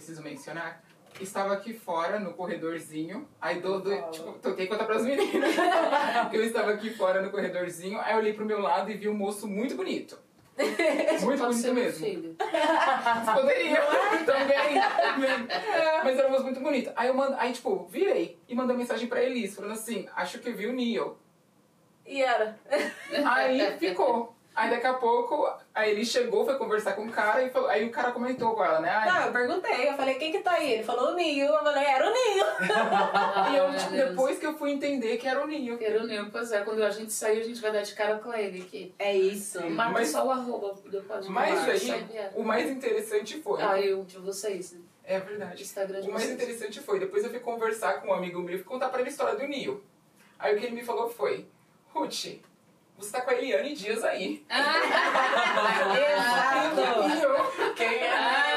preciso mencionar, estava aqui fora, no corredorzinho, aí do, do, tipo, toquei conta pras meninas. eu estava aqui fora no corredorzinho, aí eu olhei pro meu lado e vi um moço muito bonito. Muito Pode bonito mesmo. filho. Poderia também. Mas era uma moça muito bonita. Aí eu mando, aí tipo, virei e mandei mensagem pra Elis, falando assim, acho que eu vi o Neil. E era. Aí ficou. Aí daqui a pouco, aí ele chegou, foi conversar com o cara e falou, aí o cara comentou com ela, né? Ai, Não, eu perguntei, eu falei, quem que tá aí? Ele falou o Nil, eu falei, era o Nil. e eu, tipo, depois que eu fui entender que era o Neil. Quero nem, pois é, quando a gente sair, a gente vai dar de cara com ele aqui. É isso. Marca Mas- só o arroba depois. Mas Marca, aí, o mais interessante foi. Ah, eu de vocês, né? É verdade. Instagram O mais vocês. interessante foi, depois eu fui conversar com um amigo meu e fui contar pra ele a história do Neil. Aí o que ele me falou foi, Ruth, você tá com a Eliane Dias aí. Exato. E eu, quem é? Ah,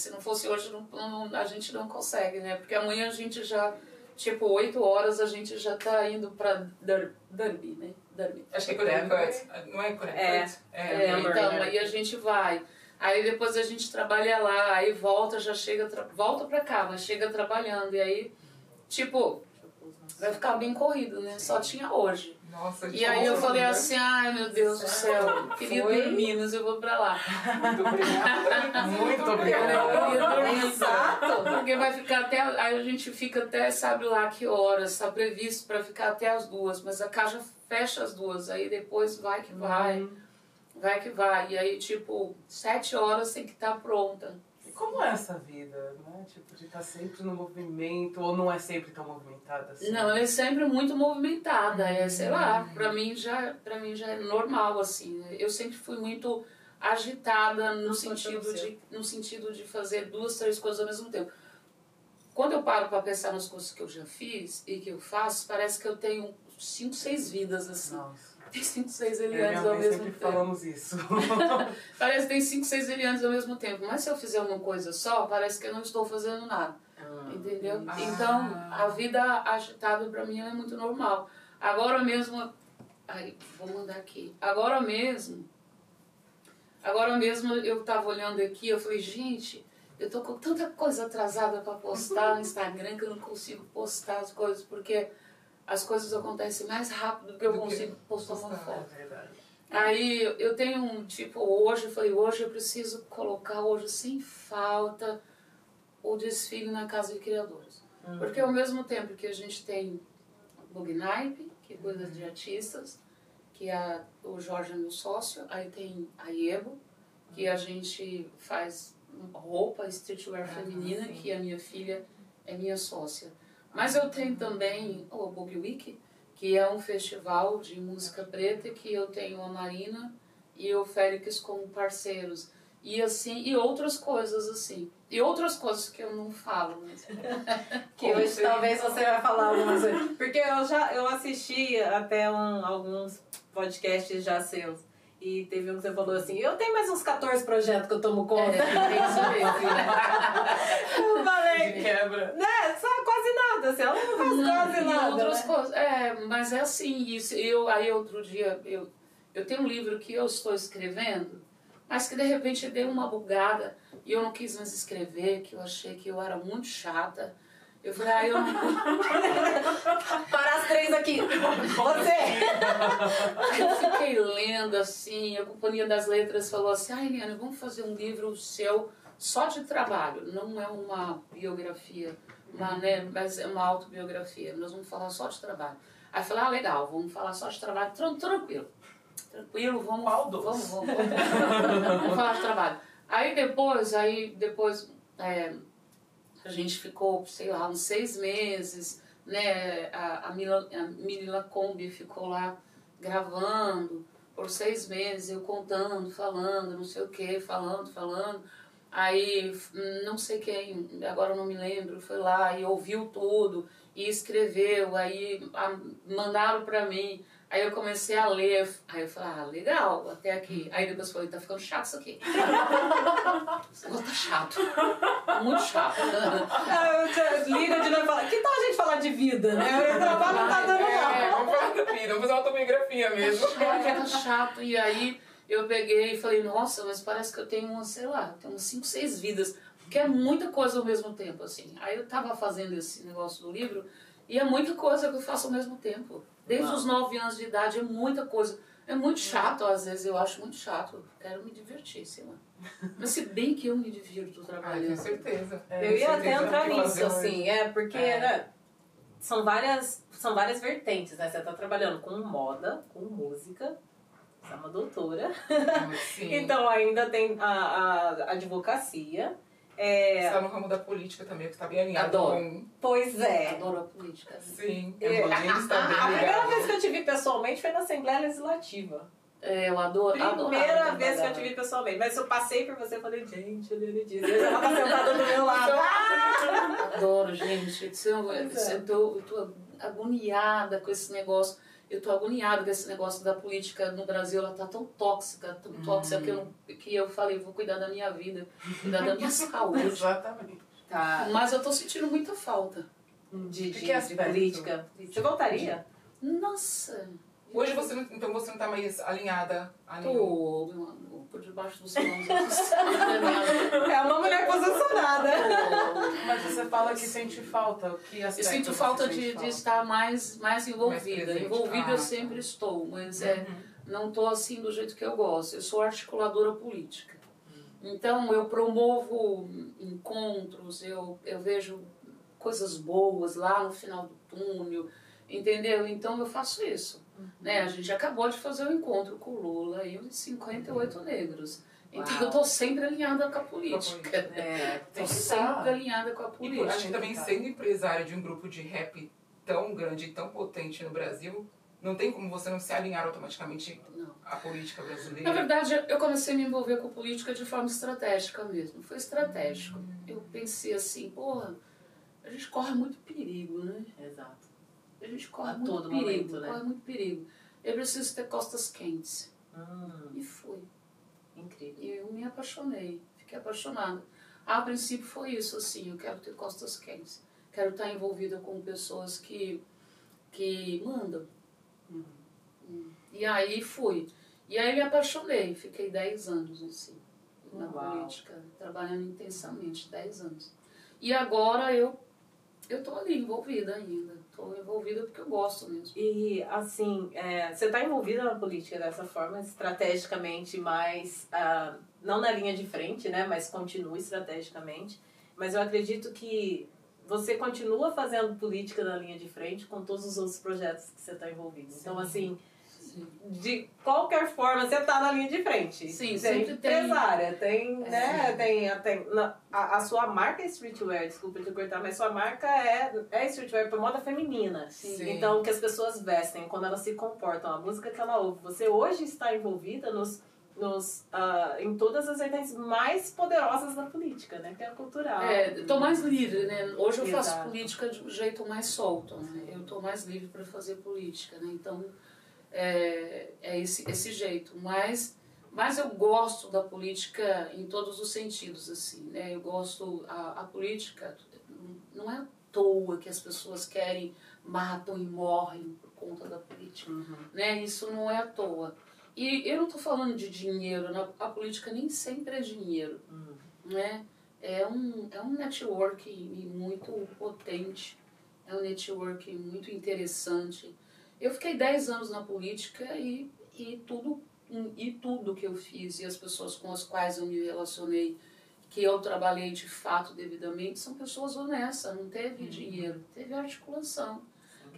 Se não fosse hoje, não- não- a gente não consegue, né? Porque amanhã a gente já, tipo, 8 horas, a gente já tá indo pra Derby, né? Derby. Acho que é Connecticut. Não é Connecticut? É, É, Amber, então, né? aí a gente vai. Aí depois a gente trabalha lá, aí volta, já chega, volta pra cá, mas chega trabalhando. E aí, tipo, vai ficar bem corrido, né? Só tinha hoje. Nossa, E aí eu falei né? assim, ai meu Deus do céu, queria Foi? dormir, mas eu vou pra lá. Muito obrigada. Muito obrigada. Exato. Porque vai ficar até. Aí a gente fica até, sabe lá que horas, tá previsto pra ficar até as duas, mas a caixa fecha as duas, aí depois vai que vai, vai que vai. E aí, tipo, sete horas tem que estar pronta. Como é essa vida, né? Tipo, de estar sempre no movimento, ou não é sempre tão movimentada assim? Não, é sempre muito movimentada, é, sei lá, pra mim já, pra mim já é normal, assim. né? Eu sempre fui muito agitada no sentido, de, no sentido de fazer duas, três coisas ao mesmo tempo. Quando eu paro pra pensar nas coisas que eu já fiz e que eu faço, parece que eu tenho cinco, seis vidas, assim. Nossa. Tem cinco, seis Eu e Elianes minha ao mesmo sempre tempo. falamos isso. Parece que tem cinco, seis Elianes ao mesmo tempo. Mas se eu fizer uma coisa só, parece que eu não estou fazendo nada. Entendeu? Ah. Então, a vida agitada pra mim é muito normal. Agora mesmo. Ai, vou mandar aqui. Agora mesmo. Agora mesmo eu tava olhando aqui, eu falei, gente, eu tô com tanta coisa atrasada pra postar no Instagram que eu não consigo postar as coisas, porque as coisas acontecem mais rápido do que eu consigo postar uma foto. É. Aí eu tenho um tipo, hoje, eu falei, hoje eu preciso colocar hoje sem falta o desfile na Casa de Criadores. Porque ao mesmo tempo que a gente tem o Bugnipe, que cuida de artistas, que é o Jorge é meu sócio, aí tem a Iebo, que a gente faz roupa, streetwear feminina, sim. que a minha filha é minha sócia. Mas eu tenho também o Boogie Week, que é um festival de música preta que eu tenho a Marina e o Félix como parceiros. E assim, e outras coisas assim. E outras coisas que eu não falo, mas Que hoje talvez você vai falar algumas. Porque eu já eu assisti até um, alguns podcasts já seus. E teve um que você falou assim, eu tenho mais uns 14 projetos que eu tomo conta. é isso mesmo. Eu falei, De quebra. né, só quase nada, assim, ela não faz quase e nada. outras né? coisas. É, mas é assim, isso, eu, aí outro dia, eu, eu tenho um livro que eu estou escrevendo, mas que de repente deu uma bugada e eu não quis mais escrever, que eu achei que eu era muito chata. Eu falei, ah, eu. Para as três aqui. Você! Aí eu fiquei lendo assim, a Companhia das Letras falou assim, ai Eliane, vamos fazer um livro seu só de trabalho, não é uma biografia, uma, né, mas é uma autobiografia, nós vamos falar só de trabalho. Aí eu falei, ah, legal, vamos falar só de trabalho, Tran- tranquilo, tranquilo, vamos, Qual vamos, dos? vamos, vamos, vamos falar de trabalho. Aí depois, aí depois é, a gente ficou, sei lá, uns seis meses, né, a, a, Mila, a Mila Kombi ficou lá gravando, por seis meses, eu contando, falando, não sei o que, falando, falando. Aí, não sei quem, agora não me lembro, foi lá e ouviu tudo e escreveu, aí a, mandaram pra mim. Aí eu comecei a ler, aí eu falei, ah, legal, até aqui. Aí depois eu falei, tá ficando chato isso aqui. Esse negócio tá chato. Muito chato. Liga de novo e fala, que tal a gente falar de vida, né? O trabalho não tá dando É, não. vamos falar da vida, vamos fazer uma autobiografia mesmo. Chato, tá chato. E aí eu peguei e falei, nossa, mas parece que eu tenho, sei lá, tenho umas 5, 6 vidas. Porque é muita coisa ao mesmo tempo, assim. Aí eu tava fazendo esse negócio do livro e é muita coisa que eu faço ao mesmo tempo. Desde Uau. os 9 anos de idade é muita coisa. É muito chato, às vezes eu acho muito chato. Quero me divertir, sei lá. Mas se bem que eu me divirto tenho trabalhando. certeza. Eu ia até certeza entrar que nisso, assim, é, porque É. né, são, várias, são várias vertentes, né? Você tá trabalhando com moda, com música, você é uma doutora. Sim. Então ainda tem a, a advocacia. É, Está no ramo da política também, que está bem alinhado Adoro. com... pois é. Adoro a política. Sim, É. a Rodine está bem A primeira vez que eu te vi pessoalmente foi na Assembleia Legislativa. É, eu adoro. Primeira vez que eu te vi pessoalmente. Mas eu passei por você e falei, gente, Eliane Dias. Ela tá sentada do meu lado. Adoro, gente. Eu, Pois é. eu, tô, eu tô agoniada com esse negócio. Eu tô agoniada com esse negócio da política no Brasil. Ela tá tão tóxica, tão tóxica que eu, não- que eu falei, vou cuidar da minha vida, cuidar da minha saúde. Exatamente. Tá. Mas eu tô sentindo muita falta. De, de, Que que de política. Você voltaria? Nossa, Hoje você não, então você não está mais alinhada a nenhum... tô, meu amor, por debaixo dos tô- É uma mulher posicionada. Mas você fala que sente falta. Que Eu sinto falta de, de falta? estar mais, mais envolvida. presente. envolvida Ah, eu tá. sempre estou, mas é, Uhum. não estou assim do jeito que eu gosto. Eu sou articuladora política. Então eu promovo encontros, eu, eu vejo coisas boas lá no final do túnel, entendeu? Então eu faço isso. Né? A gente acabou de fazer um encontro com o Lula e os 58 negros. Então eu estou sempre alinhada com a política. É. Estou que sempre alinhada com a E por- política. acho que também sendo empresária de um grupo de rap tão grande e tão potente no Brasil, não tem como você não se alinhar automaticamente Não. à política Na brasileira. verdade, eu comecei a me envolver com política de forma estratégica mesmo. Foi estratégico. Eu pensei assim, porra, a gente corre muito perigo, né? Exato. A gente corre A muito todo perigo, momento, né? corre muito perigo. Eu preciso ter costas quentes. Hum, E fui. incrível. E eu me apaixonei, fiquei apaixonada. A princípio foi isso, assim, eu quero ter costas quentes. Quero estar envolvida com pessoas que, que mandam. Uhum. Hum. E aí fui. E aí me apaixonei, fiquei 10 anos assim, na Uau. política, trabalhando intensamente, 10 anos. E agora eu eu tô ali envolvida ainda. Tô envolvida porque eu gosto mesmo. E, assim, é, você está envolvida na política dessa forma, estrategicamente, mas ah, não na linha de frente, né? Mas continua estrategicamente. Mas eu acredito que você continua fazendo política na linha de frente com todos os outros projetos que você está envolvido. Então, assim, de qualquer forma, você está na linha de frente. Sim, tem sempre tem. empresária, tem, né? Sim. Tem, tem na- a, a sua marca é streetwear, desculpa te cortar, mas sua marca é, é streetwear para moda feminina. Sim. Então, o que as pessoas vestem, quando elas se comportam, a música que ela ouve. Você hoje está envolvida nos, nos, ah, em todas as vertentes mais poderosas da política, né? Que é a cultural. É, tô mais livre, né? Hoje eu faço Exato. política de um jeito mais solto, né? Eu tô mais livre para fazer política, né? Então, é, é esse, esse jeito. Mas, mas eu gosto da política em todos os sentidos, assim, né? Eu gosto... A, a política não é à toa que as pessoas querem, matam e morrem por conta da política, Uhum. né? Isso não é à toa. E eu não tô falando de dinheiro, a política nem sempre é dinheiro Uhum. né? É um, é um networking muito potente, é um networking muito interessante. Eu fiquei 10 anos na política e, e, tudo, e tudo que eu fiz e as pessoas com as quais eu me relacionei, que eu trabalhei de fato devidamente, são pessoas honestas, não teve dinheiro, teve articulação.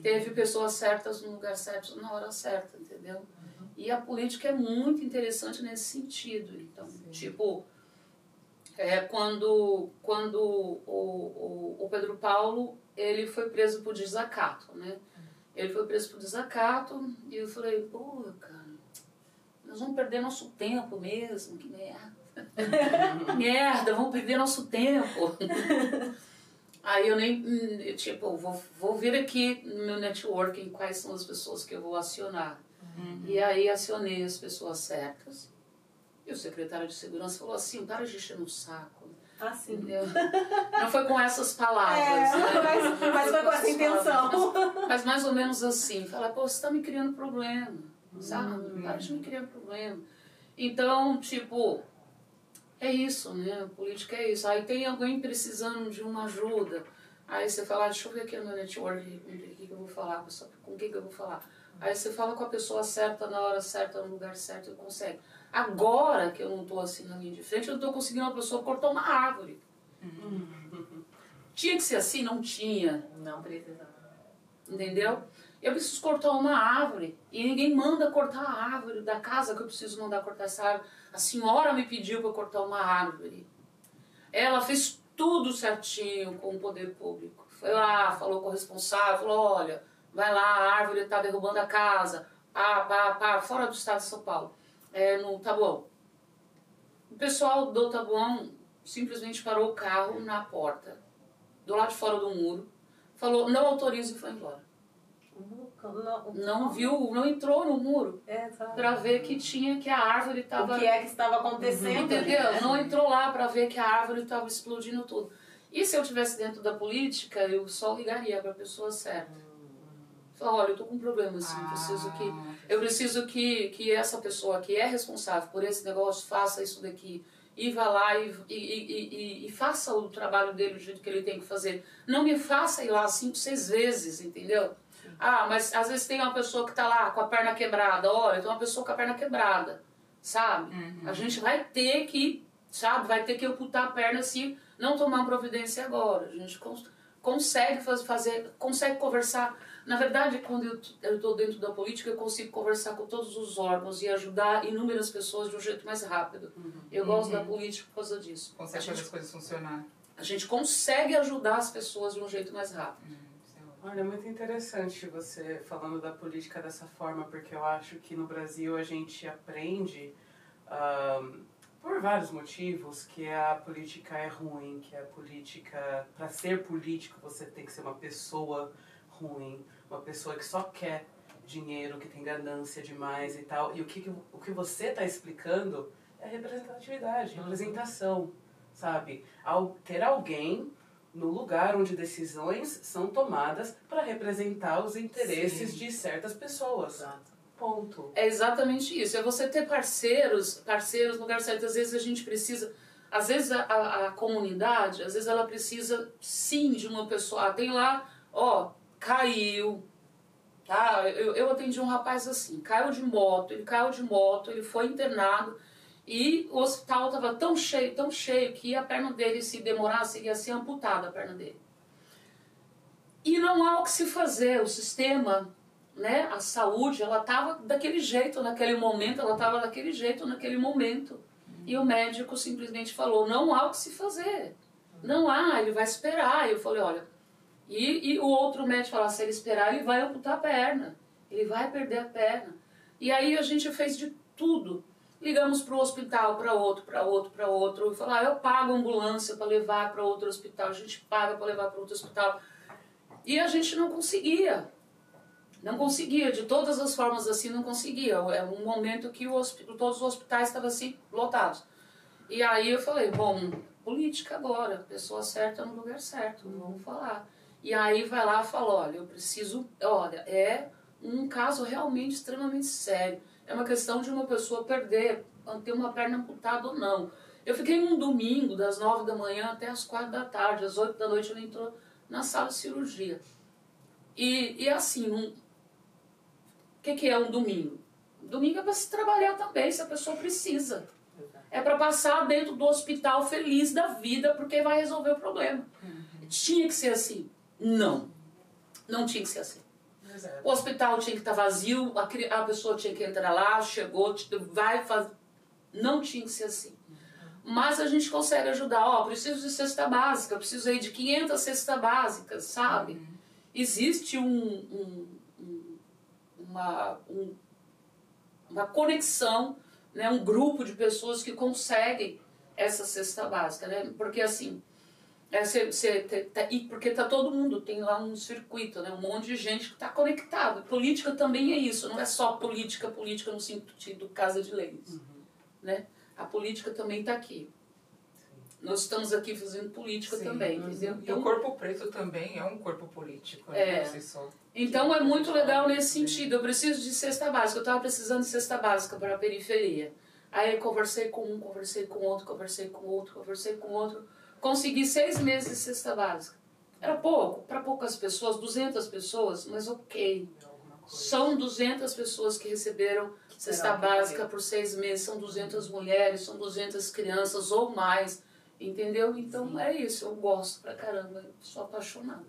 Teve pessoas certas no lugar certo, na hora certa, entendeu? E a política é muito interessante nesse sentido. Então, tipo, é, quando, quando o, o, o Pedro Paulo ele foi preso por desacato, né? Ele foi preso por desacato e eu falei, porra, cara, nós vamos perder nosso tempo mesmo, que merda. merda, vamos perder nosso tempo. Aí eu nem, hum, tipo, vou, vou ver aqui no meu networking quais são as pessoas que eu vou acionar. Uhum. E aí acionei as pessoas certas. E o secretário de segurança falou assim, para de encher no saco. Ah, sim. Entendeu? Não foi com essas palavras. É, né? mas, mas foi com essa intenção. Mas, mas, mais ou menos assim. Fala, pô, você está me criando problema. Sabe? Hum. Para de me criar problema. Então, tipo, é isso, né? Política é isso. Aí tem alguém precisando de uma ajuda. Aí você fala, ah, deixa eu ver aqui no meu network, o que, que eu vou falar, com quem que eu vou falar. Aí você fala com a pessoa certa, na hora certa, no lugar certo, e consegue. Agora que eu não estou assim na linha de frente, eu estou conseguindo uma pessoa cortar uma árvore. Uhum. Tinha que ser assim? Não tinha. Não precisava. Entendeu? Eu preciso cortar uma árvore e ninguém manda cortar a árvore da casa que eu preciso mandar cortar essa árvore. A senhora me pediu para cortar uma árvore. Ela fez tudo certinho com o poder público. Foi lá, falou com o responsável, falou: olha, vai lá, a árvore está derrubando a casa, pá, pá, pá, fora do estado de São Paulo é, no Tabuão. O pessoal do Tabuão simplesmente parou o carro na porta, do lado de fora do muro, falou, não autoriza e foi embora. Não, viu, não entrou no muro é, para ver que tinha que a árvore estava. O que é que estava acontecendo? Entendeu? Ali, né? Não entrou lá para ver que a árvore estava explodindo tudo. E se eu tivesse dentro da política, eu só ligaria para a pessoa certa. Falar, olha, eu tô com um problema assim, ah. preciso que eu preciso que, que essa pessoa que é responsável por esse negócio faça isso daqui e vá lá e, e, e, e, faça o trabalho dele do jeito que ele tem que fazer. Não me faça ir lá cinco, seis vezes, entendeu? Ah, mas às vezes tem uma pessoa que tá lá com a perna quebrada. Olha, tem uma pessoa com a perna quebrada, sabe? Uhum. A gente vai ter que, sabe, vai ter que ocultar a perna se não tomar providência agora. A gente cons consegue fazer, consegue conversar na verdade, quando eu estou dentro da política, eu consigo conversar com todos os órgãos e ajudar inúmeras pessoas de um jeito mais rápido. Uhum. Eu gosto uhum. da política por causa disso. Consegue fazer as coisas funcionar. A gente consegue ajudar as pessoas de um jeito mais rápido. Uhum. É Olha, é muito interessante você falando da política dessa forma, porque eu acho que no Brasil a gente aprende, um, por vários motivos, que a política é ruim, que a política, para ser político, você tem que ser uma pessoa ruim, uma pessoa que só quer dinheiro, que tem ganância demais e tal. E o que, o que você está explicando é representatividade, representação, sabe? Ao ter alguém no lugar onde decisões são tomadas para representar os interesses Sim. de certas pessoas. Exato. Ponto. É exatamente isso. É você ter parceiros, parceiros no lugar certo. Às vezes a gente precisa às vezes a, a, a, comunidade, às vezes ela precisa sim de uma pessoa. Ah, tem lá, ó, caiu. Tá? Eu, eu atendi um rapaz assim, caiu de moto, ele caiu de moto, ele foi internado e o hospital estava tão cheio, tão cheio que a perna dele, se demorasse, ia ser amputada a perna dele. E não há o que se fazer, o sistema, né, a saúde, ela estava daquele jeito naquele momento, ela estava daquele jeito naquele momento. E o médico simplesmente falou: não há o que se fazer. Não há, ele vai esperar. E eu falei: olha, e, e o outro médico fala, se ele esperar, ele vai amputar a perna. Ele vai perder a perna. E aí a gente fez de tudo. Ligamos para o hospital, para outro, para outro, para outro. Falar, ah, eu pago ambulância para levar para outro hospital. A gente paga para levar para outro hospital. E a gente não conseguia. Não conseguia, de todas as formas assim, não conseguia. É um momento que o todos os hospitais estavam assim, lotados. E aí eu falei, bom, política agora, pessoa certa no lugar certo, vamos falar. E aí vai lá e fala, olha, eu preciso, olha, é um caso realmente extremamente sério. É uma questão de uma pessoa perder, ter uma perna amputada ou não. Eu fiquei um domingo, das nove da manhã até as quatro da tarde, às oito da noite ele entrou na sala de cirurgia. E, e assim, um, o que, que é um domingo? Domingo é para se trabalhar também, se a pessoa precisa. É para passar dentro do hospital feliz da vida, porque vai resolver o problema. Uhum. Tinha que ser assim. Não. Não tinha que ser assim. O hospital tinha que estar vazio, a, pessoa tinha que entrar lá, chegou, vai fazer. Não tinha que ser assim. Mas a gente consegue ajudar. Ó, preciso de cesta básica, preciso aí de 500 cestas básicas, sabe? Uhum. Existe um, um, um, uma, um, uma conexão né, um grupo de pessoas que conseguem essa cesta básica, né? Porque assim, é, cê, cê, tá, e porque tá todo mundo, tem lá um circuito, né? um monte de gente que está conectado. Política também é isso, não é só política, política no sentido casa de leis. Uhum. Né? A política também está aqui. Nós estamos aqui fazendo política Sim. também, uhum. entendeu? Então, e o corpo preto também é um corpo político. Né? É. Então é muito legal nesse sentido. Eu preciso de cesta básica. Eu estava precisando de cesta básica para a periferia. Aí eu conversei com um, conversei com outro, conversei com outro, conversei com outro consegui seis meses de cesta básica. Era pouco, para poucas pessoas, 200 pessoas, mas ok. São 200 pessoas que receberam cesta básica por seis meses, são 200 mulheres, são 200 crianças ou mais, entendeu? Então Sim. é isso, eu gosto pra caramba, sou apaixonada.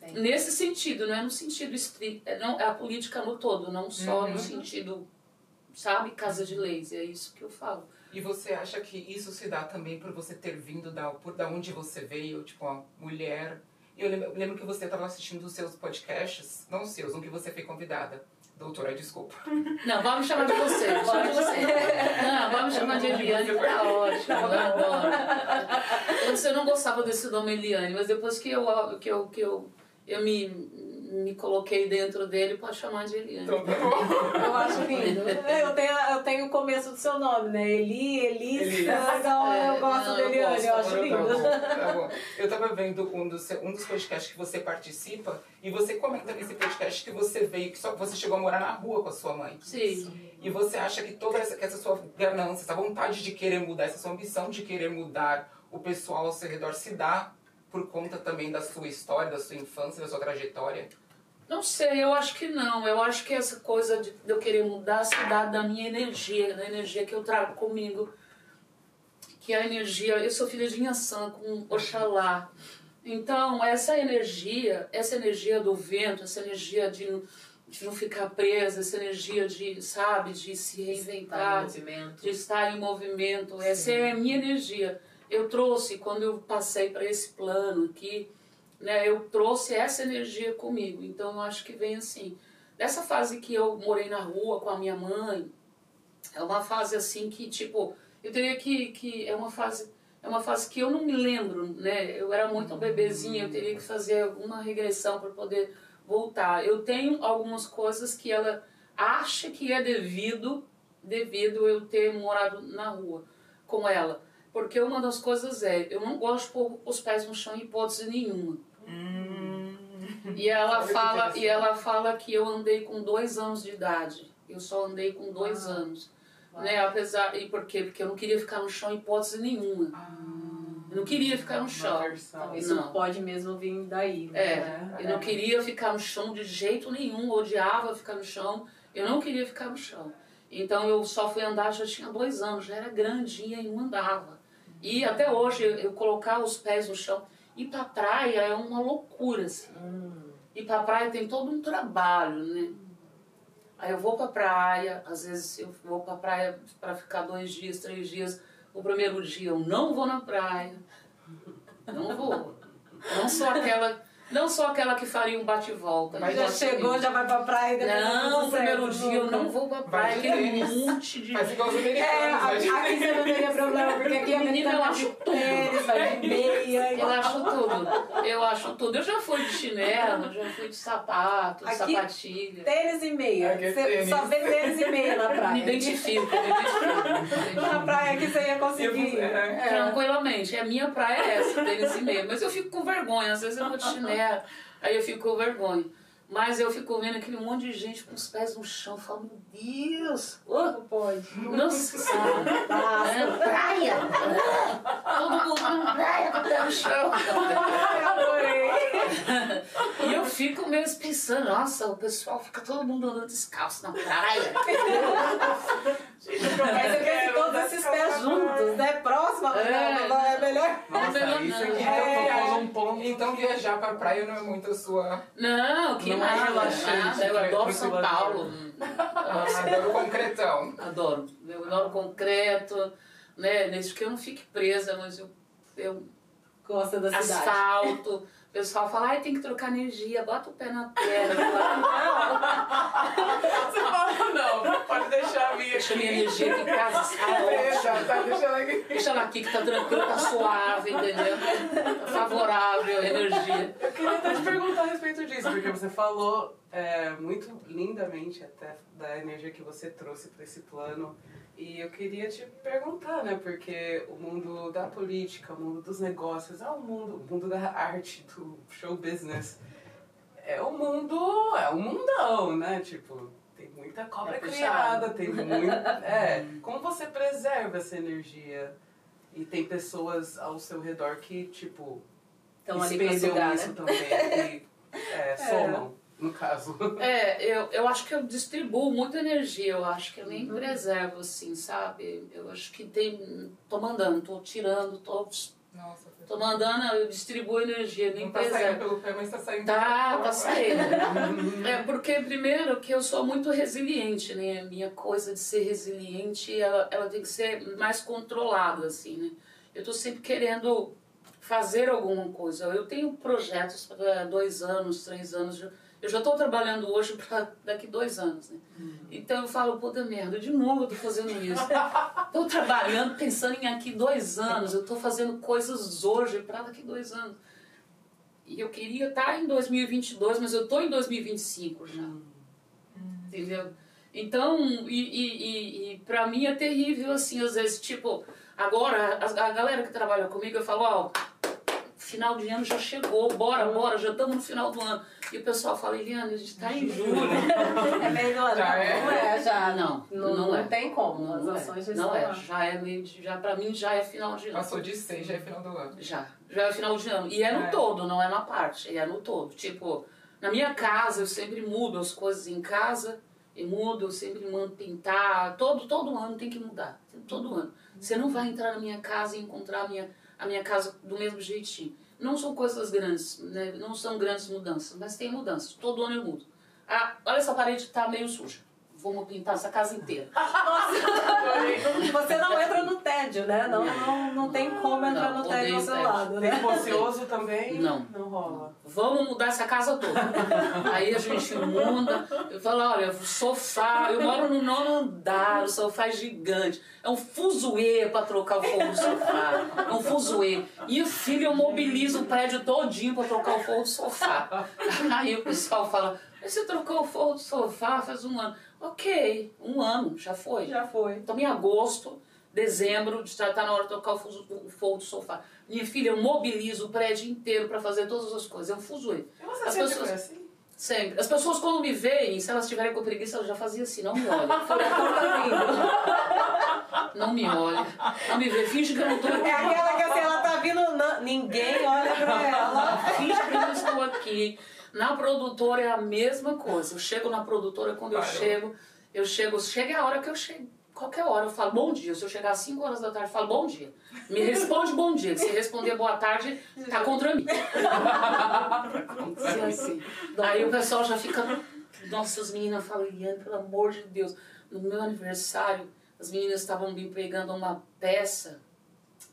Sim. Nesse sentido, não é no sentido estrito, é, não, é a política no todo, não só uhum. no sentido, sabe, casa de leis, é isso que eu falo. E você acha que isso se dá também por você ter vindo da, por da onde você veio, tipo, uma mulher? Eu lembro, lembro que você estava assistindo os seus podcasts, não os seus, um que você foi convidada. Doutora, desculpa. Não, vamos chamar de você. Chama de você. Não, vamos chamar de Eliane, tá ótimo. Eu adoro. Eu não gostava desse nome Eliane, mas depois que eu, que eu, que eu, eu me me coloquei dentro dele para chamar de Eliane. Então, tá eu acho lindo. Eu tenho, eu tenho o começo do seu nome, né? Eli, Elis. Então é, eu gosto não, de Eliane, eu, eu acho lindo. Tá bom, tá bom. Eu tava vendo um dos, um dos podcasts que você participa e você comenta nesse podcast que você veio, que só você chegou a morar na rua com a sua mãe. Sim. E você acha que toda essa, que essa sua ganância, essa vontade de querer mudar, essa sua ambição de querer mudar o pessoal ao seu redor se dá por conta também da sua história, da sua infância, da sua trajetória? Não sei, eu acho que não. Eu acho que essa coisa de eu querer mudar se dá da minha energia, da energia que eu trago comigo. Que é a energia. Eu sou filha de Inhaçã com Oxalá. Então, essa energia, essa energia do vento, essa energia de, de não ficar presa, essa energia de, sabe, de se reinventar, de estar em movimento, essa Sim. é a minha energia. Eu trouxe, quando eu passei para esse plano aqui, né, eu trouxe essa energia comigo. Então eu acho que vem assim. Dessa fase que eu morei na rua com a minha mãe, é uma fase assim que, tipo, eu teria que. que é uma fase. É uma fase que eu não me lembro, né? Eu era muito bebezinha, eu teria que fazer alguma regressão para poder voltar. Eu tenho algumas coisas que ela acha que é devido, devido eu ter morado na rua com ela. Porque uma das coisas é, eu não gosto de pôr os pés no chão em hipótese nenhuma. Hum. E ela fala, e ela fala que eu andei com dois anos de idade. Eu só andei com dois ah. anos. Né? Apesar, e por quê? Porque eu não queria ficar no chão em hipótese nenhuma. Ah. Eu não queria ficar no chão. Isso não. pode mesmo vir daí. Né? É, eu não queria ficar no chão de jeito nenhum, odiava ficar no chão. Eu não queria ficar no chão. Então eu só fui andar, já tinha dois anos, já era grandinha e não andava. E até hoje, eu colocar os pés no chão. Ir pra praia é uma loucura, assim. Hum. Ir pra praia tem todo um trabalho, né? Aí eu vou pra praia, às vezes eu vou pra praia para ficar dois dias, três dias. O primeiro dia eu não vou na praia. Não vou. Não sou aquela não sou aquela que faria um bate-volta. Mas já chegou, já vai pra praia. Não, no primeiro dia eu não vou pra praia. Aquele monte de... Faz igual os americanos. É, aqui você não teria problema, porque aqui a menina eu acho tudo. vai de meia. Eu acho tudo. Eu acho tudo. Eu já fui de chinelo, já fui de sapato, de aqui, sapatilha. Tênis e meia. Você tênis. só vê tênis e meia na praia. Me identifico, me identifico. Na praia aqui você ia conseguir. É. Tranquilamente. A minha praia é essa, tênis e meia. Mas eu fico com vergonha. Às vezes eu vou de chinelo é. Aí eu fico com vergonha. Mas eu fico vendo aquele monte de gente com os pés no chão. Eu falo, meu Deus! Oh, não pode. Não se sabe. É, praia! Todo mundo na praia com o pé no chão. Adorei! E eu fico mesmo pensando, nossa, o pessoal fica todo mundo andando descalço na praia. Mas eu quero todos esses pés juntos, né? Próximo, é, não, é melhor. Nossa, é isso aqui é. Então viajar pra praia não é muito a sua. Não, que mais relaxante. Eu adoro São Paulo. adoro concretão. Adoro. Eu adoro concreto, né? Desde que eu não fique presa, mas eu, eu gosta da cidade. asfalto. O pessoal fala, ai, tem que trocar energia, bota o pé na terra. Você fala, não, pode deixar a minha Deixa minha aqui. energia aqui em casa, está Deixa, tá, deixa ela aqui. Deixa ela aqui que tá tranquilo, tá suave, entendeu? Tá favorável a energia. Eu queria até te perguntar a respeito disso, porque você falou é, muito lindamente até da energia que você trouxe para esse plano. E eu queria te perguntar, né? Porque o mundo da política, o mundo dos negócios, é o mundo, o mundo da arte, do show business. É o mundo, é um mundão, né? Tipo, tem muita cobra É criada, tem muito. É. Como você preserva essa energia? E tem pessoas ao seu redor que, tipo, Estão ali isso né? também. E é, somam, no caso. É, eu, eu acho que eu distribuo muita energia, eu acho que eu nem preservo, assim, sabe? Eu acho que tem. tô mandando, tô tirando, tô, Nossa, tô mandando, eu distribuo energia, nem não tá saindo pelo pé, mas tá saindo Tá, tá saindo. É porque, primeiro, que eu sou muito resiliente, né? A minha coisa de ser resiliente, ela, ela tem que ser mais controlada, assim, né? Eu tô sempre querendo fazer alguma coisa. Eu tenho projetos para dois anos, três anos. Eu já estou trabalhando hoje para daqui dois anos, né? Então eu falo, puta merda, de novo eu tô fazendo isso. Estou trabalhando, pensando em aqui dois anos. Eu estou fazendo coisas hoje para daqui dois anos. E eu queria estar em 2022, mas eu estou em 2025 já. Entendeu? Então, e, e, e, e pra mim é terrível, assim, às vezes, tipo, agora, a, a galera que trabalha comigo, eu falo, ó, final de ano já chegou, bora, bora, já estamos no final do ano. E o pessoal fala, Eliane, a gente tá em julho. É meio não, Já não, é? não é, já. Não, não, não é. tem como. As Não ações já é, não é, lá. já é meio, de- já pra mim já é final de ano. Passou de seis, já é final do ano. Já, já é final de ano. E é no É. todo, não é na parte, é no todo. Tipo, na minha casa eu sempre mudo as coisas em casa, eu mudo, eu sempre mando pintar. Todo, todo ano tem que mudar. Todo ano. Você não vai entrar na minha casa e encontrar a minha, a minha casa do mesmo jeitinho. Não são coisas grandes, né? não são grandes mudanças, mas tem mudanças. Todo ano eu mudo. Ah, olha essa parede tá meio suja. Vamos pintar essa casa inteira. Você não entra no tédio, né? Não, não, não tem como entrar Não, no tédio ao seu lado, né? Tempo ocioso também Não. não rola. Vamos mudar essa casa toda. Aí a gente muda. Eu falo, olha, o sofá, eu moro no nono andar, o sofá é gigante. É um fuzuê pra trocar o fogo do sofá. É um fuzuê. E o filho, eu mobilizo o prédio todinho pra trocar o fogo do sofá. Aí o pessoal fala, mas você trocou o fogo do sofá faz um ano. Ok, um ano, já foi. Já foi. Então, em agosto, dezembro, já tá na hora de tocar o, fuso- o fogo do sofá. Minha filha, eu mobilizo o prédio inteiro pra fazer todas as coisas. É um fuzuê. Você As sempre pessoas- foi assim? Sempre. As pessoas, quando me veem, se elas tiverem com preguiça, elas já faziam assim, não me olha. Não me olha. Não me vê. Finge que eu não tô aqui. É aquela que assim, ela tá vindo, não- ninguém olha pra ela. Finge que eu não estou aqui. Na produtora é a mesma coisa. Eu chego na produtora, quando eu Parou. chego, eu chego, chega a hora que eu chego. Qualquer hora eu falo bom dia. Se eu chegar às 5 horas da tarde, eu falo bom dia. Me responde bom dia. Se responder boa tarde, tá contra mim. Sim, assim. Aí o pessoal já fica. Nossa, as meninas falam, Iane, pelo amor de Deus. No meu aniversário, as meninas estavam me pegando uma peça,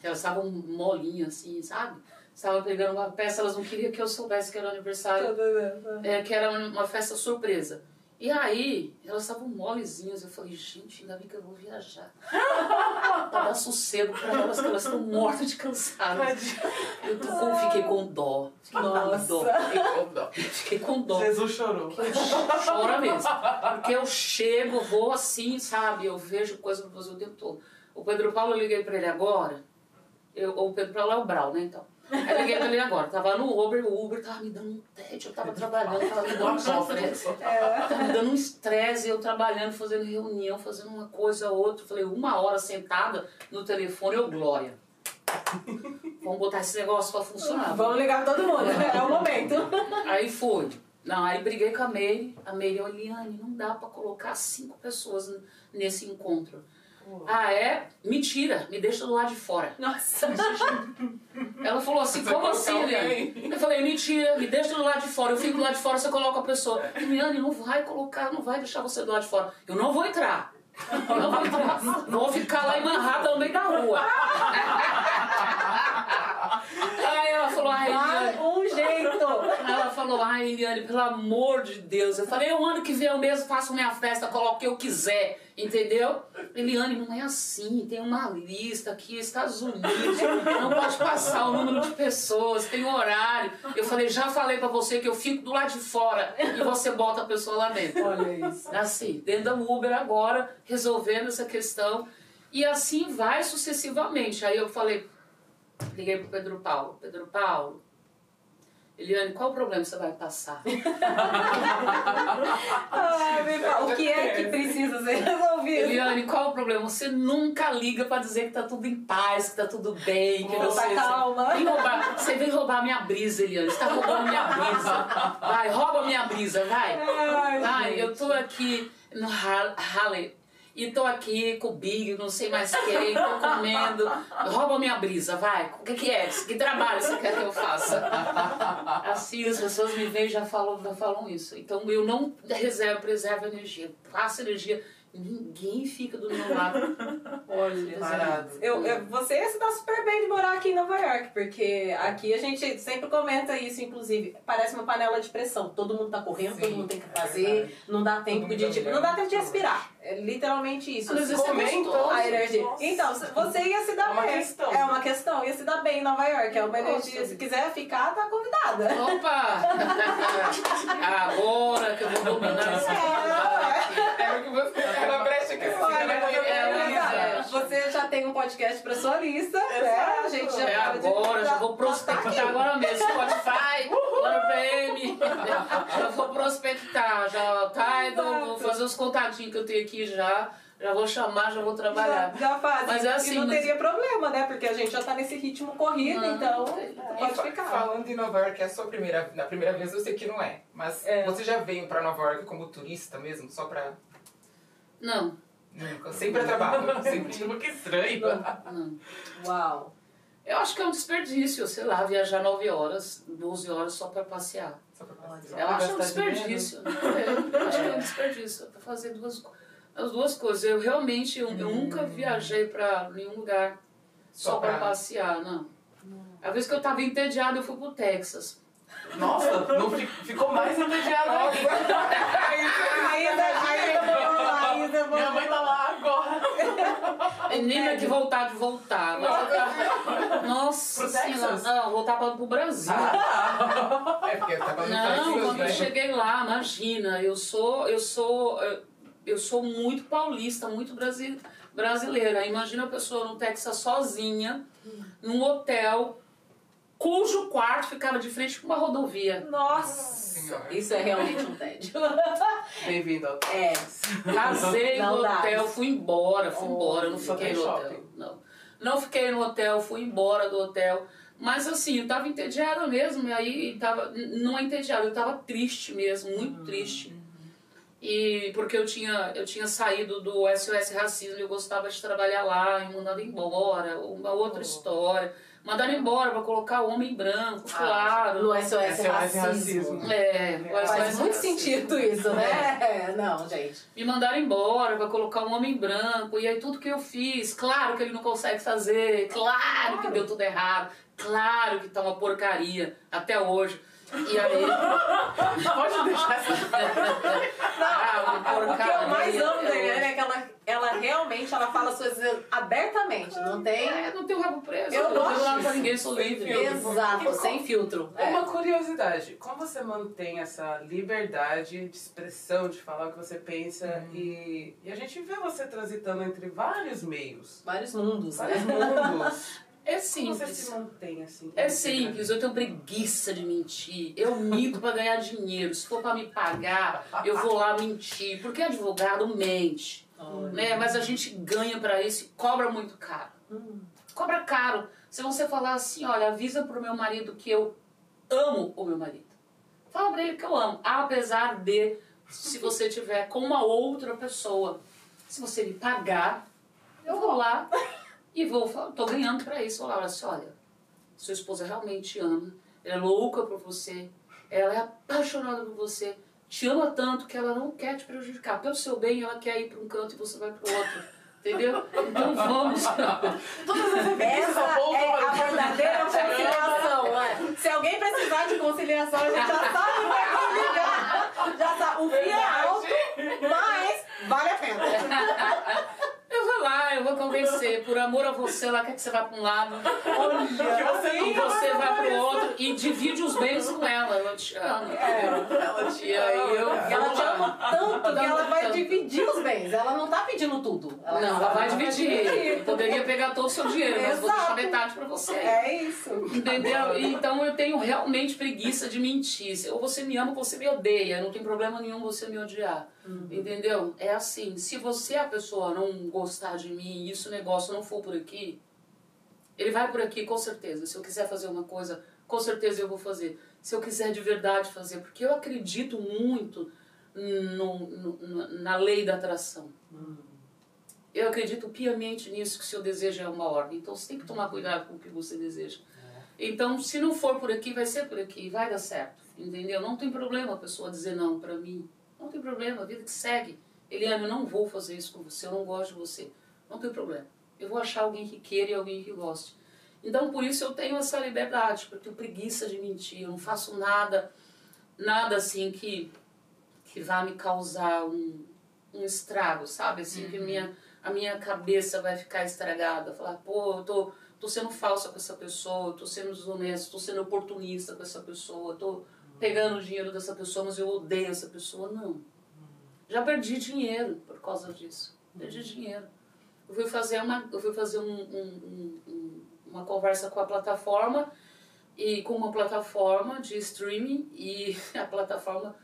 que elas estavam molinhas assim, sabe? Estavam pegando uma peça, elas não queriam que eu soubesse que era o aniversário é, que era uma festa surpresa. E aí, elas estavam molezinhas. Eu falei, gente, ainda bem que eu vou viajar. pra dar sossego pra elas, que elas estão mortas de cansado. Eu tô com, fiquei com dó. Fiquei Nossa. com dó. Fiquei com dó. Fiquei com dó. Jesus chorou. Chora mesmo. Porque eu chego, vou assim, sabe? Eu vejo coisa pra fazer o tempo todo. O Pedro Paulo, eu liguei pra ele agora. Eu, o Pedro Paulo é o Brau, né? Então. Aí liguei pra ele agora. Tava no Uber, o Uber tava me dando um tédio. Eu tava trabalhando, tava me dando um estresse. Tava me dando um estresse. Eu trabalhando, fazendo reunião, fazendo uma coisa ou outra. Falei, uma hora sentada no telefone, eu, Glória. Vamos botar esse negócio pra funcionar. Vamos ligar todo mundo, é o momento. Aí foi. Não, aí briguei com a Meire. A Meire, Eliane, não dá pra colocar cinco pessoas nesse encontro. Ah, é? Mentira, me deixa do lado de fora. Nossa. Ela falou assim, como assim, Eliane? Eu falei, mentira, me deixa do lado de fora. Eu fico do lado de fora, você coloca a pessoa. Eliane, não vai colocar, não vai deixar você do lado de fora. Eu não vou entrar. Eu não vou entrar. Vou ficar lá Manhattan, no meio da rua. Aí ela, ai, Eliane, pelo amor de Deus. Eu falei, o ano que vem eu mesmo faço minha festa, coloco o que eu quiser, entendeu? Eliane, não é assim, tem uma lista aqui, Estados Unidos, não pode passar o número de pessoas, tem horário. Eu falei, já falei pra você que eu fico do lado de fora e você bota a pessoa lá dentro. Olha isso. Assim, dentro do Uber agora, resolvendo essa questão. E assim vai sucessivamente. Aí eu falei, liguei pro Pedro Paulo, Pedro Paulo, Eliane, qual o problema você vai passar? Ah, me fala, o que é que precisa ser resolvido? Eliane, qual o problema? Você nunca liga pra dizer que tá tudo em paz, que tá tudo bem, que Tá você. calma. Vem roubar, você vem roubar minha brisa, Eliane. Você tá roubando minha brisa. Vai, rouba minha brisa, vai. Ai, Vai, gente. eu tô aqui no Ha- Halle. E tô aqui com o Big, não sei mais quem, tô comendo. Rouba minha brisa, vai. O que, que é? Que trabalho você quer que eu faça? Assim, as pessoas me veem e já falam, já falam isso. Então eu não reservo, preservo energia. Passo energia. Ninguém fica do meu lado. Olha, Parado. Eu, eu, você ia se dar super bem de morar aqui em Nova York, porque aqui a gente sempre comenta isso, inclusive. Parece uma panela de pressão. Todo mundo tá correndo, Sim, todo mundo tem que é fazer, verdade. não dá tempo de. Tipo, não dá tempo de respirar. É literalmente isso. Mas isso é Comenta. gostoso. A energia. Nossa. Então, você ia se dar É uma bem. questão. É uma questão, ia se dar bem em Nova York. É uma Nossa. energia. Se quiser ficar, tá convidada. Opa! Agora que eu vou dominar esse É, É o que você. É uma brecha que você é, é, é. Você já tem um podcast pra sua lista, né? A gente já É pode- agora, já vou tá prospectar agora mesmo. Spotify, PM. Já vou prospectar, já tá? Então, vou fazer os contatinhos que eu tenho aqui já. Já vou chamar, já vou trabalhar. Já, já faz. Mas é assim, e não mas- teria problema, né? Porque a gente já tá nesse ritmo corrido, Não, então. E pode ficar. Falando em Nova York, é a sua primeira. Na primeira vez eu sei que não é. Mas É. você já veio pra Nova York como turista mesmo? Só pra. Não, Nunca. Sempre a trabalho. Sempre. Tipo, que estranho. não. Uau. Eu acho que é um desperdício, sei lá, viajar 9 horas, 12 horas só pra passear. Só pra passear. Eu acho um desperdício. É, eu acho que é um desperdício pra fazer duas, as duas coisas. Eu realmente eu, eu nunca viajei pra nenhum lugar só, Só pra pra- passear, não. A vez que eu tava entediada, eu fui pro Texas. Nossa, não fi- ficou mais entediado ainda. Ainda, Minha mãe tá lá agora. Menina, que vontade de voltar. Tava... Nossa Pro senhora. Não, voltar pra, pro Brasil. É porque eu tava no Não, quando eu né? cheguei lá, imagina, eu sou, eu sou, eu- sou muito paulista, muito brasi- brasileira. Imagina a pessoa no Texas sozinha, num hotel, cujo quarto ficava de frente com uma rodovia. Nossa, Senhora. isso é realmente um tédio. Bem-vindo ao É. Casei no hotel, fui embora, fui Oh, embora, não só fiquei no shopping. hotel. Não. não fiquei no hotel, fui embora do hotel. Mas assim, eu tava entediada mesmo, e aí tava. Não é entediada, eu tava triste mesmo, muito triste. E porque eu tinha, eu tinha saído do SOS Racismo, eu gostava de trabalhar lá e mandado embora, uma outra história. Mandaram embora pra colocar o homem branco, claro. No SOS, SOS racismo. racismo. É, o Faz muito Racismo. sentido isso, né? É, não, gente. Me mandaram embora pra colocar um homem branco, e aí tudo que eu fiz, claro que ele não consegue fazer, claro que deu tudo errado, claro que tá uma porcaria até hoje. E aí. Pode deixar essa. ah, uma O que eu mais amo da Eliane é que ela, ela realmente ela fala as coisas abertamente, não tem. É, não tem o rabo preso, Eu não gosto tenho nada pra disso. ninguém, sou livre. Exato, sem filtro. É. Uma curiosidade, como você mantém essa liberdade de expressão, de falar o que você pensa e, e a gente vê você transitando entre vários meios, Vários mundos, vários né? mundos. É Como você se simples. mantém assim? É simples, eu tenho preguiça de mentir. Eu minto pra ganhar dinheiro. Se for pra me pagar, eu vou lá mentir. Porque advogado mente. né? Mas a gente ganha pra isso e cobra muito caro. Cobra caro. Se você falar assim, olha, avisa pro meu marido que eu amo o meu marido. Fala pra ele que eu amo. Apesar de, se você tiver com uma outra pessoa, se você me pagar, eu vou lá e vou falar, tô ganhando pra isso. Vou lá, olha assim, olha, sua esposa realmente ama, ela é louca por você, ela é apaixonada por você, te ama tanto que ela não quer te prejudicar. Pelo seu bem, ela quer ir para um canto e você vai para o outro. Entendeu? Então vamos. Essa apontam é para a verdadeira conciliação. é. Se alguém precisar de conciliação, a gente já sabe onde Já tá, o fio é alto, mas vale a pena. Eu vou lá, eu vou convencer. Por amor a você, ela quer que você vá pra um lado. E você vai pro outro e divide os bens com ela. Eu te amo. entendeu? Ela te E aí eu Ela te ama tanto que ela vai dividir os bens. Ela não tá pedindo tudo. Não, ela vai dividir. Eu poderia pegar todo o seu dinheiro, mas vou deixar metade pra você. É isso. Entendeu? Então eu tenho realmente preguiça de mentir. Ou você me ama ou você me odeia. Não tem problema nenhum você me odiar. Entendeu? É assim. Se você, a pessoa, não gostar de mim e isso negócio não for por aqui, ele vai por aqui com certeza. Se eu quiser fazer uma coisa, com certeza eu vou fazer. Se eu quiser de verdade fazer. Porque eu acredito muito no, no- na lei da atração. Eu acredito piamente nisso, que o seu desejo é uma ordem. Então você tem que tomar cuidado com o que você deseja. Então, se não for por aqui, vai ser por aqui, vai dar certo. Entendeu? Não tem problema a pessoa dizer não pra mim. Não tem problema, a vida que segue. Eliane, eu não vou fazer isso com você, eu não gosto de você. Não tem problema. Eu vou achar alguém que queira e alguém que goste. Então, por isso eu tenho essa liberdade, porque eu tenho preguiça de mentir. Eu não faço nada, nada assim que, que vá me causar um, um estrago, sabe? Assim, que minha, a minha cabeça vai ficar estragada. Falar, pô, eu tô, tô sendo falsa com essa pessoa, tô sendo desonesto, tô sendo oportunista com essa pessoa, tô pegando o dinheiro dessa pessoa, mas eu odeio essa pessoa. Não. Já perdi dinheiro por causa disso. Perdi dinheiro. Eu fui fazer uma, eu fui fazer um, um- um- um- uma conversa com a plataforma e com uma plataforma de streaming e a plataforma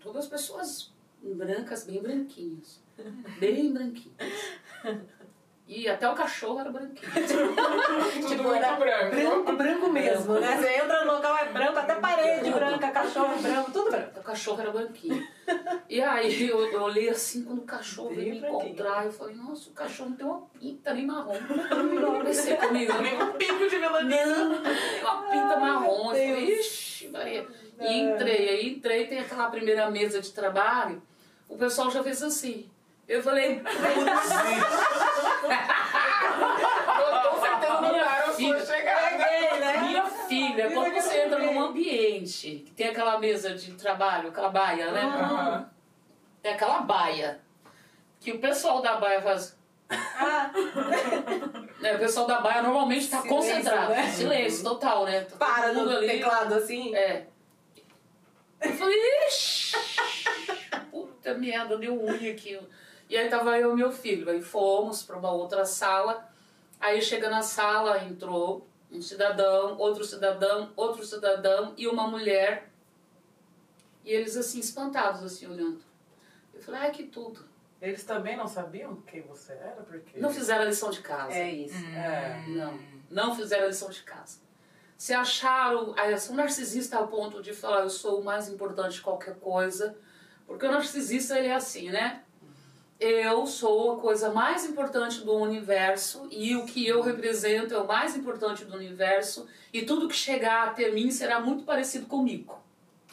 todas pessoas brancas, bem branquinhas. Bem branquinhas. E até o cachorro era branquinho. Tudo Tipo, era branco. Branco, branco mesmo, né? Você entra no local, é branco, até parede branca, cachorro é branco, tudo branco. O cachorro era branquinho. E aí eu, eu olhei assim, quando o cachorro veio me branquinho. encontrar, eu falei, nossa, o cachorro não tem uma pinta nem marrom. Eu pensei comigo? Nem um pico de melanina. Não, tem uma pinta marrom. Eu falei, Deus. ixi, Maria. E entrei, aí entrei, tem aquela primeira mesa de trabalho, o pessoal já fez assim. Eu falei, Com certeza não Minha deram a sua filha. chegada. Peguei, né? minha filha, quando você entra num ambiente que tem aquela mesa de trabalho, aquela baia, né? Aham. Tem aquela baia. Que o pessoal da baia faz. Ah, né, o pessoal da baia normalmente está Silêncio, concentrado. né? Silêncio total, né? Tá para no teclado assim. É. Eu falei, ixi, puta merda, deu ruim aqui. E aí tava eu e meu filho. Aí fomos para uma outra sala. Aí chega na sala, entrou um cidadão, outro cidadão, outro cidadão e uma mulher. E eles assim, espantados, assim, olhando. Eu falei, ai, que tudo. Eles também não sabiam quem você era? Porque... Não fizeram a lição de casa. É isso. É. Não, não fizeram a lição de casa. Se acharam, aí, são narcisistas ao ponto de falar eu sou o mais importante de qualquer coisa, porque o narcisista ele é assim, né? Eu sou a coisa mais importante do universo e o que eu represento é o mais importante do universo e tudo que chegar até mim será muito parecido comigo.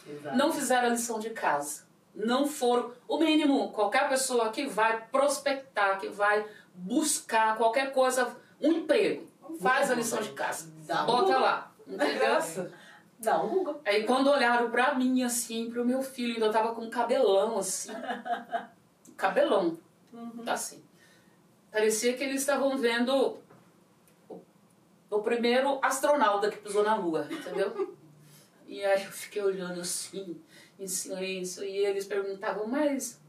Exato. Não fizeram a lição de casa. Não foram. O mínimo, qualquer pessoa que vai prospectar, que vai buscar qualquer coisa, um emprego, faz a lição de casa. Bota lá. Entendeu? Dá um Google. Aí quando olharam pra mim assim, pro meu filho, ainda tava com um cabelão assim. Cabelão. Assim. Parecia que eles estavam vendo o, o primeiro astronauta que pisou na Lua, entendeu? E aí eu fiquei olhando assim, em silêncio, e eles perguntavam, mas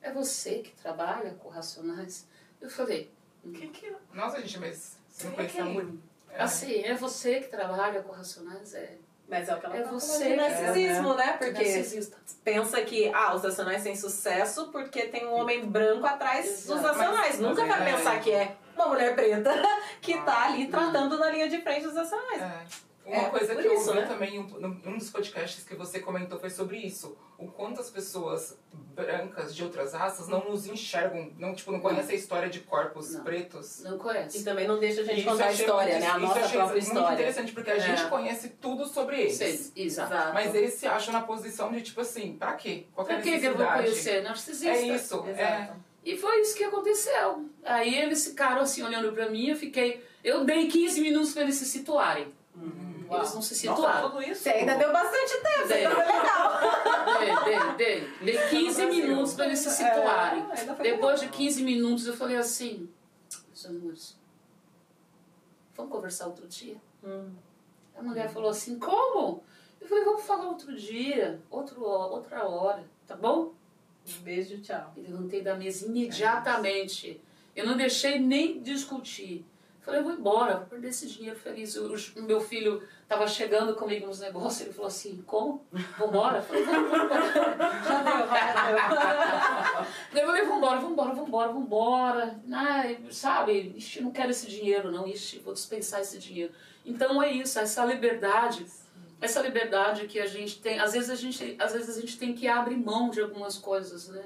é você que trabalha com racionais? Eu falei, Quem que é? Nossa, gente, mas você não quem? muito. É. assim, é você que trabalha com racionais? É, Mas é o que ela É tá você falando de que é, narcisismo, né? porque Porque narcisista. pensa que ah, os nacionais têm sucesso porque tem um homem branco atrás dos Exato. nacionais. Mas- Nunca mas vai é- pensar que é uma mulher preta que tá Ah, ali tratando na linha de frente dos nacionais. É. Uma É, coisa que eu ouvi né? também em um, num- um dos podcasts que você comentou foi sobre isso. O quanto as pessoas brancas de outras raças não nos enxergam, não, tipo, não conhecem a história de corpos Não. pretos. Não E conhece. também não deixa a gente Isso contar a história, muito- né? A isso nossa achei própria muito história. interessante, porque a É. gente conhece tudo sobre eles. Sei, exato. Mas eles se acham na posição de, tipo assim, pra quê? Qual que é a Por que, eu vou conhecer? Narcisista. É isso, é. Exato. E foi isso que aconteceu. Aí eles ficaram assim olhando pra mim, eu fiquei. Eu dei 15 minutos pra eles se situarem. Eles não se situaram. Você ainda deu bastante tempo, Dei. então foi legal. Dei, dei, dei. Dei 15 minutos para eles se situarem. É, ainda foi Depois de 15 minutos eu falei assim, meus amores, vamos conversar outro dia? Hum. A mulher falou assim, como? Eu falei, vamos falar outro dia, outro, outra hora, tá bom? Um beijo, tchau. E levantei da mesa imediatamente. Eu não deixei nem discutir. Falei, eu vou embora, vou perder esse dinheiro feliz. O, meu filho estava chegando comigo nos negócios, ele falou assim, como? Vambora? Eu falei, vamos, vamos embora. Já deu, Eu falei, vambora, vambora, vambora, vambora. Ai, sabe, ixi, não quero esse dinheiro, não. Ixi, vou dispensar esse dinheiro. Então é isso, essa liberdade, essa liberdade que a gente tem. Às vezes a gente, às vezes a gente tem que abrir mão de algumas coisas, né?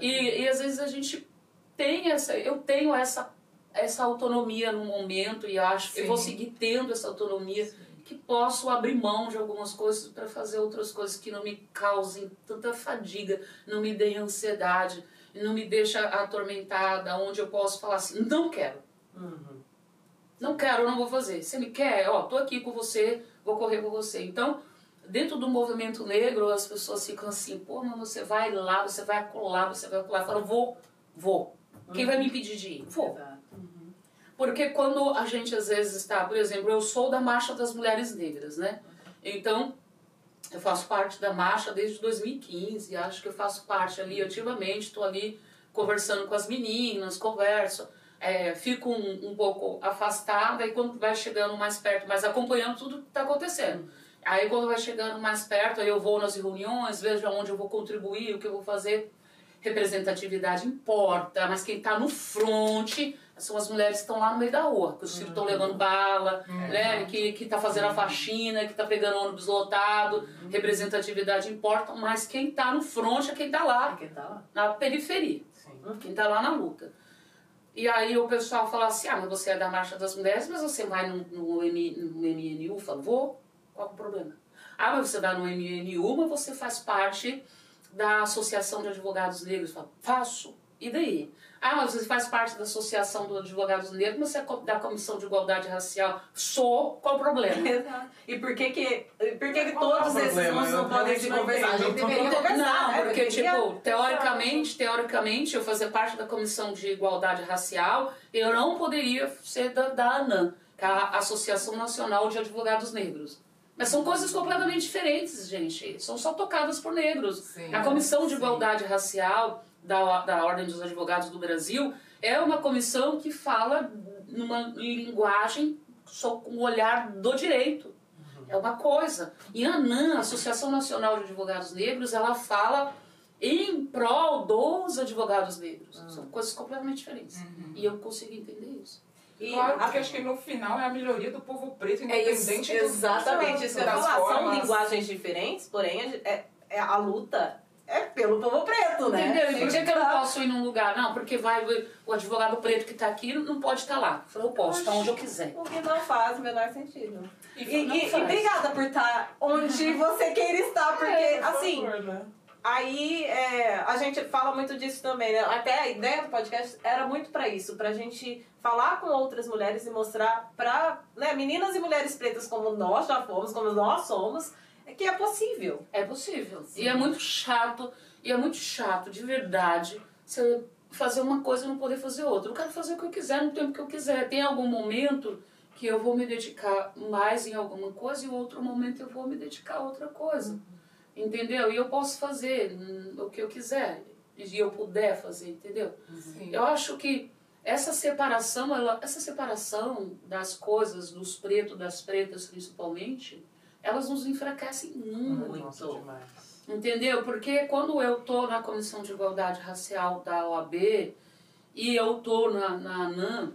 E, e às vezes a gente tem essa, eu tenho essa, essa autonomia no momento e acho que eu vou Sim. seguir tendo essa autonomia que posso abrir mão de algumas coisas para fazer outras coisas que não me causem tanta fadiga, não me deem ansiedade, não me deixa atormentada, onde eu posso falar assim, não quero. Uhum. Não quero, não vou fazer. Você me quer? Ó, tô aqui com você, vou correr com você. Então, dentro do movimento negro, as pessoas ficam assim, pô, mas você vai lá, você vai acolá, você vai. Eu falo, vou, vou. Quem vai me impedir de ir? Vou. Exato. Porque quando a gente às vezes está, por exemplo, eu sou da Marcha das Mulheres Negras, né? Então, eu faço parte da marcha desde 2015, acho que eu faço parte ali ativamente, estou ali conversando com as meninas, converso, é, fico um, um pouco afastada e quando vai chegando mais perto, mas acompanhando tudo que está acontecendo. Aí quando vai chegando mais perto, aí eu vou nas reuniões, vejo aonde eu vou contribuir, o que eu vou fazer. Representatividade importa, mas quem está no fronte são as mulheres que estão lá no meio da rua, que os filhos estão levando bala, né? Que, que tá fazendo a faxina, que tá pegando ônibus lotado. Representatividade importa, mas quem está no fronte é quem está lá, Quem tá lá? na periferia, Sim. quem está lá na luta. E aí o pessoal fala assim, ah, mas você é da Marcha das Mulheres, mas você vai no, no, M, no MNU? Vou, qual é o problema? Ah, mas você vai no MNU, mas você faz parte da Associação de Advogados Negros. Eu falo, faço. E daí? Ah, mas você faz parte da Associação dos Advogados Negros, mas você é da Comissão de Igualdade Racial. Sou, qual o problema? Exato. E por que que, por que, que Qual é todos esses não Eu podem se não conversar? A gente entendo. deveria conversar, Não, né? porque, tipo, teoricamente, teoricamente, eu fazer parte da Comissão de Igualdade Racial, eu não poderia ser da, da ANAM, que é a Associação Nacional de Advogados Negros. Mas são coisas completamente diferentes, gente. São só tocadas por negros. Sim. a Comissão de Sim. Igualdade Racial da, da Ordem dos Advogados do Brasil é uma comissão que fala numa linguagem só com o olhar do direito. É uma coisa. E a ANAM, a Associação Nacional de Advogados Negros, ela fala em prol dos advogados negros. São coisas completamente diferentes. E eu consigo entender isso. E Claro, a- porque acho que no final é a melhoria do povo preto, É isso, independente do- exatamente, isso que eu falar. São linguagens diferentes, porém é, é a luta é pelo povo preto, né? Entendeu? E por que, que eu não Tá. posso ir num lugar? Não, porque vai o advogado preto que está aqui não pode estar lá. Eu falei, eu posso, estar onde eu quiser. O que não faz o menor sentido. E, E não e- e obrigada por estar onde você queira estar, porque Por assim, favor, né? Aí é, a gente fala muito disso também, né? Até a ideia do podcast era muito pra isso, pra gente falar com outras mulheres e mostrar pra né, meninas e mulheres pretas como nós já fomos, como nós somos, é que é possível. É possível. E é muito chato, e é muito chato, de verdade, você fazer uma coisa e não poder fazer outra. Eu quero fazer o que eu quiser no tempo que eu quiser. Tem algum momento que eu vou me dedicar mais em alguma coisa e outro momento eu vou me dedicar a outra coisa. Entendeu? E eu posso fazer hum, o que eu quiser e eu puder fazer, entendeu? Sim. Eu acho que essa separação, ela, essa separação das coisas, dos pretos, das pretas principalmente, elas nos enfraquecem muito. Nossa, demais. Entendeu? Porque quando eu tô na Comissão de Igualdade Racial da OAB e eu tô na, na ANAM,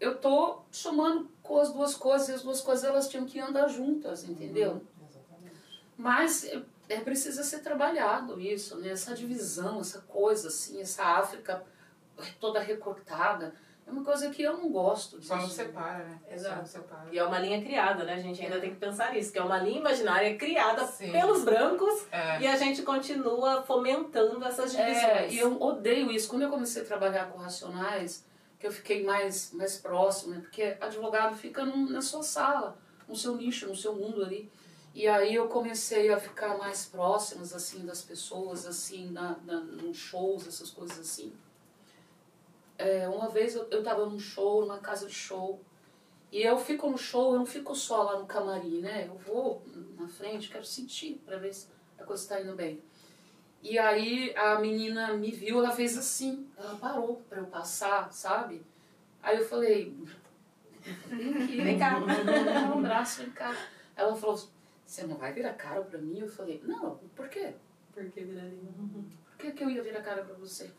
eu tô somando com as duas coisas e as duas coisas elas tinham que andar juntas, entendeu? Exatamente. Mas é, é precisa ser trabalhado isso, né? Essa divisão, essa coisa assim, essa África toda recortada, é uma coisa que eu não gosto disso. Só não separa, né? Exato. Só não separa. E é uma linha criada, né? A gente ainda tem que pensar nisso, que é uma linha imaginária criada Sim. pelos brancos É. e a gente continua fomentando essas divisões. É, e eu odeio isso. Quando eu comecei a trabalhar com racionais, que eu fiquei mais, mais próximo, né? porque advogado fica num- na sua sala. no seu nicho, no seu mundo ali. E aí eu comecei a ficar mais próximas, assim, das pessoas, assim, na, na, nos shows, essas coisas assim. É, uma vez eu, eu tava num show, numa casa de show, e eu fico no show, eu não fico só lá no camarim, né? Eu vou na frente, quero sentir para ver se a coisa está indo bem. E aí a menina me viu, ela fez assim, ela parou para eu passar, sabe? Aí eu falei, vem cá. dá um braço, vem cá. Ela falou, você não vai virar cara para mim? Eu falei, não, por quê? Por que viraria? Por que, que eu ia virar cara para você?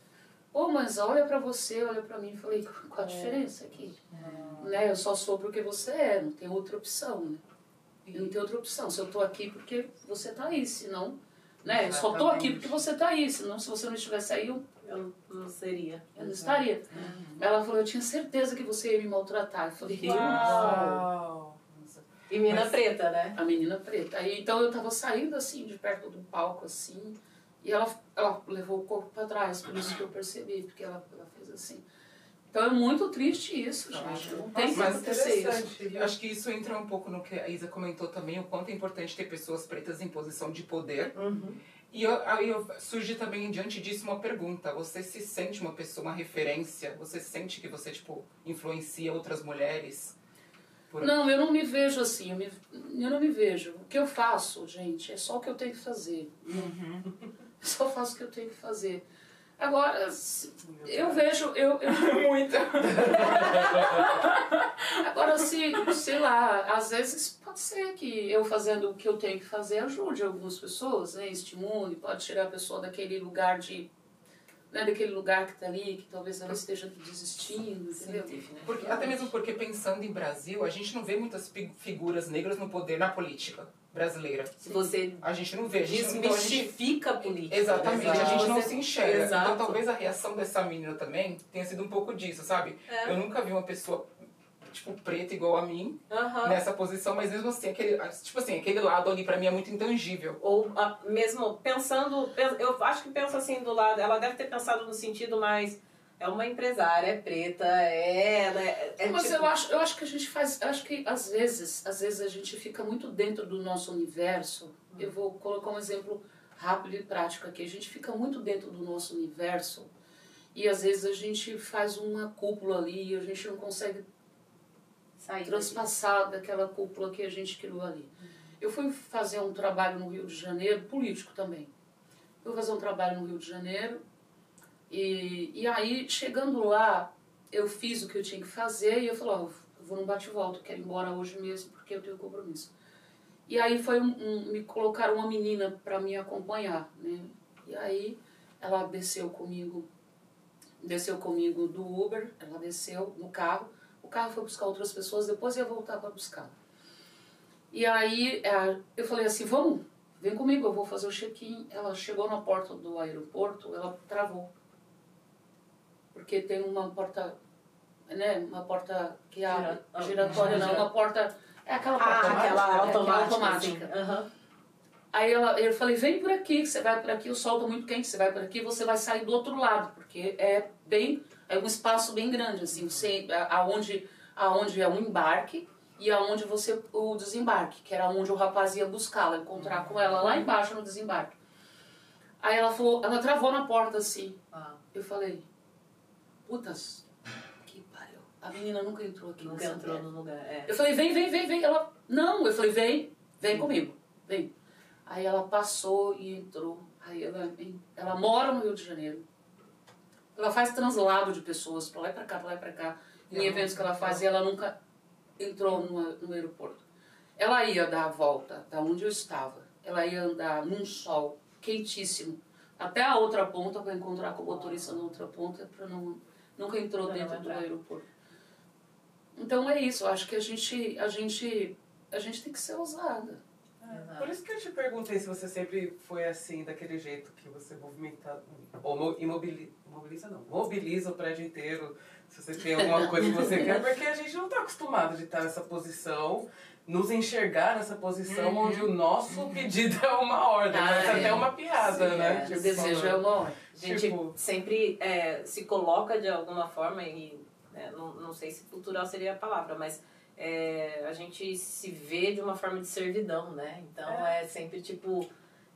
Pô, mas olha para você, olha para mim. Eu falei, qual a diferença aqui? Né? Eu só sou porque você é, não tem outra opção, né? Não tem outra opção. Se eu tô aqui porque você tá aí, senão... Né? Eu só tô aqui porque você tá aí, senão se você não estivesse aí, eu, Eu não seria. eu não estaria. Ela falou, eu tinha certeza que você ia me maltratar. Eu falei? Uau! E mina Mas- preta, né? a menina preta. Aí então eu tava saindo assim, de perto do palco, assim, e ela, ela levou o corpo pra trás, por isso que eu percebi, porque ela, ela fez assim. Então é muito triste isso, gente. Não tem que acontecer isso. Eu acho que isso entra um pouco no que a Isa comentou também, o quanto é importante ter pessoas pretas em posição de poder. Uhum. E eu, aí eu, surge também diante disso uma pergunta. Você se sente uma pessoa, uma referência? Você sente que você, tipo, influencia outras mulheres? Por- Não, eu não me vejo assim, eu, me, eu não me vejo. O que eu faço, gente, é só o que eu tenho que fazer. Eu só faço o que eu tenho que fazer. Agora, eu vejo, eu, eu Muito. Agora, se, sei lá, às vezes pode ser que eu fazendo o que eu tenho que fazer ajude algumas pessoas, né? Estimule, pode tirar a pessoa daquele lugar de. Né, daquele lugar que tá ali, que talvez ela esteja desistindo, entendeu? Porque, até mesmo porque pensando em Brasil, a gente não vê muitas fi- figuras negras no poder na política brasileira. Se você A gente não vê. A gente, então a gente desmistifica a política. Exatamente, né? a gente não se enxerga. Exato. Então talvez a reação dessa menina também tenha sido um pouco disso, sabe? É. Eu nunca vi uma pessoa, tipo, preta igual a mim, nessa posição, mas mesmo assim, aquele, tipo assim, aquele lado ali pra mim é muito intangível. Ou a- mesmo pensando, pen- eu acho que pensa assim do lado, ela deve ter pensado no sentido mais, é uma empresária, é preta, é, ela é, é Mas tipo- eu acho, eu acho que a gente faz, eu acho que às vezes, às vezes a gente fica muito dentro do nosso universo. Eu vou colocar um exemplo rápido e prático aqui. A gente fica muito dentro do nosso universo e às vezes a gente faz uma cúpula ali e a gente não consegue sair daqui. transpassar daquela cúpula que a gente criou ali. Eu fui fazer um trabalho no Rio de Janeiro, político também. Fui fazer um trabalho no Rio de Janeiro e, e aí, chegando lá, eu fiz o que eu tinha que fazer e eu falei, ó, eu vou num bate-volta, quero ir embora hoje mesmo porque eu tenho compromisso. E aí foi um, um- me colocaram uma menina para me acompanhar, né? E aí ela desceu comigo, desceu comigo do Uber, ela desceu no carro, o carro foi buscar outras pessoas, depois ia voltar para buscar. E aí é, eu falei assim, vamos, vem comigo, eu vou fazer o check-in. Ela chegou na porta do aeroporto, ela travou. Porque tem uma porta, né, uma porta que abre, Gira- ah, giratória não, uma porta, é aquela porta Ah, automática, aquela automática. automática. assim. Aham. Aí ela, eu falei, vem por aqui, que você vai por aqui, o sol tá muito quente, você vai por aqui, você vai sair do outro lado, porque é bem, é um espaço bem grande, assim, você, aonde, aonde é o embarque e aonde você, o desembarque, que era onde o rapaz ia buscá-la, encontrar com ela lá embaixo no desembarque. Aí ela falou, ela travou na porta assim, Ah, eu falei, putas, que pariu, a menina nunca entrou aqui nunca entrou no lugar. É. Eu falei, vem, vem, vem, vem. Ela, não. Eu falei, vem, vem comigo, vem. Aí ela passou e entrou. Aí ela, ela mora no Rio de Janeiro. Ela faz translado de pessoas pra lá e pra cá, pra lá e pra cá. Em Ela eventos que ela nunca faz e ela nunca entrou no, no aeroporto. Ela ia dar a volta da onde eu estava. Ela ia andar num sol quentíssimo até a outra ponta para encontrar com o motorista na outra ponta para não nunca entrou não dentro do entrar. aeroporto. Então é isso, eu acho que a gente a gente a gente tem que ser ousada. Exato. Por isso que eu te perguntei se você sempre foi assim, daquele jeito que você movimenta, ou mo- imobili, mobiliza não, mobiliza o prédio inteiro, se você tem alguma coisa que você quer, porque a gente não está acostumado de estar nessa posição, nos enxergar nessa posição Uhum. onde o nosso pedido é uma ordem, Ah, é. até uma piada, Sim, né? é. Tipo, o desejo é uma hora. A gente Tipo- sempre é, se coloca de alguma forma e né, não, não sei se cultural seria a palavra, mas é, a gente se vê de uma forma de servidão, né? Então é, é sempre tipo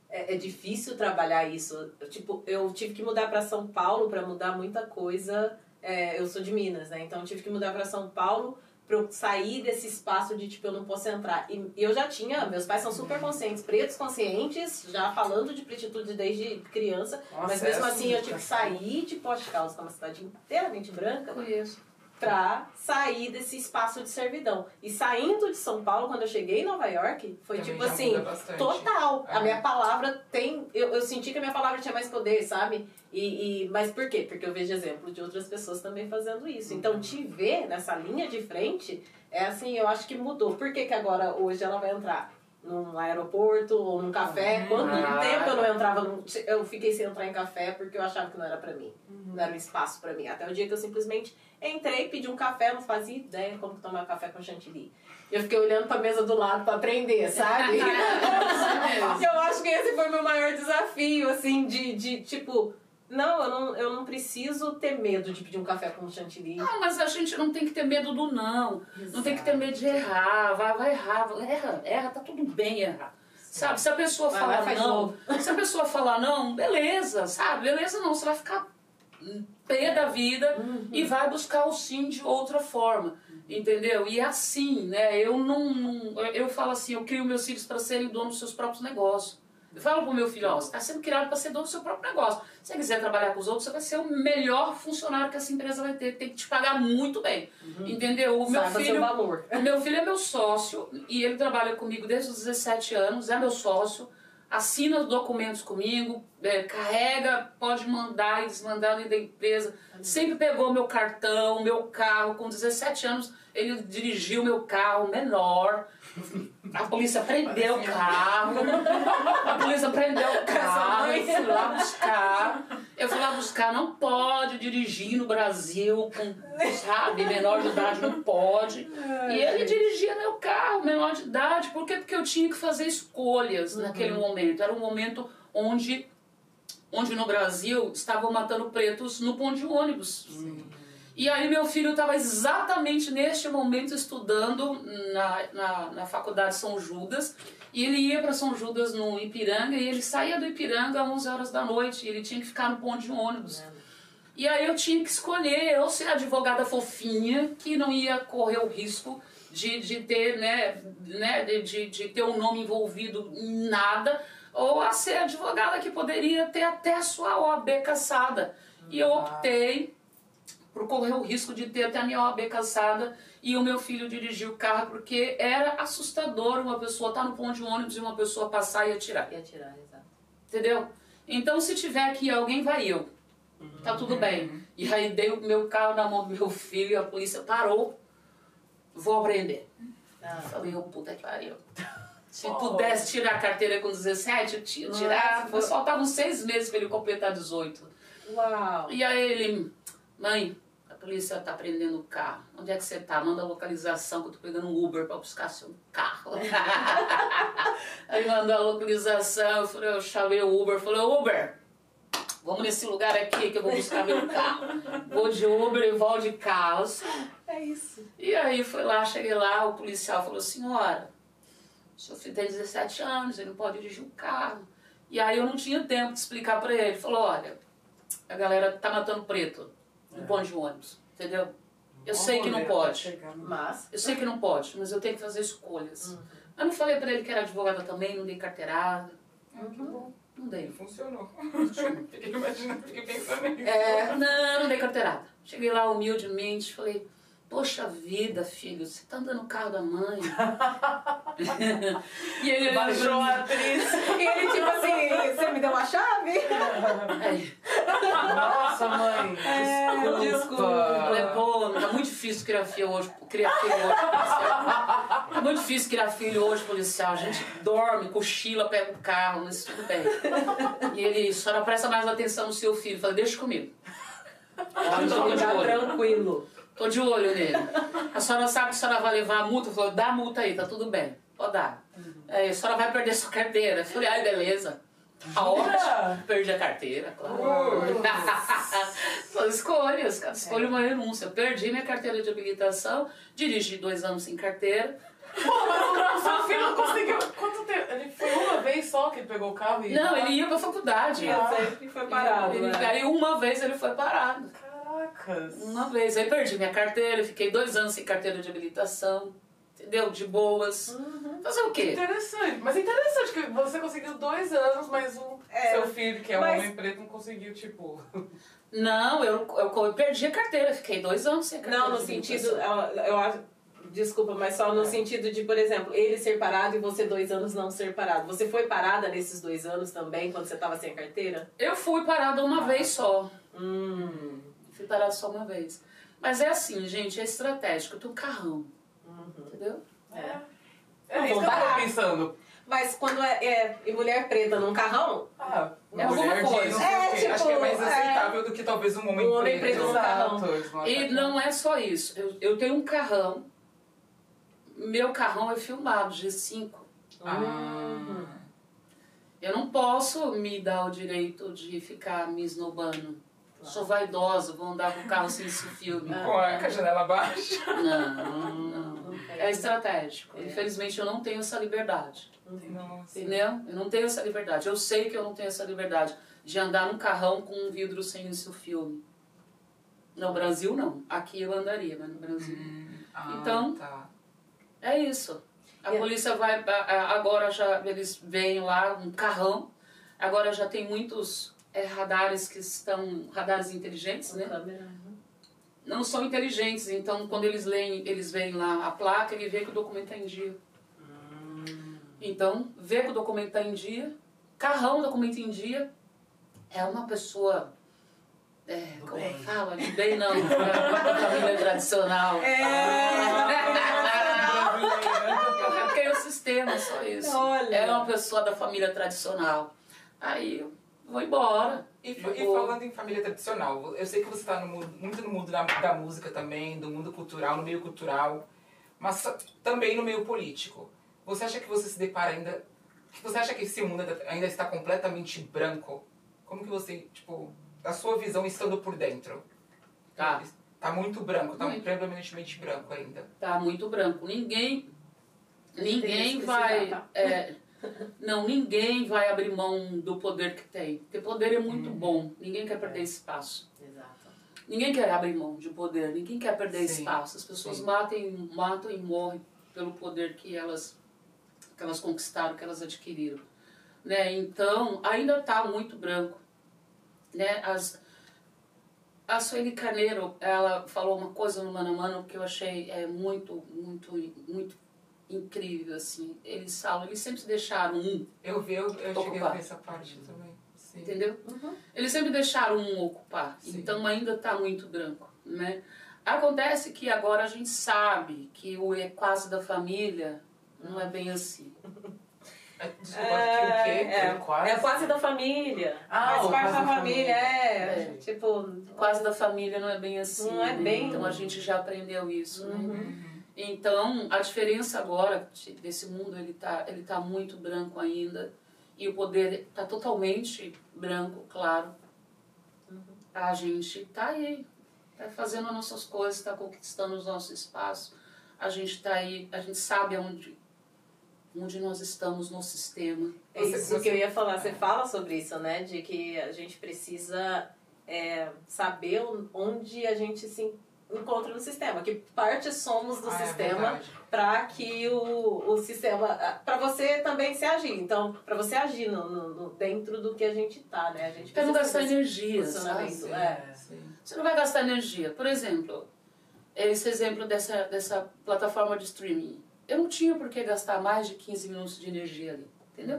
é, é, difícil trabalhar isso. Tipo, eu tive que mudar para São Paulo para mudar muita coisa. É, eu sou de Minas, né? Então eu tive que mudar para São Paulo para eu sair desse espaço de tipo eu não posso entrar. E eu já tinha, meus pais são super conscientes, pretos conscientes, já falando de pretitude desde criança, Nossa, mas mesmo assim eu tive que sair de Poste Caldas, que é uma cidade inteiramente branca. Conheço pra sair desse espaço de servidão. E saindo de São Paulo, quando eu cheguei em Nova York, foi Também tipo assim, total. É. A minha palavra tem. Eu, eu senti que a minha palavra tinha mais poder, sabe? E, e, mas por quê? Porque eu vejo exemplo de outras pessoas também fazendo isso. Então, uhum. te ver nessa linha de frente, é assim, eu acho que mudou. Por que, que agora, hoje, ela vai entrar? Num aeroporto ou num café. Uhum. Quanto ah. tempo eu não entrava, num, eu fiquei sem entrar em café porque eu achava que não era para mim, uhum. não era um espaço para mim. Até o dia que eu simplesmente entrei, pedi um café, não fazia ideia como tomar café com chantilly. Eu fiquei olhando pra mesa do lado para aprender, sabe? eu acho que esse foi meu maior desafio, assim, de, de tipo, não eu, não, eu não preciso ter medo de pedir um café com chantilly. Não, mas a gente não tem que ter medo do não. Exato. Não tem que ter medo de errar. Vai, vai errar. Erra, erra, tá tudo bem errar. Sabe, se a pessoa vai, falar vai, não, se a pessoa falar não, beleza, sabe? Beleza não, você vai ficar pé da vida uhum. e vai buscar o sim de outra forma. Entendeu? E é assim, né? Eu não, não eu falo assim, eu crio meus filhos para serem donos dos seus próprios negócios. Eu falo pro meu filho, ó, você está sendo criado para ser dono do seu próprio negócio. Se você quiser trabalhar com os outros, você vai ser o melhor funcionário que essa empresa vai ter. Tem que te pagar muito bem. Uhum. Entendeu? O meu filho, seu valor. O meu filho é meu sócio e ele trabalha comigo desde os 17 anos, é meu sócio assina os documentos comigo, é, carrega, pode mandar e desmandar dentro da empresa. Sempre pegou meu cartão, meu carro. Com 17 anos, ele dirigiu meu carro menor. A polícia prendeu o carro. A polícia prendeu o carro. Eu fui lá buscar. Eu fui lá buscar. Não pode dirigir no Brasil com, sabe, menor de idade não pode. E ele dirigia meu carro, menor de idade. Por quê? Porque eu tinha que fazer escolhas uhum. naquele momento. Era um momento onde, onde no Brasil estavam matando pretos no ponto de ônibus. Sim. E aí meu filho estava exatamente neste momento estudando na, na, na faculdade São Judas. E ele ia para São Judas no Ipiranga e ele saía do Ipiranga às 11 horas da noite. E ele tinha que ficar no ponto de ônibus. E aí eu tinha que escolher eu ser a advogada fofinha que não ia correr o risco de, de ter, né, né, de, de ter um nome envolvido em nada, ou a ser advogada que poderia ter até a sua OAB caçada. E eu optei por correr o risco de ter até a minha OAB cansada e o meu filho dirigir o carro, porque era assustador uma pessoa estar tá no ponto de ônibus e uma pessoa passar e atirar. E atirar, exato. Entendeu? Então se tiver aqui alguém, vai eu. Uhum. Tá tudo bem. E aí dei o meu carro na mão do meu filho e a polícia parou. Vou aprender. Ah. Falei, oh, puta que pariu. Se oh. pudesse tirar a carteira com 17, eu tinha tirado. Faltavam seis meses para ele completar 18. Uau! E aí ele, mãe, polícia tá prendendo o carro. Onde é que você tá? Manda a localização que eu tô pegando um Uber para buscar seu carro. Aí mandou a localização, eu, falei, eu chamei o Uber, falei, Uber, vamos nesse lugar aqui que eu vou buscar meu carro. Vou de Uber e volto de carro. É isso. E aí fui lá, cheguei lá, o policial falou, senhora, o seu filho tem 17 anos, ele não pode dirigir um carro. E aí eu não tinha tempo de explicar para ele. Ele falou, olha, a galera tá matando preto no ponto de ônibus, entendeu? Eu sei que não pode, mas eu sei que não pode, mas eu tenho que fazer escolhas. Uhum. Eu não falei pra ele que era advogada também, não dei carteirada. Ah, que bom. Não dei. Funcionou. fiquei imaginando, fiquei pensando nisso. É, não, não dei carteirada. Cheguei lá humildemente, falei, Poxa vida, filho, você tá andando no carro da mãe. e ele baixou a atriz. E ele, tipo assim, você me deu uma chave? É. Nossa, mãe. É, desculpa. Falei, pô, tá muito difícil criar filho hoje, criar filho hoje, policial. É muito difícil criar filho hoje, policial. A gente dorme, cochila, pega o carro, mas tudo bem. E ele, só não presta mais atenção no seu filho. Falei, deixa comigo. Pode ficar tranquilo. Tô de olho nele. A senhora sabe que a senhora vai levar a multa? Eu falei, dá a multa aí, tá tudo bem. Pode dar. Uhum. Aí, a senhora vai perder sua carteira. Eu falei, ai, beleza. Tá ótimo. Perdi a carteira, claro. São escolhas, cara. Escolho uma renúncia. Perdi minha carteira de habilitação, dirigi dois anos sem carteira. Pô, mas o seu filho não conseguiu. Quanto tempo? Ele foi uma vez só que ele pegou o carro e. Não, ele ia pra faculdade. Eu sempre foi parado. Ele, né? Aí uma vez ele foi parado. Caracas. Uma vez. Aí perdi minha carteira, fiquei dois anos sem carteira de habilitação. Entendeu? De boas. Uhum. Fazer o quê? Interessante. Mas é interessante que você conseguiu dois anos, mas o É, seu filho, que é um mas- homem preto, não conseguiu, tipo. Não, eu, eu, eu perdi a carteira, fiquei dois anos sem carteira. Não, no de sentido, eu, eu acho. Desculpa, mas só no sentido de, por exemplo, ele ser parado e você dois anos não ser parado. Você foi parada nesses dois anos também, quando você tava sem carteira? Eu fui parada uma vez só. Hum. Parada só uma vez. Mas é assim, gente, é estratégico. Eu tenho um carrão, Uhum. entendeu? É. É isso que eu tava parar. pensando. Mas quando é, é e mulher preta num carrão, Ah, É alguma de coisa. sei É, tipo, Acho que é mais é. aceitável do que talvez um homem Um homem preto. preto no carrão. E não é só isso. Eu, eu tenho um carrão. Meu carrão é filmado, G5. Ah. Eu não posso me dar o direito de ficar me esnobando. Sou vaidosa, vou andar com o carro sem esse filme. Com a, janela baixa. Não, não. É estratégico. Infelizmente eu não tenho essa liberdade. Nossa. Entendeu? Eu não tenho essa liberdade. Eu sei que eu não tenho essa liberdade de andar num carrão com um vidro sem esse filme. No Brasil, não. Aqui eu andaria, mas no Brasil. Ah, Então- Tá. É isso. A E- polícia vai. a- Agora já eles veem lá um carrão. Agora já tem muitos é, radares que estão. radares inteligentes, Com né? câmera. Não são inteligentes, então quando eles leem, eles veem lá a placa, ele vê que o documento está em dia. Então, vê que o documento está em dia, carrão, documento em dia, é uma pessoa. É, como bem. fala? De bem não, é uma família tradicional. Eu hackeei o sistema, só isso. Olha. É uma pessoa da família tradicional. Aí eu vou embora. E, e falando em família tradicional, eu sei que você está muito no mundo da, da música também, do mundo cultural, no meio cultural, mas também no meio político. Você acha que você se depara ainda. que Você acha que esse mundo ainda- está completamente branco? Como que você, tipo, a sua visão estando por dentro? Tá. Tá muito branco, tá Muito. predominantemente branco ainda. Tá muito branco. Ninguém. Ninguém vai. tá? é, não, ninguém vai abrir mão do poder que tem. Porque poder é muito Uhum. bom. Ninguém quer perder espaço. Exato. Ninguém quer abrir mão de poder. Ninguém quer perder Sim, espaço. As pessoas sim. matam, matam e morrem pelo poder que elas, que elas conquistaram, que elas adquiriram. Né? Então, ainda está muito branco. Né? As, a Sueli Carneiro, ela falou uma coisa no Mano Mano que eu achei é, muito, muito, muito incrível, assim. Eles falam, eles sempre deixaram um, Eu vi, eu, eu cheguei a ver essa parte também. Sim. entendeu? Uhum. Eles sempre deixaram um ocupar, Sim. então ainda está muito branco, né? Acontece que agora a gente sabe que o é quase da família não é bem assim. É, Desculpa, que o quê? É, É quase? é quase da família. Ah, Faz o parte quase da da família, é. É. Tipo. Quase da família não é bem assim. Não é né? bem. Então a gente já aprendeu isso, né? Uhum. Então, a diferença agora de- desse mundo, ele tá, ele tá muito branco ainda. E o poder tá totalmente branco, claro. A gente tá aí, tá fazendo as nossas coisas, tá conquistando os nossos espaços. A gente tá aí, a gente sabe aonde, onde nós estamos no sistema. É Você- isso você- que eu ia falar. Você fala sobre isso, né? De que a gente precisa é, saber onde a gente se encontra no sistema. Que parte somos do Ah, é sistema verdade. para que o, o sistema. para você também se agir. Então, para você agir no, no- no- dentro do que a gente tá, né? A gente Pra não gastar energia, sabe? É. Sim. Você não vai gastar energia. Por exemplo, esse exemplo dessa, dessa plataforma de streaming. Eu não tinha por que gastar mais de 15 minutos de energia ali, entendeu?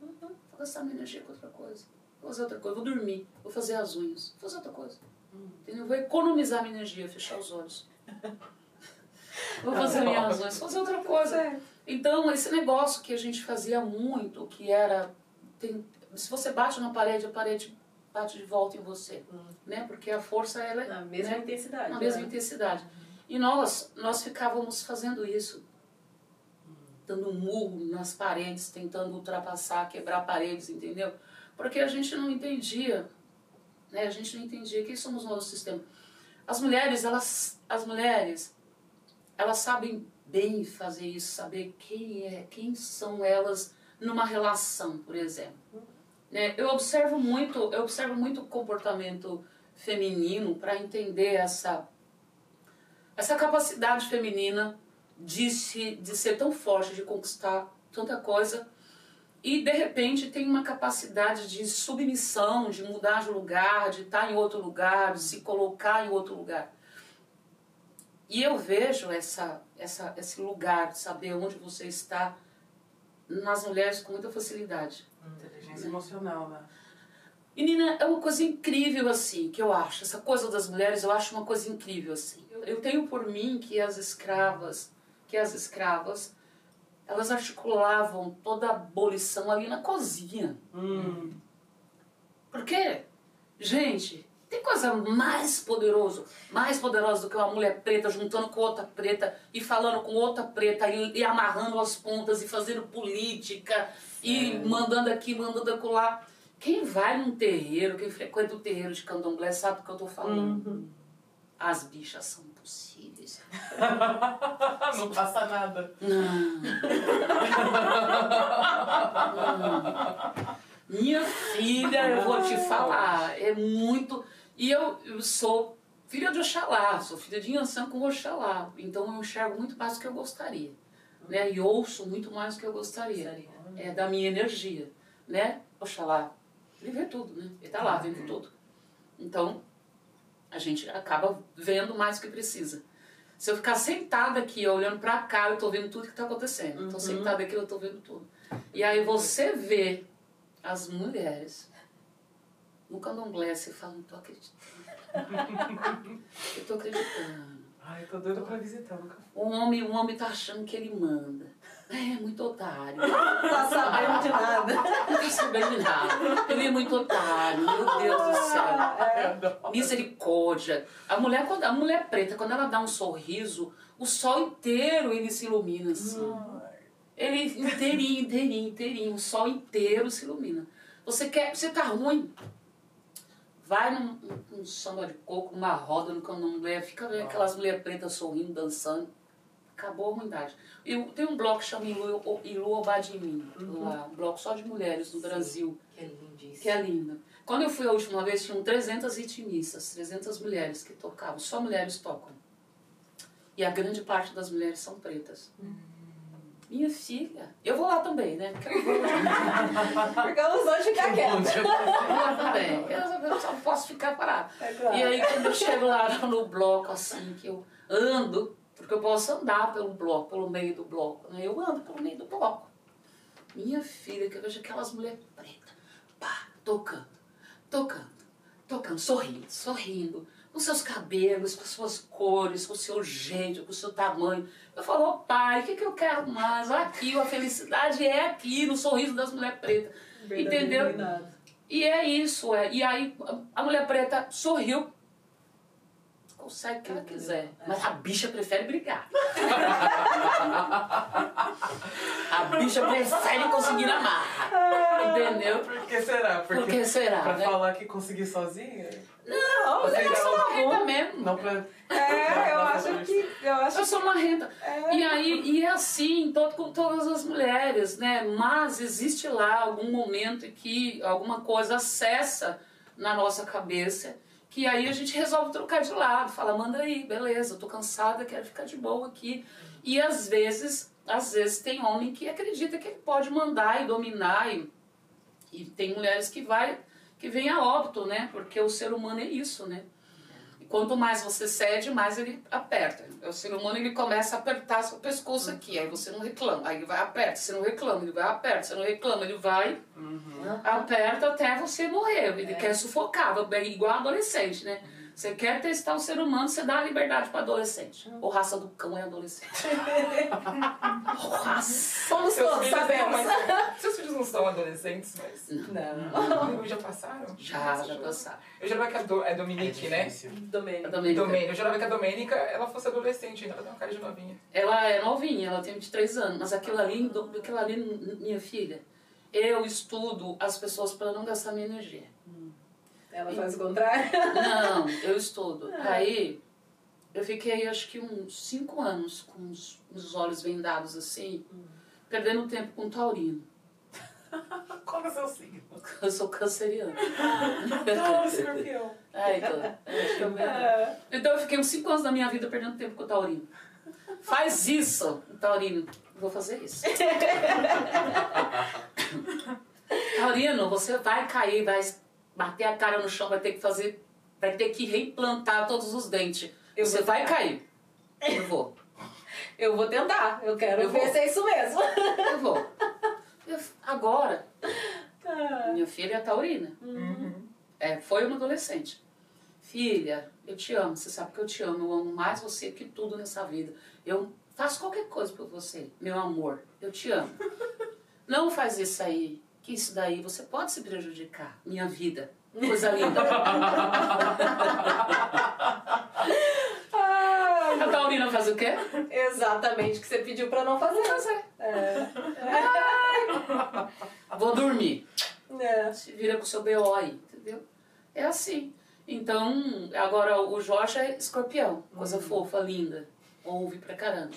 Uhum. Vou gastar minha energia com outra coisa. Vou fazer outra coisa, vou dormir, vou fazer as unhas, vou fazer outra coisa. Entendeu? Vou economizar minha energia, fechar os olhos. Vou fazer minhas unhas, fazer outra coisa. Então, esse negócio que a gente fazia muito, que era. tem- se você bate na parede, a parede bate de volta em você. Né? Porque a força ela é Na mesma né? intensidade. na mesma né? intensidade. E nós, nós ficávamos fazendo isso. Dando um murro nas paredes, tentando ultrapassar, quebrar paredes, entendeu? porque a gente não entendia, né? A gente não entendia quem somos nós no sistema. As mulheres, elas, as mulheres, elas sabem bem fazer isso, saber quem é, quem são elas numa relação, por exemplo. Né? Eu observo muito, eu observo muito o comportamento feminino para entender essa essa capacidade feminina de, se, de ser tão forte, de conquistar tanta coisa e de repente tem uma capacidade de submissão, de mudar de lugar, de estar em outro lugar, de se colocar em outro lugar. E eu vejo essa, essa, esse lugar de saber onde você está nas mulheres com muita facilidade. Inteligência emocional, né? Menina, é uma coisa incrível assim, que eu acho. Essa coisa das mulheres, eu acho uma coisa incrível assim. Eu, eu tenho por mim que as escravas, que as escravas, elas articulavam toda a abolição ali na cozinha. Hum. Por quê? Gente, tem coisa mais poderoso, mais poderosa do que uma mulher preta juntando com outra preta e falando com outra preta e, e amarrando as pontas e fazendo política e mandando aqui, mandando acolá. Quem vai num terreiro, quem frequenta o terreiro de candomblé sabe do que eu tô falando. As bichas são possíveis. Não passa nada. Não. Não. Minha filha, eu vou te falar, é muito. E eu, eu sou filha de Oxalá, sou filha de Yansan com Oxalá. Então eu enxergo muito mais do que eu gostaria. Né? E ouço muito mais do que eu gostaria. É da minha energia. Né? Oxalá, ele vê tudo, né? Ele tá lá vendo tudo. Então, a gente acaba vendo mais do que precisa. Se eu ficar sentada aqui, olhando pra cá, eu tô vendo tudo que tá acontecendo. Tô sentada aqui, eu tô vendo tudo. E aí você vê as mulheres no candomblé, você fala, não tô acreditando. eu tô acreditando. Ai, tô doida pra visitar. Nunca. O homem, o homem tá achando que ele manda. É, muito otário. Não tá sabendo de nada. Não tá sabendo de nada. Ele é muito otário, meu Deus do céu. Misericórdia. A mulher, quando, a mulher preta, quando ela dá um sorriso, o sol inteiro ele se ilumina assim. Ele inteirinho, inteirinho, inteirinho, o sol inteiro se ilumina. Você quer, você tá ruim? Vai num, num, num samba de coco, numa roda no candomblé, fica vendo aquelas mulheres pretas sorrindo, dançando. Acabou a ruindade. Eu, tem um bloco que chama Ilu, Ilu Obadimi, lá, um bloco só de mulheres no Brasil Que é lindíssimo. que é linda. Quando eu fui a última vez, tinham 300 ritmistas, 300 mulheres que tocavam, só mulheres tocam. E a grande parte das mulheres são pretas. Minha filha, eu vou lá também, né? Porque eu vou, eu dois ficam quietos. vou lá também. Eu, eu só posso ficar parada. É claro. E aí quando eu chego lá no bloco, assim, que eu ando, porque eu posso andar pelo bloco, pelo meio do bloco, né? Eu ando pelo meio do bloco. Minha filha, que eu vejo aquelas mulheres pretas, pá, tocando, tocando, tocando, sorrindo, sorrindo, com seus cabelos, com suas cores, com seu jeito, com seu tamanho. Eu falo, ô pai, o que, que eu quero mais? Aqui, a felicidade é aqui, no sorriso das mulheres pretas. Entendeu? E é isso, é. E aí a mulher preta sorriu. Consegue o que ela quiser. Mas a bicha prefere brigar. a bicha prefere conseguir na marra. Entendeu? Por que será? Porque Por que será? Pra né? falar que consegui sozinha? Não, Você Eu sou marrenta mesmo. Não pra. É, eu acho que. Eu acho Eu sou marrenta. É. E aí, e é assim todo, com todas as mulheres, né? Mas existe lá algum momento em que alguma coisa acessa na nossa cabeça que aí a gente resolve trocar de lado, fala, manda aí, beleza, eu tô cansada, quero ficar de boa aqui. E às vezes, às vezes tem homem que acredita que ele pode mandar e dominar e, e tem mulheres que vai que vem a óbito, né? Porque o ser humano é isso, né? Quanto mais você cede, mais ele aperta. O ser humano ele começa a apertar seu pescoço aqui, aí você não reclama, aí ele vai aperta, você não reclama, ele vai aperta, você não reclama, ele vai aperta até você morrer. Ele quer sufocar, é igual adolescente, né? Você quer testar o ser humano, você dá a liberdade para adolescente. O raça do cão é adolescente. o raça. Somos Seus todos, filhos, não, sabemos. mas, seus filhos não são adolescentes, mas. Não. Já passaram? Já, já passaram. Eu jurava que a do, é Dominique, né? Domênico. A Domênica. Domênica. Eu jurava que a Domênica ela fosse adolescente, ainda ela tem uma cara de novinha. Ela é novinha, ela tem 23 anos, mas aquilo ali, aquilo ali, minha filha, eu estudo as pessoas para não gastar minha energia. Ela faz o contrário. Não, eu estudo. Aí eu fiquei acho que uns cinco anos com os, os olhos vendados assim, perdendo tempo com taurino. Qual é o seu signo? Eu sou canceriana. Não, escorpião. É, então, que eu mesmo. Então eu fiquei uns 5 anos da minha vida perdendo tempo com o Taurino. Faz isso, Taurino. Vou fazer isso. Taurino, você vai cair, vai bater a cara no chão, vai ter que fazer, vai ter que reimplantar todos os dentes. Eu você vai cair. Eu vou. Eu vou tentar. Eu quero Eu ver vou. se é isso mesmo. Eu vou. Eu- agora, Ah. minha filha é taurina. É, foi uma adolescente. Filha, eu te amo, você sabe que eu te amo, eu amo mais você que tudo nessa vida. Eu faço qualquer coisa por você, meu amor, eu te amo. Não faz isso aí, que isso daí você pode se prejudicar, minha vida. Coisa linda. A taurina faz o quê? exatamente o que você pediu pra não fazer. Fazer. É. Vou dormir. É. se vira com o seu BO aí, entendeu? É assim. Então, agora o Jorge é escorpião, coisa fofa, linda. Ouve pra caramba.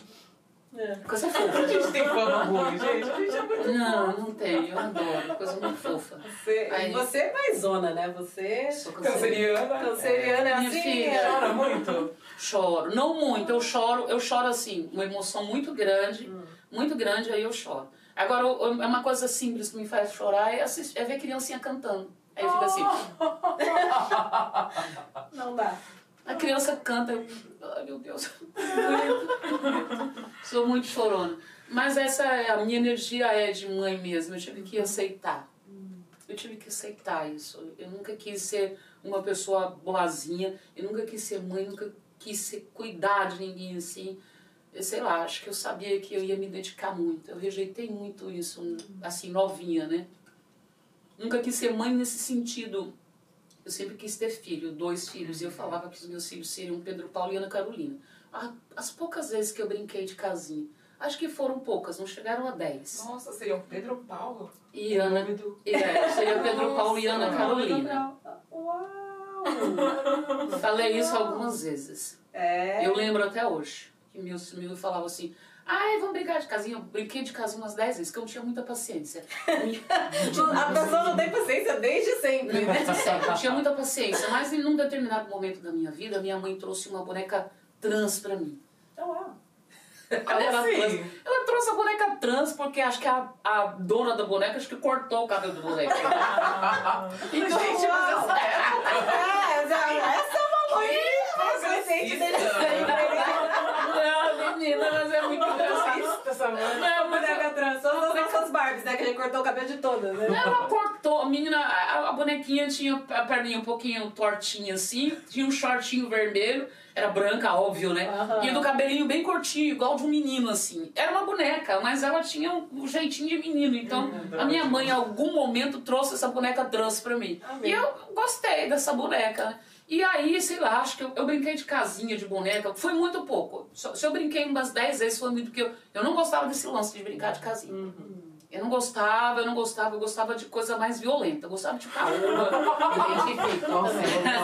É. Coisa A fofa. gente tem fama ruim, gente. A gente é muito Não, não tem, eu adoro, coisa muito fofa. Você, Aí. você é mais zona, né? Você. Sou canceriana. canceriana. Canceriana é Minha assim. filha. é. Chora muito. Choro, não muito, eu choro, eu choro assim, uma emoção muito grande, Hum. muito grande, aí eu choro. Agora, é uma coisa simples que me faz chorar é, assistir, é ver criancinha cantando. Aí eu fico assim, Não dá. A criança canta, eu, ai meu Deus, sou muito chorona. Mas essa é a minha energia é de mãe mesmo, eu tive que aceitar. Eu tive que aceitar isso. Eu nunca quis ser uma pessoa boazinha, eu nunca quis ser mãe, nunca quis ser, cuidar de ninguém assim. Eu sei lá, acho que eu sabia que eu ia me dedicar muito. Eu rejeitei muito isso, assim, novinha, né? Nunca quis ser mãe nesse sentido eu sempre quis ter filho, dois filhos, e eu falava que os meus filhos seriam Pedro Paulo e Ana Carolina. As poucas vezes que eu brinquei de casinha, acho que foram poucas, não chegaram a dez. Nossa, seria o Pedro Paulo? E Ana, do- é, seria Pedro Paulo e Ana. Carolina. Uau! Falei isso algumas vezes. É. Eu lembro até hoje, que meus filhos falavam assim, ai, vamos brincar de casinha. Eu brinquei de casinha umas dez vezes, que eu não tinha muita paciência. A pessoa não tem paciência desde sempre, né? Desde sempre, eu tinha muita paciência, mas em um determinado momento da minha vida, minha mãe trouxe uma boneca trans pra mim. Então. Ela, era assim? trans. Ela trouxe a boneca trans porque acho que a, a dona da boneca acho que cortou o cabelo do boneca. Então, Gente, mas essa É, essa é uma mãe presente dele Não, menina, mas é muito engraçado. essa mãe. Não, mas trans, só as nossas Barbies, né? Que a gente cortou o cabelo de todas, né? Ela cortou, a menina, a, a bonequinha tinha a perninha um pouquinho tortinha assim, tinha um shortinho vermelho, era branca, óbvio, né? Aham. E do cabelinho bem curtinho, igual de um menino assim. Era uma boneca, mas ela tinha um, jeitinho de menino. Então, a minha mãe, em algum momento, trouxe essa boneca trans pra mim. Amém. E eu gostei dessa boneca? E aí, sei lá, acho que eu, eu brinquei de casinha de boneca, foi muito pouco. Se, se eu brinquei umas 10 vezes, foi muito porque eu, eu não gostava desse lance de brincar de casinha. Eu não gostava, eu não gostava, eu gostava de coisa mais violenta. Eu gostava de por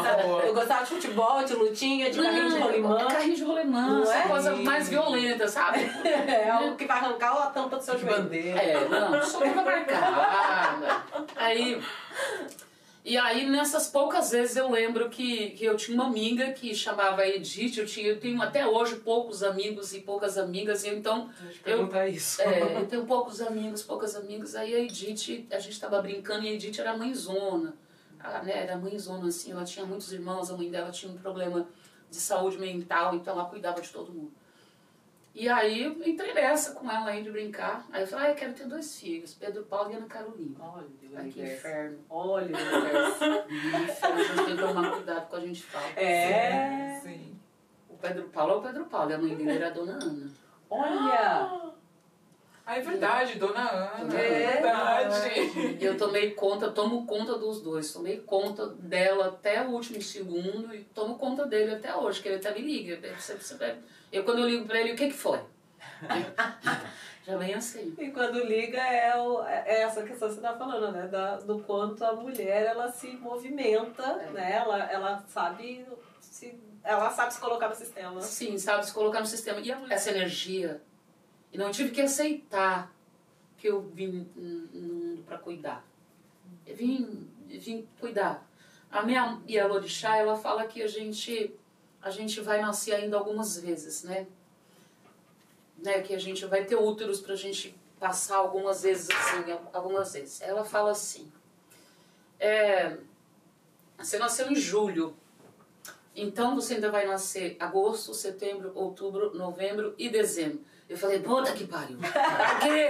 favor. Eu gostava de futebol, de lutinha, de carrinho de rolimã. Carrinho de rolimã, é? coisa mais violenta, sabe? É o que vai arrancar a tampa do seu De joelho. bandeira. É, não, sou toda marcada. Aí. E aí, nessas poucas vezes, eu lembro que, que eu tinha uma amiga que chamava Edith. Eu, tinha, eu tenho até hoje poucos amigos e poucas amigas. E então, eu isso. é, eu tenho poucos amigos, poucas amigas. Aí a Edith, a gente tava brincando e a Edith era mãezona. Ela, né, era mãezona, assim, ela tinha muitos irmãos, a mãe dela tinha um problema de saúde mental, então ela cuidava de todo mundo. E aí entrei nessa com ela aí de brincar. Aí eu falei, ah, eu quero ter dois filhos, Pedro Paulo e Ana Carolina. Olha que inferno. Olha a gente tem que tomar cuidado com a gente fala. É. Sim. O Pedro Paulo é o Pedro Paulo, e a mãe dele era a dona Ana. Olha. Ah, é verdade, Dona Ana. É. É verdade. E eu tomei conta, tomo conta dos dois. Tomei conta dela até o último segundo e tomo conta dele até hoje, que ele até me liga. Você- você- Eu, quando eu ligo pra ele, o que que foi? Já vem assim. E quando liga é, o, é essa questão que você está falando, né? Da, do quanto a mulher ela se movimenta, É. né? Ela, ela sabe se ela sabe se colocar no sistema. Sim, sabe, se colocar no sistema. E a mulher, essa energia. E não tive que aceitar que eu vim no mundo para cuidar. Eu vim, vim cuidar. A minha Yalorixá, ela fala que a gente, a gente vai nascer ainda algumas vezes, né? né? Que a gente vai ter úteros pra gente passar algumas vezes assim, algumas vezes. Ela fala assim, é, você nasceu em julho, então você ainda vai nascer agosto, setembro, outubro, novembro e dezembro. Eu falei, puta que pariu. Pra quê?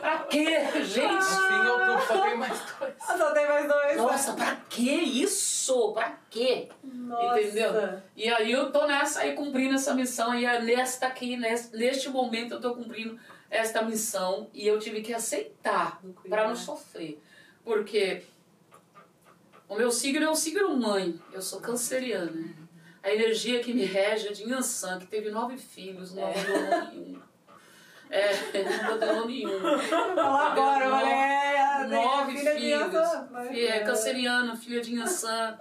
Pra quê, gente? No fim, outubro só tem mais dois. Só tem mais dois. né? Nossa, pra que isso? Pra quê? Nossa. Entendeu? E aí eu tô nessa aí cumprindo essa missão e é nesta aqui, neste, neste momento eu tô cumprindo esta missão e eu tive que aceitar para não sofrer. Porque o meu signo é o signo mãe, eu sou canceriana. A energia que me rege é de Yansan, que teve nove filhos, não abandonou nenhum. É, não abandonou nenhum. Fala agora, Nove- mulher. nove filha de filhos. Yansan. Mas, Fi- é, canceriana, filha de Yansan,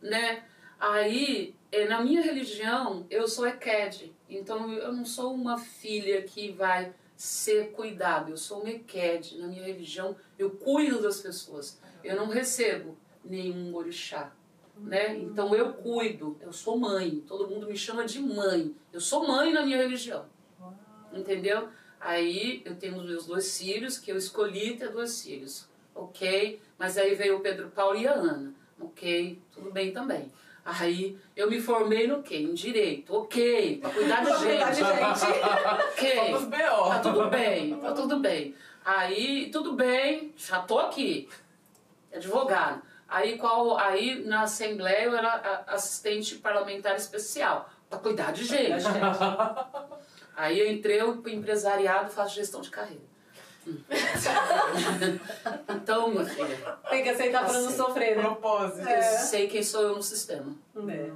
né? Aí, é, na minha religião, eu sou Eked. Então, eu não sou uma filha que vai ser cuidada. Eu sou uma Eked. Na minha religião, eu cuido das pessoas. Eu não recebo nenhum orixá. Né? Então eu cuido, eu sou mãe, todo mundo me chama de mãe. Eu sou mãe na minha religião. Entendeu? Aí eu tenho os meus dois filhos, que eu escolhi ter dois filhos. Ok? Mas aí veio o Pedro Paulo e a Ana. Ok? Tudo bem também. Aí eu me formei no quê? Em direito. Ok, pra cuidar de gente. Ok. Tá tudo bem, tá tudo bem. Aí, tudo bem, já tô aqui. Advogado. Aí, qual, aí na Assembleia eu era assistente parlamentar especial, pra cuidar de gente. Aí eu entrei pro empresariado e faço gestão de carreira. Então, minha filha, Tem que aceitar pra não Aceita. sofrer, né? Propósito. eu sei quem sou eu no sistema. É.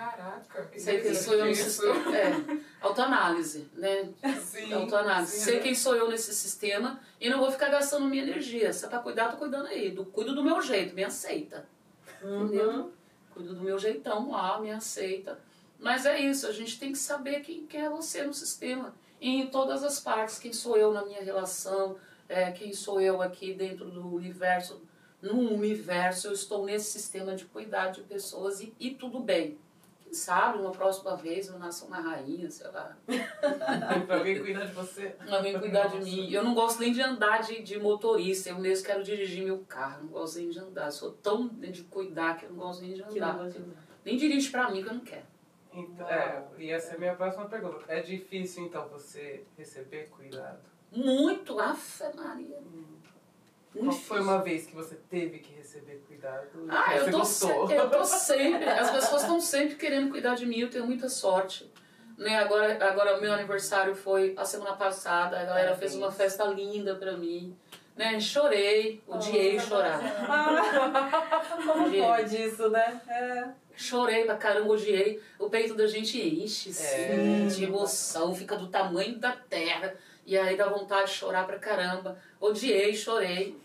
Caraca. Sei quem sou eu no Isso. sistema. É, autoanálise, né? Sim. autoanálise. sim, Sei né? quem sou eu nesse sistema e não vou ficar gastando minha energia. Se é pra cuidar, tô cuidando aí. Do, cuido do meu jeito, me aceita. Entendeu? Uhum. Cuido do meu jeitão lá, me aceita. Mas é isso, a gente tem que saber quem, quem é você no sistema. E em todas as partes, quem sou eu na minha relação, é, quem sou eu aqui dentro do universo. No universo, eu estou nesse sistema de cuidar de pessoas e, e tudo bem. Quem sabe, uma próxima vez eu nasço uma rainha, sei lá. pra alguém cuidar de você. Alguém cuidar de Nossa. mim. Eu não gosto nem de andar de, de motorista, eu mesmo quero dirigir meu carro, não gosto nem de andar. Eu sou tão de cuidar que eu não gosto nem de andar. de. Nem dirige pra mim que eu não quero. Então, é, e essa é a minha próxima pergunta. É difícil, então, você receber cuidado? Muito, afe Maria. Muito Qual foi uma vez que você teve que receber cuidado e Ah, eu tô, gostou? eu tô sempre. As pessoas estão sempre querendo cuidar de mim, eu tenho muita sorte. Né, agora, agora meu aniversário foi a semana passada, a galera fez uma festa linda pra mim. Né, chorei, odiei chorar. Ah, como Gente. pode isso, né? É. Chorei pra caramba, odiei. O peito da gente enche, É. de emoção, fica do tamanho da terra. E aí dá vontade de chorar pra caramba. Odiei, chorei.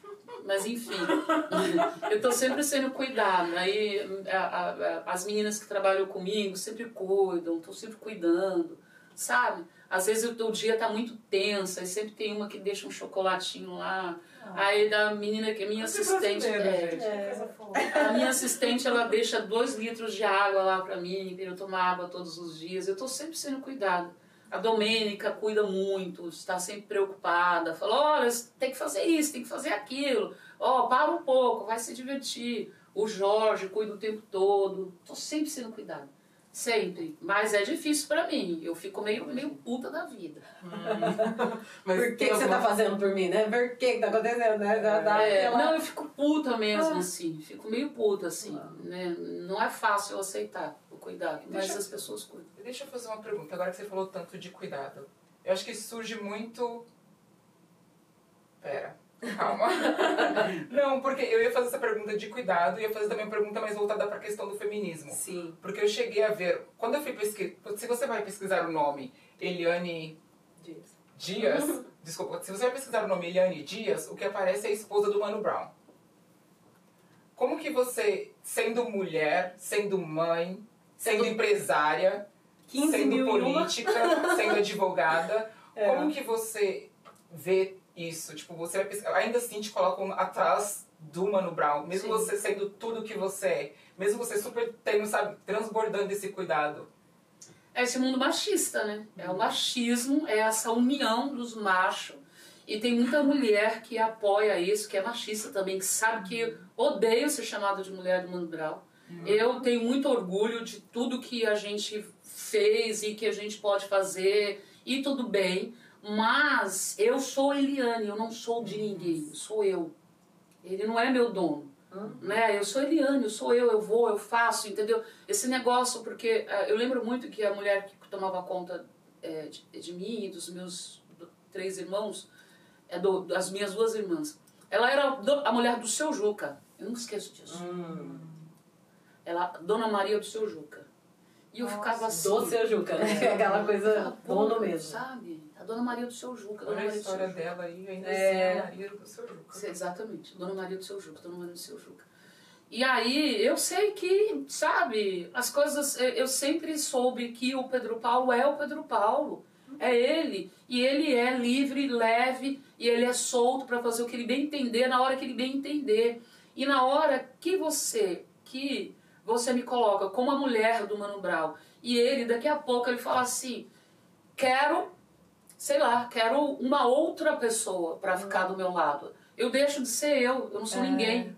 Mas enfim, eu tô sempre sendo cuidada. Aí a- a- a- as meninas que trabalham comigo sempre cuidam, tô sempre cuidando, sabe? Às vezes o, dia tá muito tenso, aí sempre tem uma que deixa um chocolatinho lá. Aí da menina que é minha assistente. brasileiro, é, gente, é. a minha assistente, ela deixa dois litros de água lá pra mim, eu tomar água todos os dias. Eu tô sempre sendo cuidada. A Domênica cuida muito, está sempre preocupada. Fala, olha, tem que fazer isso, tem que fazer aquilo. Ó, para um pouco, vai se divertir. O Jorge cuida o tempo todo. Tô sempre sendo cuidada. Sempre. Mas é difícil pra mim. Eu fico meio, meio puta da vida. Mas Por que, que você tá fazendo por mim, né? Por que que tá acontecendo, né? É, aquela- não, eu fico puta mesmo, Ah. assim. Fico meio puta, assim. Né? Não é fácil eu aceitar cuidado, mas Deixa- as pessoas cuidam. Deixa eu fazer uma pergunta, agora que você falou tanto de cuidado. Eu acho que surge muito. Pera, calma. Não, porque eu ia fazer essa pergunta de cuidado e ia fazer também uma pergunta mais voltada para a questão do feminismo. Sim. Porque eu cheguei a ver, quando eu fui pesquisar, se você vai pesquisar o nome Eliane Diz. Dias, desculpa, se você vai pesquisar o nome Eliane Dias, o que aparece é a esposa do Mano Brown. Como que você, sendo mulher, sendo mãe, sendo empresária, 15 sendo política, sendo advogada, É. como que você vê isso? Tipo, você vai pesquisar, ainda assim te colocam atrás do Mano Brown, mesmo Sim. você sendo tudo que você é, mesmo você super tendo, sabe, transbordando esse cuidado. É esse mundo machista, né? É o machismo, é essa união dos machos. E tem muita mulher que apoia isso, que é machista também, que sabe que odeia ser chamada de mulher do mundo Brau. Eu tenho muito orgulho de tudo que a gente fez e que a gente pode fazer, e tudo bem. Mas eu sou Eliane, eu não sou de ninguém, sou eu. Ele não é meu dono. Né? Eu sou Eliane, eu sou eu, eu vou, eu faço, entendeu? Esse negócio, porque eh, eu lembro muito que a mulher que tomava conta eh, de, de mim e dos meus três irmãos, é do, das minhas duas irmãs, ela era a mulher do seu Juca. Eu nunca esqueço disso. Hum. Ela, Dona Maria do seu Juca. E eu ficava assim. Do seu Juca, né? Aquela coisa ficava, pô, dono mesmo. Sabe? A Dona Maria do seu Juca. Dona Olha a Maria do seu história dela aí, ainda É. assim, a Maria do seu Juca. Sim, Exatamente, Dona Maria do seu Juca, Dona Maria do seu Juca. E aí, eu sei que, sabe, as coisas. eu- Eu sempre soube que o Pedro Paulo é o Pedro Paulo. É ele. E ele é livre, leve, e ele é solto para fazer o que ele bem entender na hora que ele bem entender. E na hora que você, que você me coloca como a mulher do Mano Brown, e ele, daqui a pouco, ele fala assim: quero sei lá, quero uma outra pessoa pra ficar do meu lado. Eu deixo de ser eu, eu não sou É. ninguém.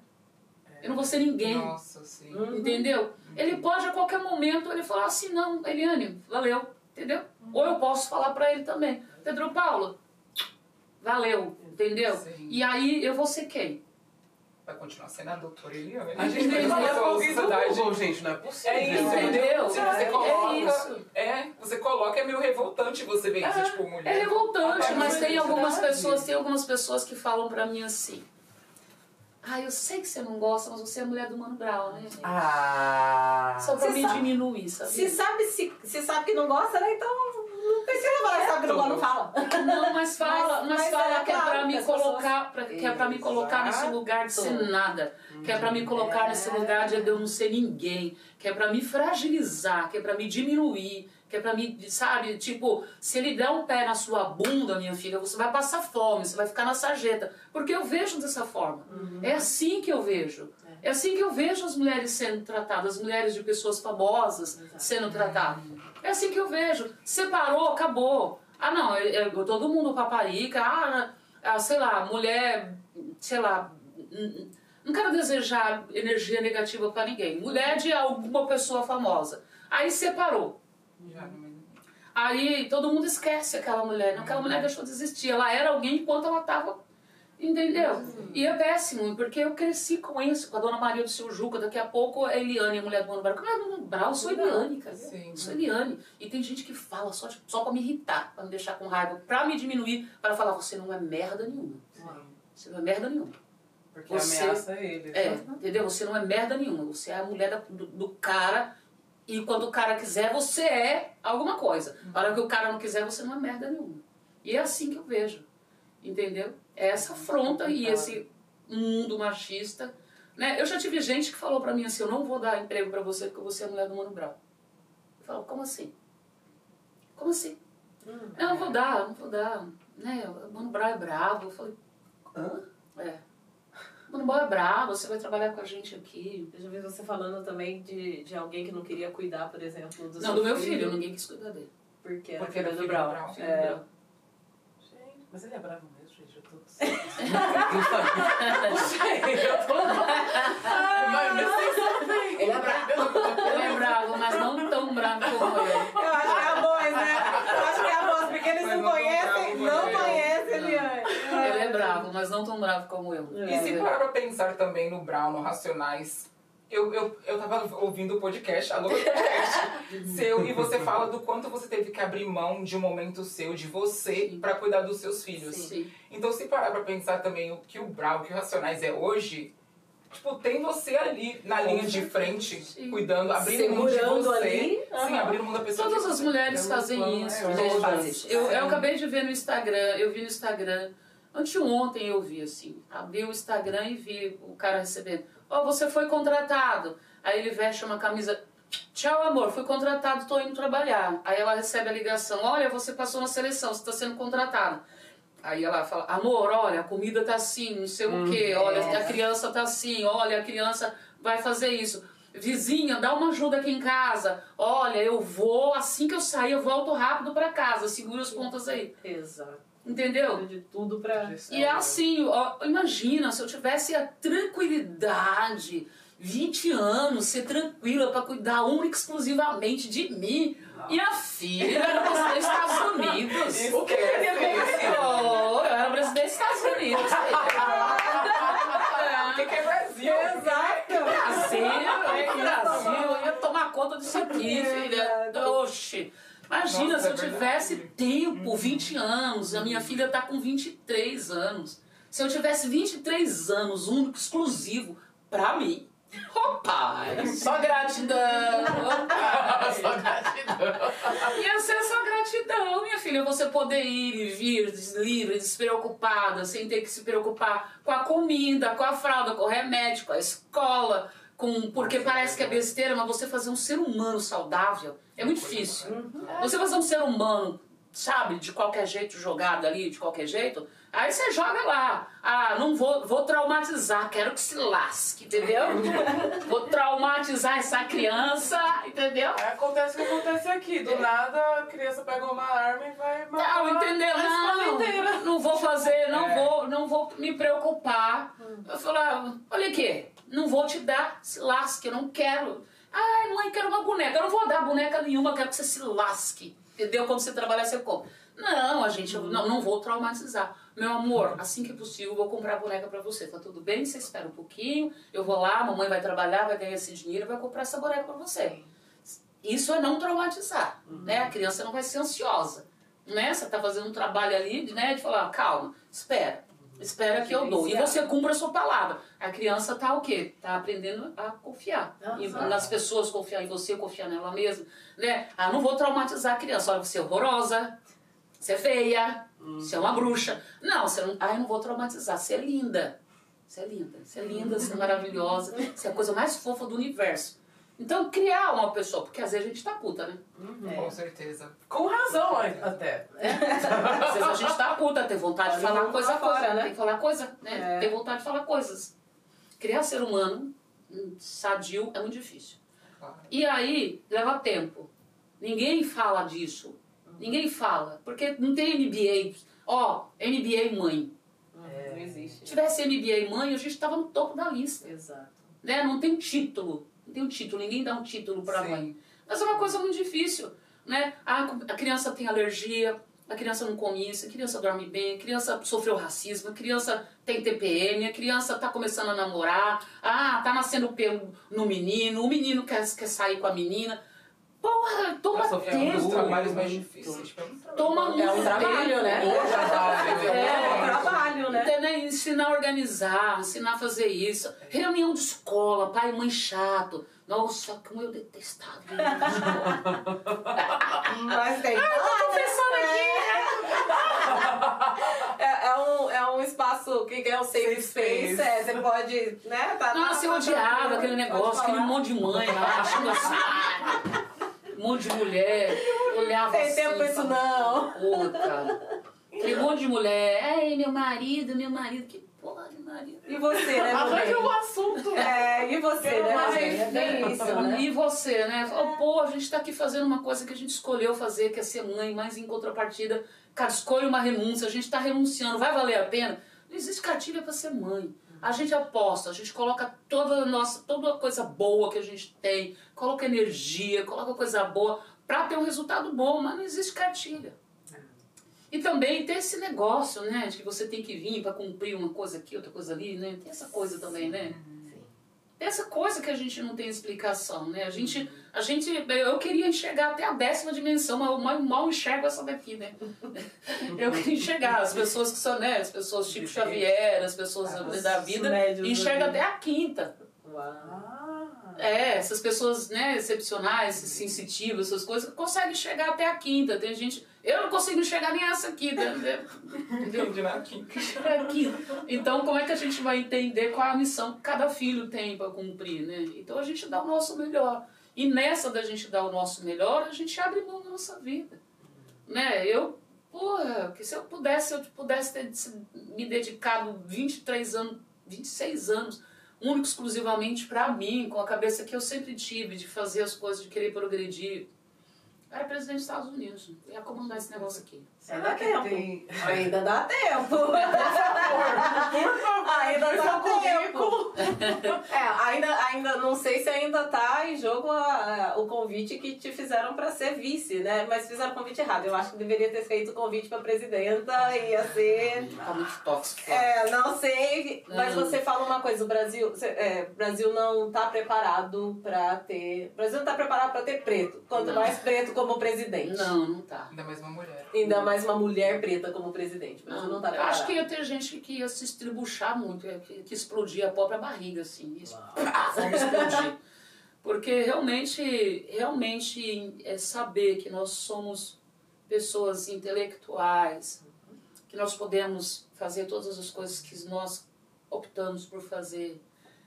Eu não vou ser ninguém, Nossa, sim. Uhum. entendeu? Ele pode a qualquer momento ele falar assim, não, Eliane, valeu, entendeu? Ou eu posso falar pra ele também, Pedro Paulo, valeu, entendeu? Sim. E aí eu vou ser quem? Vai continuar sendo a doutora Eliane. A gente tem que falar com alguém do. Google, gente, não é possível. É isso, Entendeu? Se você É coloca, isso. é, você coloca, é meio revoltante você ver isso, tipo, mulher. É revoltante, mas tem algumas pessoas, tem algumas pessoas que falam pra mim assim. Ah, eu sei que você não gosta, mas você é mulher do Mano Brown, né, gente? Ah. Só pra me sabe- diminuir, sabe? Se sabe, se, se sabe que não gosta, né? Então não precisa falar que sabe que não fala. Não, mas fala, mas, Mas- mas fala é que é claro pra me colocar, pra, que é pra me colocar nesse lugar de ser nada, que é pra me colocar É. nesse lugar de eu não ser ninguém, que é pra me fragilizar, que é pra me diminuir, que é pra me, sabe, tipo, se ele der um pé na sua bunda, minha filha, você vai passar fome, você vai ficar na sarjeta, porque eu vejo dessa forma. É assim que eu vejo. É assim que eu vejo as mulheres sendo tratadas, as mulheres de pessoas famosas Exato. sendo tratadas. É assim que eu vejo. Separou, acabou. Ah, não, é- é todo mundo paparica. Ah, ah, sei lá, mulher, sei lá. Não quero desejar energia negativa pra ninguém. Mulher de alguma pessoa famosa. Aí separou. Aí todo mundo esquece aquela mulher. Não, Aquela mulher deixou de existir. Ela era alguém enquanto ela estava. Entendeu? E é péssimo, porque eu cresci com isso, com a dona Maria do seu Juca. Daqui a pouco a Eliane, a mulher do Mano Brau. É Mano Brau? Eu sou Eliane, cara. Sim. Sou Eliane. E tem gente que fala só, tipo, só pra me irritar, pra me deixar com raiva, pra me diminuir, para falar: você não é merda nenhuma. Você não é merda nenhuma. Porque Você- ameaça ele. É, né? entendeu? Você não é merda nenhuma. Você é a mulher da- do, do cara. E quando o cara quiser, você é alguma coisa. Na hora que o cara não quiser, você não é merda nenhuma. E é assim que eu vejo. Entendeu? É essa afronta e esse mundo machista. Né? Eu já tive gente que falou pra mim assim: eu não vou dar emprego pra você porque você é a mulher do Mano Brown. Eu falo: como assim? Como assim? Hum. Não, não vou dar, não vou dar. Né? O Mano Brown é bravo. Eu falei: Hã? é. Mano Brown é bravo, você vai trabalhar com a gente aqui. Eu já vi você falando também de, de alguém que não queria cuidar, por exemplo, do Não, do meu filho, ninguém quis cuidar dele. Porque era Porque era filho do filho Brown. Brown. Filho É. Gente, mas ele é bravo gente. Eu tô. Sei, eu Ele é bravo. Ele é bravo, mas não tão bravo como eu. Eu acho que é a voz, né? Eu acho que é a voz, porque eles Mas não não conhecem, não conhecem Eliane. Ele é bravo, mas não tão bravo como eu. E se parar pra pensar também no Brown, no Racionais, eu, eu, eu tava ouvindo o podcast, alô podcast seu, e você fala do quanto você teve que abrir mão de um momento seu, de você, pra cuidar dos seus filhos. Sim. Então se parar pra pensar também o que o Brown, o que o Racionais é hoje, tipo, tem você ali na linha de frente, Sim. cuidando, abrindo mão de Segurando você. ali, Sim, aham. abrindo mão da pessoa. Todas as mulheres fazem eu- isso, eu- todas. Eu, eu Sim. acabei de ver no Instagram, eu vi no Instagram, anteontem eu vi assim, abri o Instagram e vi o cara recebendo, ó, você foi contratado. Aí ele veste uma camisa, tchau amor, fui contratado, tô indo trabalhar. Aí ela recebe a ligação, olha, você passou na seleção, você está sendo contratado. Aí ela fala, amor, olha, a comida tá assim, não sei o quê, olha, a criança tá assim, olha, a criança vai fazer isso. Vizinha, dá uma ajuda aqui em casa. Olha, eu vou, assim que eu sair, eu volto rápido pra casa. Segura as pontas aí. Exato. Entendeu? De tudo pra. E é assim, ó, imagina se eu tivesse a tranquilidade, 20 anos, ser tranquila pra cuidar única e exclusivamente de mim. Minha filha era presidente dos Estados Unidos. Esquece. Oh, eu era presidente dos Estados Unidos. O que que é Brasil? Exato! Brasil, é Brasil, eu ia tomar conta disso aqui, filha. Oxi. Imagina Nossa, se eu é tivesse tempo, 20 anos, a minha filha tá com 23 anos. Se eu tivesse 23 anos, único, exclusivo, pra mim. Ô pai, só gratidão. Ô pai. Só gratidão. Ia ser só gratidão, minha filha. Você poder ir e vir livre, despreocupada, sem ter que se preocupar com a comida, com a fralda, com o remédio, com a escola, com porque parece que é besteira, mas você fazer um ser humano saudável é muito difícil. Você fazer um ser humano, sabe, de qualquer jeito, jogado ali, de qualquer jeito, aí você joga lá. Ah, não vou, vou traumatizar, quero que se lasque, entendeu? vou traumatizar essa criança, entendeu? Aí acontece o que acontece aqui. Do nada a criança pega uma arma e vai matar Não, entendeu? a escola inteira. Não, não vou fazer, não É. vou, não vou me preocupar. Eu falava, olha aqui, não vou te dar, se lasque, eu não quero. Ai, mãe, quero uma boneca. Eu não vou dar boneca nenhuma, quero que você se lasque. Entendeu? Quando você trabalhar, você compra. Não, a gente, eu não, não vou traumatizar. Meu amor, assim que possível, vou comprar boneca pra você. Tá tudo bem? Você espera um pouquinho, eu vou lá, a mamãe vai trabalhar, vai ganhar esse dinheiro e vai comprar essa boneca pra você. Isso é não traumatizar, né? A criança não vai ser ansiosa, né? Você tá fazendo um trabalho ali, né? De falar, calma, espera, espera que eu dou. E você cumpra a sua palavra. A criança tá o quê? Tá aprendendo a confiar. Nas pessoas, confiar em você, confiar nela mesma, né? Ah, não vou traumatizar a criança. Olha, você é horrorosa, você é feia, você é uma bruxa. Não, você não... Ah, eu não vou traumatizar, você é linda. Você é linda, você é linda, você é maravilhosa, você é a coisa mais fofa do universo. Então, criar uma pessoa, porque às vezes a gente tá puta, né? Com certeza. Com razão até. Às vezes a gente tá puta, tem vontade de Olha falar coisa fora, né? Tem que falar coisa, né? É. Tem vontade de falar coisas. Criar ser humano hum, sadio é muito difícil. Claro. E aí, leva tempo. Ninguém fala disso. Ninguém fala. Porque não tem MBA. Ó, MBA mãe. Não existe. Se tivesse MBA mãe, a gente tava no topo da lista. Exato. Né? Não tem título. Não tem um título. Ninguém dá um título Sim. mãe. Mas é uma coisa muito difícil. Né? A, a criança tem alergia, a criança não come isso, a criança dorme bem, a criança sofreu racismo, a criança tem TPM, a criança tá começando a namorar, ah, tá nascendo pelo no menino, o menino quer, quer sair com a menina. Porra, toma Nossa, é um dos tempo. trabalhos mais difíceis. Tipo, é um trabalho Toma muito É um trabalho, né? Trabalho. É, um trabalho, né? Entendeu? Ensinar a organizar, ensinar a fazer isso. Reunião de escola, pai e mãe chato. Nossa, como eu detestava. reunião de escola. Mas tem. Tô pensando aqui. É, é um, é um espaço que é um safe Safe space. space. É, você pode, né? Tá, Nossa, eu tá odiava tranquilo, aquele negócio, aquele monte de mãe lá, achando assim. Um monte de mulher, olhava Tem assim. tempo pra isso não. Cara. Aquele monte de mulher. Ai, meu marido, meu marido. Que porra. E você, né, Arranja um assunto. É, e você, né, Mas? É enfim, isso, né? E você, né? Fala, Pô, a gente tá aqui fazendo uma coisa que a gente escolheu fazer, que é ser mãe, mas em contrapartida, cara, escolhe uma renúncia, a gente tá renunciando, vai valer a pena? Não existe cartilha pra ser mãe. A gente aposta, a gente coloca toda a nossa, toda a coisa boa que a gente tem, coloca energia, coloca coisa boa pra ter um resultado bom, mas não existe cartilha. E também tem esse negócio, né, de que você tem que vir pra cumprir uma coisa aqui, outra coisa ali, né? Tem essa coisa também, né? dessa coisa que a gente não tem explicação, né? A gente, a gente, eu queria enxergar até a décima dimensão, mas eu mal, mal enxergo essa daqui, né? Eu queria enxergar as pessoas que são, né? As pessoas tipo Xavier, as pessoas Ah, da vida, enxerga até a quinta. Uau. Ah, É, essas pessoas, né, excepcionais, sensitivas, essas coisas, conseguem chegar até a quinta. Tem gente. Eu não consigo enxergar nem essa aqui, né? entendeu? entendi aqui. aqui. Então, como é que a gente vai entender qual é a missão que cada filho tem para cumprir, né? Então, a gente dá o nosso melhor. E nessa da gente dar o nosso melhor, a gente abre mão da nossa vida. Né? Eu, porra, que se eu pudesse, eu pudesse ter me dedicado 23 anos, 26 anos, único exclusivamente para mim, com a cabeça que eu sempre tive de fazer as coisas, de querer progredir. Era presidente dos Estados Unidos. Ia comandar esse negócio aqui. Ainda dá que tempo. tem- Ainda dá tempo. Por favor, Ainda faz dá seu tempo. currículo. É, ainda, ainda não sei se ainda tá em jogo a- a- o convite que te fizeram para ser vice, né? Mas fizeram o convite errado. Eu acho que deveria ter feito o convite para presidenta, ia ser. Tá muito tóxico. É, não sei, mas Hum. você fala uma coisa, o Brasil, é, o Brasil não tá preparado para ter, o Brasil não tá preparado para ter preto, quanto Não. mais preto como presidente. Não, não tá. Ainda mais uma mulher. Ainda mais uma mulher preta como presidente. O Brasil não, tá preparado. acho que ia ter gente que ia se estribuchar muito, ia- que, que explodia a própria barriga, assim. Vamos explodir. Porque realmente, realmente é saber que nós somos pessoas intelectuais, que nós podemos fazer todas as coisas que nós optamos por fazer.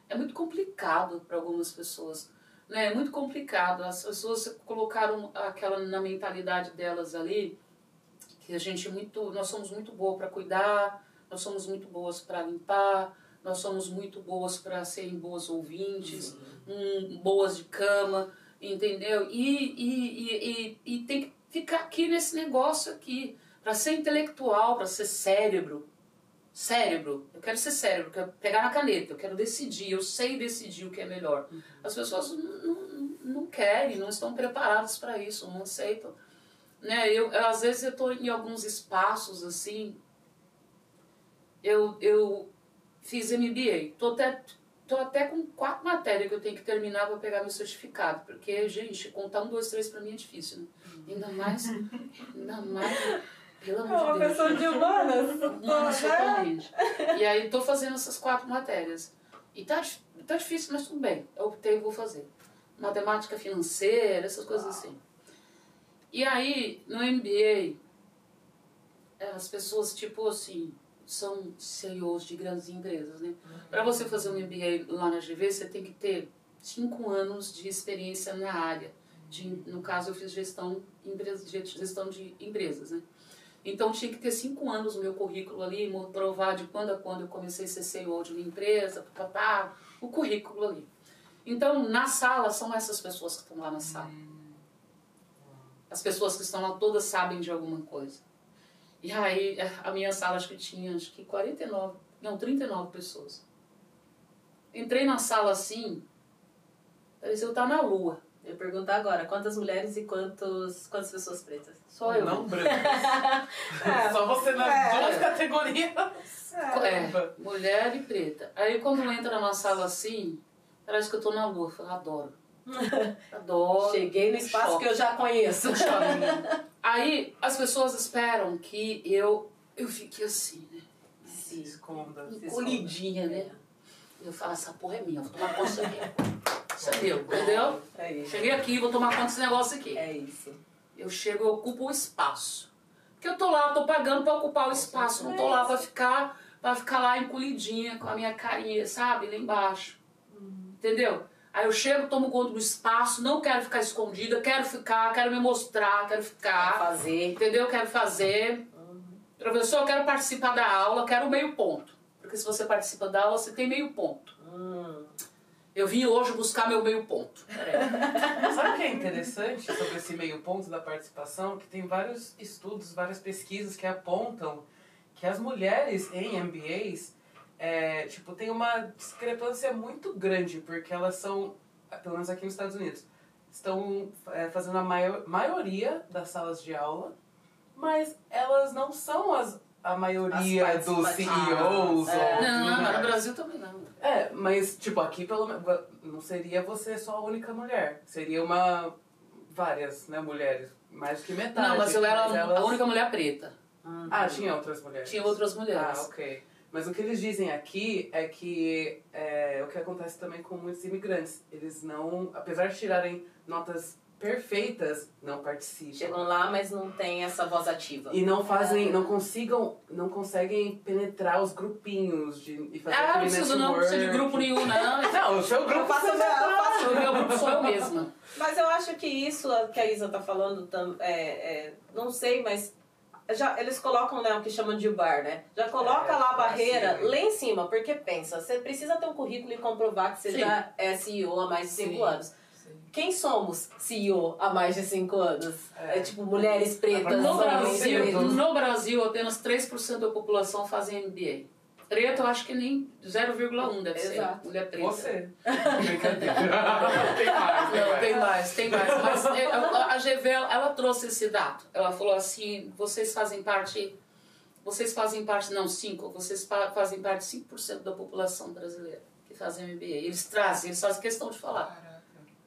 É muito complicado para algumas pessoas. Né? É muito complicado. As pessoas colocaram aquela na mentalidade delas ali que a gente muito, nós somos muito boas para cuidar, nós somos muito boas para limpar, nós somos muito boas para serem boas ouvintes, hum, boas de cama, entendeu? E, e, e, e, e tem que ficar aqui nesse negócio aqui, para ser intelectual, para ser cérebro. Cérebro, eu quero ser cérebro, eu quero pegar na caneta, eu quero decidir, eu sei decidir o que é melhor. As pessoas não, não, não querem, não estão preparadas para isso, não aceitam né? Eu, eu, às vezes eu tô em alguns espaços assim. Eu, eu fiz MBA. Tô até, tô até com quatro matérias que eu tenho que terminar para pegar meu certificado. Porque, gente, contar um, dois, três para mim é difícil, né? Ainda mais. ainda mais. Pelo É amor uma de Deus. pessoa de humanas. Humanas totalmente. E aí tô fazendo essas quatro matérias. E tá, tá difícil, mas tudo bem. Eu optei e vou fazer. Matemática financeira, essas coisas assim. E aí, no MBA, eh, as pessoas, tipo assim, são CEOs de grandes empresas, né? Para você fazer um MBA lá na GV, você tem que ter cinco anos de experiência na área. De, no caso, eu fiz gestão, gestão de empresas, né? Então, tinha que ter cinco anos no meu currículo ali, provar de quando a quando eu comecei a ser CEO de uma empresa, papá, o currículo ali. Então, na sala, são essas pessoas que estão lá na sala. As pessoas que estão lá todas sabem de alguma coisa. E aí, a minha sala acho que tinha acho que 49, não, 39 pessoas. Entrei na sala assim, parecia eu estar na lua. Eu ia perguntar agora, quantas mulheres e quantos, quantas pessoas pretas? Só eu. Não brancas. Só você nas É. duas categorias. É, mulher e preta. Aí quando entra numa sala assim, parece que eu tô na lua. Eu falo, adoro. Adoro. Cheguei no espaço Choque. que eu já conheço. Aí as pessoas esperam que eu, eu fique assim, né? Se esconda. Encolhidinha, né? Eu falo, essa porra é minha, vou tomar conta disso aqui. Isso é meu, entendeu? É isso. Cheguei aqui, vou tomar conta desse negócio aqui. É isso. Eu chego, eu ocupo o espaço. Porque eu tô lá, tô pagando pra ocupar o espaço, não tô lá pra ficar, pra ficar lá encolhidinha com a minha carinha, sabe? Lá embaixo. Entendeu? Aí eu chego, tomo conta do espaço, não quero ficar escondida, quero ficar, quero me mostrar, quero ficar. Fazer. Entendeu? Quero fazer. Professor, eu quero participar da aula, quero meio ponto. Porque se você participa da aula, você tem meio ponto. Hum. Eu vim hoje buscar meu meio ponto. Peraí. Sabe o que é interessante sobre esse meio ponto da participação? Que tem vários estudos, várias pesquisas que apontam que as mulheres em MBAs, é, tipo, tem uma discrepância muito grande, porque elas são, pelo menos aqui nos Estados Unidos, estão é, fazendo a maior, maioria das salas de aula, mas elas não são as a maioria As dos. CEOs. É. ou Não, mas mais. no Brasil também não. É, mas tipo, aqui pelo menos não seria você só a única mulher. Seria uma. várias, né, mulheres. Mais do que metade. Não, mas eu era elas- a única mulher preta. Ah, tinha outras mulheres. Tinha outras Ah, mulheres. ok. Mas o que eles dizem aqui é que é o que acontece também com muitos imigrantes. Eles não, apesar de tirarem notas perfeitas, não participam. Chegam lá, mas não tem essa voz ativa. E não fazem, não consigam, não conseguem penetrar os grupinhos de, e fazer Ah, preciso não, precisa de grupo nenhum, não. Não, o seu Eu grupo faço eu faço O meu grupo sou eu mesma. Mas eu acho que isso que a Isa tá falando, é, é, não sei, mas já, eles colocam né, o que chamam de bar, né? Já coloca É, lá a barreira acima. lá em cima, porque pensa, você precisa ter um currículo e comprovar que você Sim. já é CEO há mais de 5 Sim. anos. Quem somos CEO há mais de 5 anos? É. É. tipo mulheres pretas, No Brasil, pretos. no Brasil, apenas 3% da população fazem MBA. Preto, eu acho que nem 0,1 deve Exato. ser. Mulher preta. Você. Brincadeira. tem mais, tem Não, mais. tem mais, tem mais. Mas é, a, GV, ela trouxe esse dado. Ela falou assim, vocês fazem parte... Vocês fazem parte, não, 5, vocês fa- fazem parte de 5% da população brasileira que fazem MBA. Eles trazem, eles fazem questão de falar.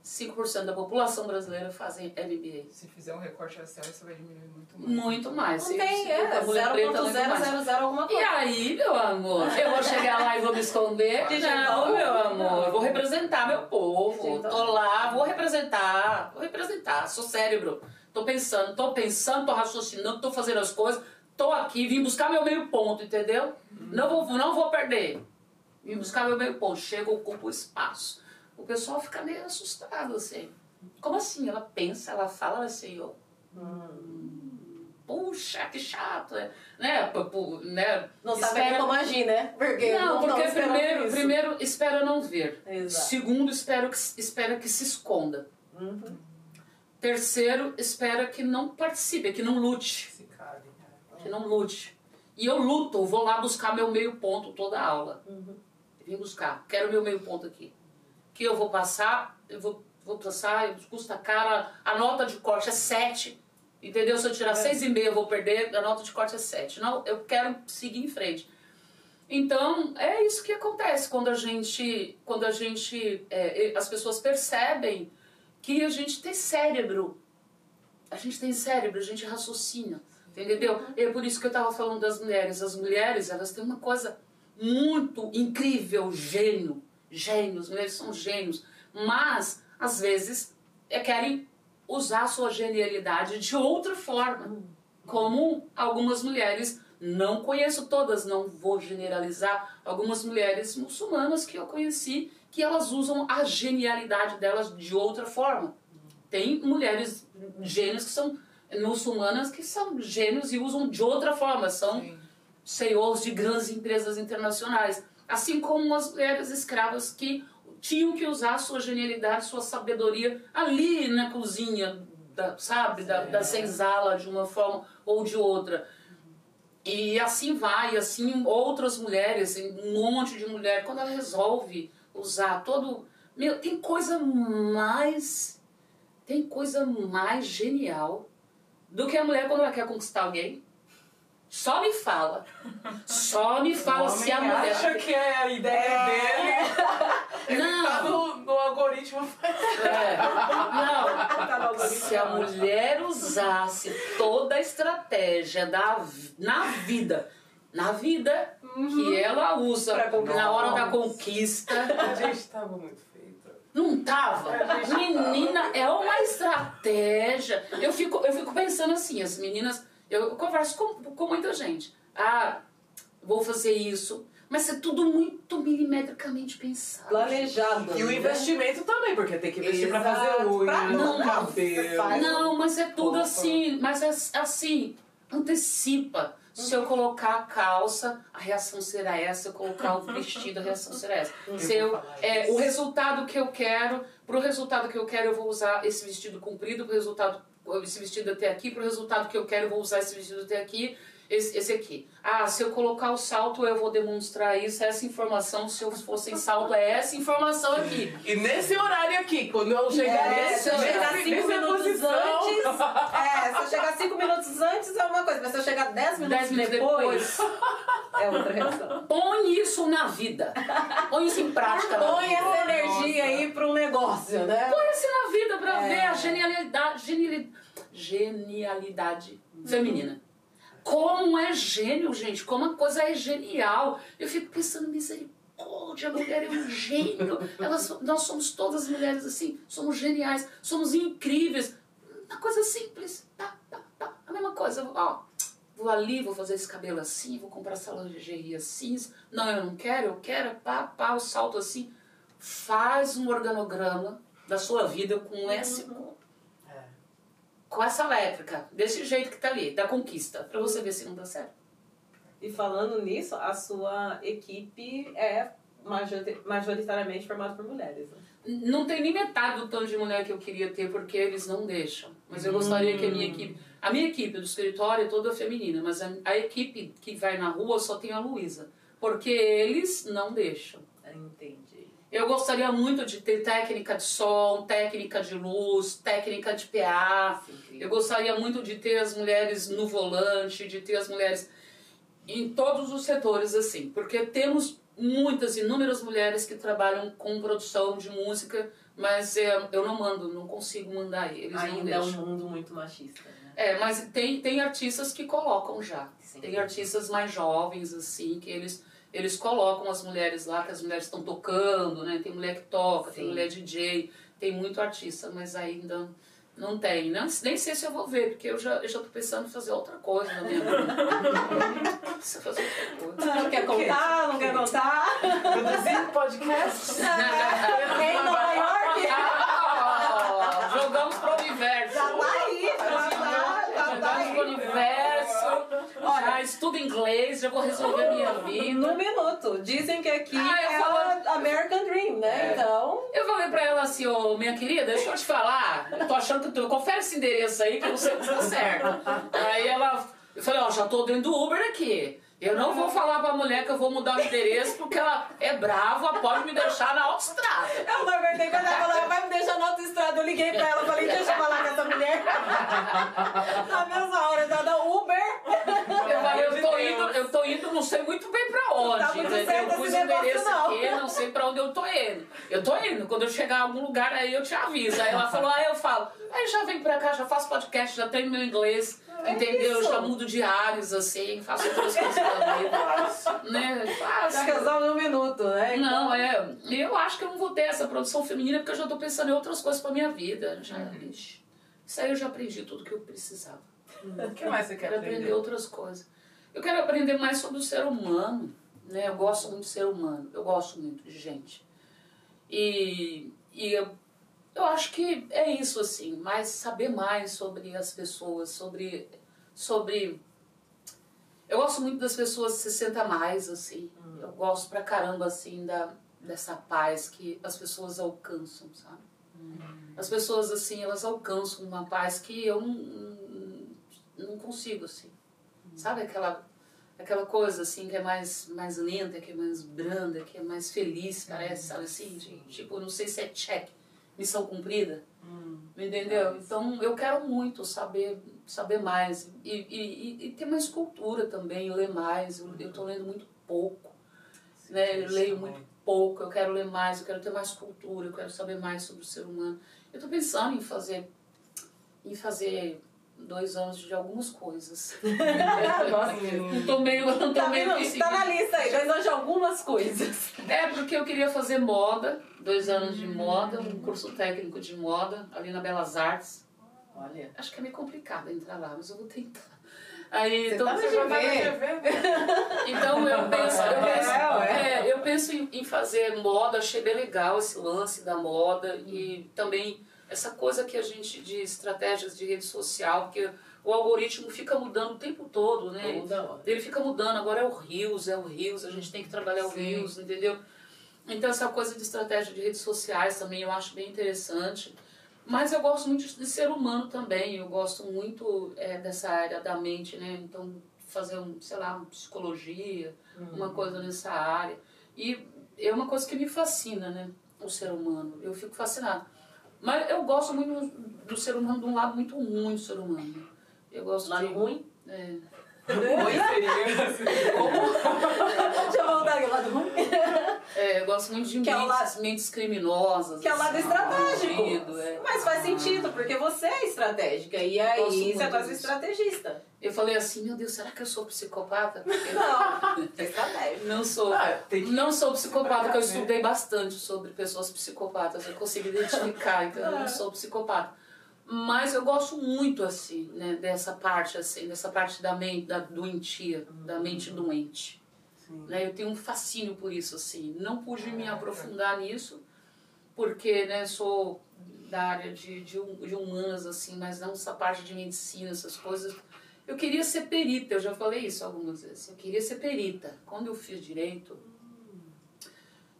Caraca. 5% da população brasileira fazem MBA. Se fizer um recorte racial, isso vai diminuir muito mais. Muito mais. Não tem, é, for mulher preta, muito mais. 0,000 alguma E coisa. aí, meu amor, eu vou chegar lá e vou me esconder? Não, nenhum. meu amor, eu vou representar meu povo. Tô lá, vou representar, vou representar, sou cérebro. Tô pensando, tô pensando, tô raciocinando, tô fazendo as coisas, tô aqui, vim buscar meu meio ponto, entendeu? Não, vou, não vou perder. Vim buscar meu meio ponto, chego, ocupo o espaço. O pessoal fica meio assustado, assim. Como assim? Ela pensa, ela fala assim, ó. Puxa, que chato, né? né? pu- né? Não sabe Espera- como agir, né? Porque não, porque tão esperando primeiro, isso. primeiro espera não ver. Exato. Segundo, espera que, espera que se esconda. Uhum. Terceiro, espera que não participe, que não lute. Se cabe. Que não lute. E eu luto, vou lá buscar meu meio ponto toda a aula. Uhum. Vim buscar, quero meu meio ponto aqui. Que eu vou passar, eu vou, vou passar, custa cara, a nota de corte é 7. Entendeu? Se eu tirar 6,5 eu vou perder, a nota de corte é 7. Não, eu quero seguir em frente. Então, é isso que acontece quando a gente, quando a gente, é, as pessoas percebem que a gente tem cérebro. A gente tem cérebro, a gente raciocina, entendeu? É por isso que eu estava falando das mulheres. As mulheres, elas têm uma coisa muito incrível, gênio, gênios, mulheres são gênios, mas às vezes é, querem usar a sua genialidade de outra forma, como algumas mulheres, não conheço todas, não vou generalizar, algumas mulheres muçulmanas que eu conheci, que elas usam a genialidade delas de outra forma. Tem mulheres gênios que são muçulmanas que são gênios e usam de outra forma, são Sim. CEOs de grandes empresas internacionais, assim como as mulheres escravas que tinham que usar sua genialidade, sua sabedoria ali na cozinha, da, sabe, da, da senzala de uma forma ou de outra. E assim vai, assim outras mulheres, um monte de mulher, quando ela resolve usar todo. Meu, tem coisa mais. Tem coisa mais genial do que a mulher quando ela quer conquistar alguém. Só me fala. Só me fala o se a mulher. acha que é a ideia dele. Ele tá Não, no, no algoritmo. é, não. Tá no algoritmo. Se a mulher usasse toda a estratégia da, na vida, na vida que ela usa na hora da conquista, A gente tava muito feita. não tava. Menina, é uma estratégia. Eu fico, eu fico pensando assim, as meninas, eu converso com, com muita gente. Ah, vou fazer isso. Mas é tudo muito milimetricamente pensado. Planejado. E o né? investimento também, porque tem que investir pra Exato. fazer unha, Pra- não, cabelo. Não, mas é tudo Opa. assim, mas é assim, antecipa. Se eu colocar a calça, a reação será essa. Se eu colocar o vestido, a reação será essa. Se eu, é, o resultado que eu quero, pro resultado que eu quero, eu vou usar esse vestido comprido, pro resultado, esse vestido até aqui, pro resultado que eu quero, vou usar esse vestido até aqui. Esse, esse aqui. Ah, se eu colocar o salto, eu vou demonstrar isso, essa informação. Se eu for sem salto, é essa informação aqui. E nesse horário aqui, quando eu chegar É, nesse, se eu chegar nesse- cinco nessa minutos posição, antes. É, se eu chegar cinco minutos antes é uma coisa, mas se eu chegar dez minutos, Dez minutos depois, depois. é outra reação. Põe isso na vida. Põe isso em prática. na Põe essa energia aí para um negócio, né? Põe isso na vida pra É. ver a genialidade, geniali- genialidade feminina. Como é gênio, gente. Como a coisa é genial. Eu fico pensando, misericórdia, a mulher é um gênio. Nós somos todas mulheres assim, somos geniais, somos incríveis. Uma coisa simples. Tá, tá, tá. A mesma coisa. Ó, vou ali, vou fazer esse cabelo assim, vou comprar essa lingerie assim. Não, eu não quero, eu quero, pá, pá, o salto assim. Faz um organograma da sua vida com esse É. com essa métrica, desse jeito que tá ali, da conquista, pra você ver se não dá certo. E falando nisso, a sua equipe é majori- majoritariamente formada por mulheres. Né? Não tem nem metade do tanto de mulher que eu queria ter, porque eles não deixam. Mas eu gostaria que a minha equipe. A minha equipe do escritório é toda feminina, mas a, a equipe que vai na rua só tem a Luísa. Porque eles não deixam. Entendi. Eu gostaria muito de ter técnica de som, técnica de luz, técnica de PA. Eu gostaria muito de ter as mulheres no volante, de ter as mulheres em todos os setores assim, porque temos muitas, inúmeras mulheres que trabalham com produção de música, mas é, eu não mando, não consigo mandar eles, não Ainda é um mundo muito machista, né? É, mas tem, tem artistas que colocam já. Sim. Tem artistas mais jovens, assim, que eles, eles colocam as mulheres lá, que as mulheres estão tocando, né? Tem mulher que toca, tem Sim. mulher DJ, tem muito artista, mas ainda não tem. Não, nem sei se eu vou ver, porque eu já, eu já tô pensando em fazer outra coisa na minha vida. Preciso fazer outra coisa. Não quer contar, não quer contar? produzir podcast. em Nova York? Jogamos pro universo. Já tá aí, já tá, já tá Jogamos pro aí. universo. Já estudo inglês, já vou resolver a minha vida. No minuto. Dizem que aqui Ah, é falo- o American Dream, né? É. Então. Eu falei pra ela assim, ô minha querida, deixa eu te falar, eu tô achando que tu. Confere esse endereço aí que eu não sei se tá certo. Aí ela. Eu falei, ó, já tô dentro do Uber aqui. Eu não vou falar pra mulher que eu vou mudar o endereço porque ela é brava, pode me deixar na autoestrada. Eu não aguentei quando ela falou, vai me deixar na autoestrada. Eu liguei pra ela e falei, deixa eu falar com essa mulher. Na mesma hora, eu da Uber. Eu falei, eu tô indo, eu tô indo, não sei muito bem pra onde. Tá muito entendeu? certo eu pus o endereço não. aqui, não sei pra onde eu tô indo. Eu tô indo. Quando eu chegar a algum lugar aí eu te aviso. Aí ela falou, aí eu falo, aí já vem pra cá, já faço podcast, já treino meu inglês, É entendeu? isso. Já mudo de áreas, assim, faço outras coisas da vida. né? Já Faço. resolve um minuto, né? Não, é. Eu acho que eu não vou ter essa produção feminina porque eu já tô pensando em outras coisas pra minha vida. Já, Uhum. isso aí eu já aprendi tudo que eu precisava. O que mais você quer aprender aprender? outras coisas. Eu quero aprender mais sobre o ser humano. Né? Eu gosto muito de ser humano. Eu gosto muito de gente. E, e eu, eu acho que é isso, assim. Mais saber mais sobre as pessoas, sobre... sobre eu gosto muito das pessoas 60 a mais, assim. Eu gosto pra caramba, assim, da, dessa paz que as pessoas alcançam, sabe? As pessoas, assim, elas alcançam uma paz que eu não, não, consigo, assim. Sabe aquela, aquela coisa, assim, que é mais, mais lenta, que é mais branda, que é mais feliz, parece, sabe assim? Tipo, não sei se é check, missão cumprida. Entendeu? Então eu quero muito saber, saber mais e, e, e- ter mais cultura também, ler mais. Eu, eu tô lendo muito pouco, né? Eu leio muito pouco, eu quero ler mais, eu quero ter mais cultura, eu quero saber mais sobre o ser humano. Eu tô pensando em fazer, em fazer dois anos de algumas coisas. Nossa, Não tô meio, não tô Tá, meio vendo? conseguindo. tá na lista aí, dois anos de algumas coisas. É, porque eu queria fazer moda, dois anos de moda, um curso técnico de moda, ali na Belas Artes. Olha. Acho que é meio complicado entrar lá, mas eu vou tentar. Aí, Você então, tá você vai então eu penso, eu penso, É, ué. é, eu penso em, em fazer moda, achei bem legal esse lance da moda e também essa coisa que a gente de estratégias de rede social, porque o algoritmo fica mudando o tempo todo, né? Hora. Ele fica mudando, agora é o Rios, é o Rios, a gente tem que trabalhar o. Rios, entendeu? Então essa coisa de estratégia de redes sociais também eu acho bem interessante. Mas eu gosto muito de ser humano também, eu gosto muito é, dessa área da mente, né? Então fazer um, sei lá, uma psicologia, uma coisa nessa área. E é uma coisa que me fascina, né? O ser humano. Eu fico fascinada. Mas eu gosto muito do ser humano de um lado muito ruim do ser humano. Eu gosto Lado de. ruim? É. Oi, seria. Deixa eu voltar aqui, lado ruim. É, eu gosto muito de Que é mentes, mentes criminosas. Que é o lado assim, estratégico. bandido, é. Mas faz sentido, porque você é estratégica. E aí você é quase disso. estrategista. Eu falei assim, meu Deus, será que eu sou psicopata? Porque Não, é estratégico. não sou. Ah, tem que- Não sou psicopata, porque eu né? estudei bastante sobre pessoas psicopatas. Eu consigo identificar, então eu Ah. não sou psicopata. Mas eu gosto muito, assim, né, dessa parte, assim, dessa parte da mente, da doentia, da mente doente. Né? Eu tenho um fascínio por isso, assim. Não pude me aprofundar nisso, porque, né, sou da área de, de, de humanas, assim, mas não essa parte de medicina, essas coisas. Eu queria ser perita, eu já falei isso algumas vezes. Eu queria ser perita. Quando eu fiz direito,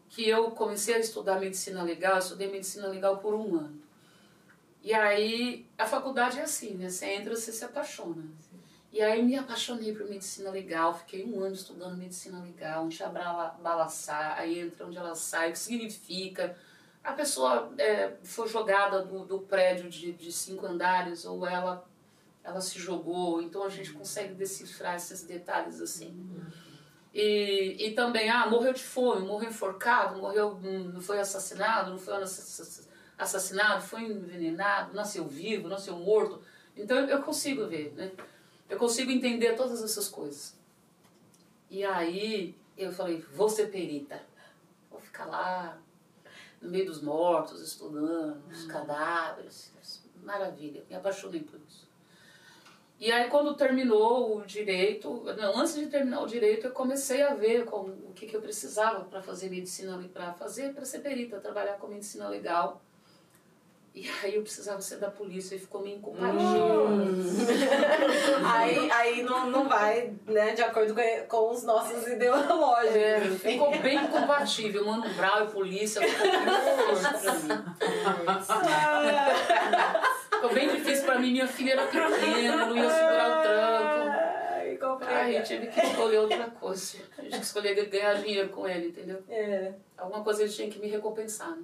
que eu comecei a estudar medicina legal, eu estudei medicina legal por um ano. E aí, a faculdade é assim, né? Você entra, você se apaixona. E aí me apaixonei por medicina legal, fiquei um ano estudando medicina legal, onde a bala, aí entra onde ela sai, o que significa. A pessoa é, foi jogada do, do prédio de, de cinco andares ou ela, ela se jogou, então a gente consegue decifrar esses detalhes assim. E, e também, ah, morreu de fome, morreu enforcado, morreu, hum, não foi assassinado, não foi ass- assassinado, foi envenenado, nasceu vivo, nasceu morto. Então eu consigo ver, né? Eu consigo entender todas essas coisas. E aí eu falei, vou ser perita. Vou ficar lá, no meio dos mortos, estudando, os cadáveres. Maravilha, me apaixonei por isso. E aí quando terminou o direito, não, antes de terminar o direito, eu comecei a ver como, o que, que eu precisava para fazer medicina, para fazer, para ser perita, trabalhar com medicina legal. E aí eu precisava ser da polícia e ficou meio incompatível. Aí, aí não, não vai, né, de acordo com, os nossos ideológicos. É, ficou bem incompatível. Mano Brown e polícia ficou. Ficou bem difícil pra mim. Minha filha era pequena, não ia segurar o tranco. Ai, Aí eu tive que escolher outra coisa. A gente escolher ganhar dinheiro com ele, entendeu? É. Alguma coisa ele tinha que me recompensar, né?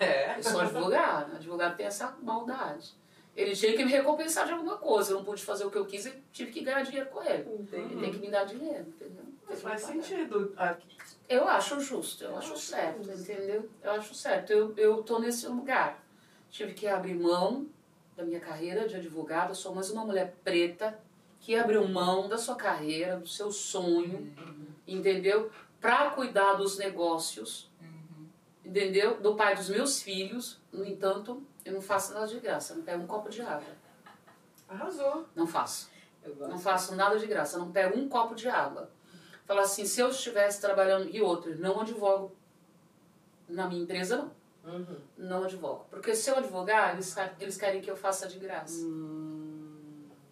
É. Eu sou advogado, advogado tem essa maldade. Ele tinha que me recompensar de alguma coisa. Eu não pude fazer o que eu quis e tive que ganhar dinheiro com ele. Entendi. Ele tem que me dar dinheiro, entendeu? Mas faz sentido. Eu acho justo, eu acho certo, entendeu? Eu acho certo. Eu, eu tô nesse lugar. Tive que abrir mão da minha carreira de advogada, sou mais uma mulher preta que abriu mão da sua carreira, do seu sonho, entendeu? Para cuidar dos negócios, entendeu? Do pai dos meus filhos. No entanto, eu não faço nada de graça, eu não pego um copo de água. arrasou. Não faço. Eu Não faço nada de graça, não pego um copo de água. Fala assim, se eu estivesse trabalhando e outro, não advogo na minha empresa, não. Uhum. Não advogo. Porque se eu advogar, eles, eles querem que eu faça de graça.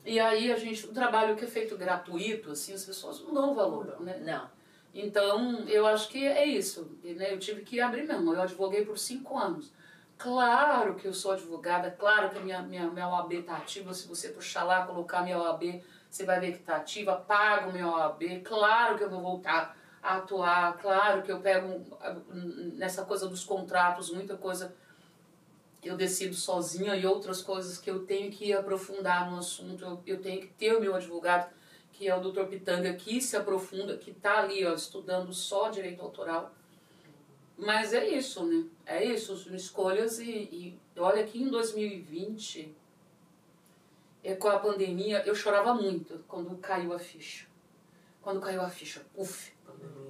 E aí a gente, o trabalho que é feito gratuito, assim, as pessoas não dão valor, né? Não. Então, eu acho que é isso. Né, eu tive que abrir mão. Eu advoguei por cinco anos. Claro que eu sou advogada, claro que a minha, minha, minha OAB está ativa. Se você puxar lá, colocar minha OAB, você vai ver que está ativa. Pago minha OAB, claro que eu vou voltar a atuar. Claro que eu pego nessa coisa dos contratos, muita coisa eu decido sozinha e outras coisas que eu tenho que aprofundar no assunto. Eu, eu tenho que ter o meu advogado que é o Dr. Pitanga, que se aprofunda, que está ali ó, estudando só direito autoral. Mas é isso, né? É isso, são escolhas e, e olha que em 2020, é, com a pandemia, eu chorava muito quando caiu a ficha. Quando caiu a ficha, uff.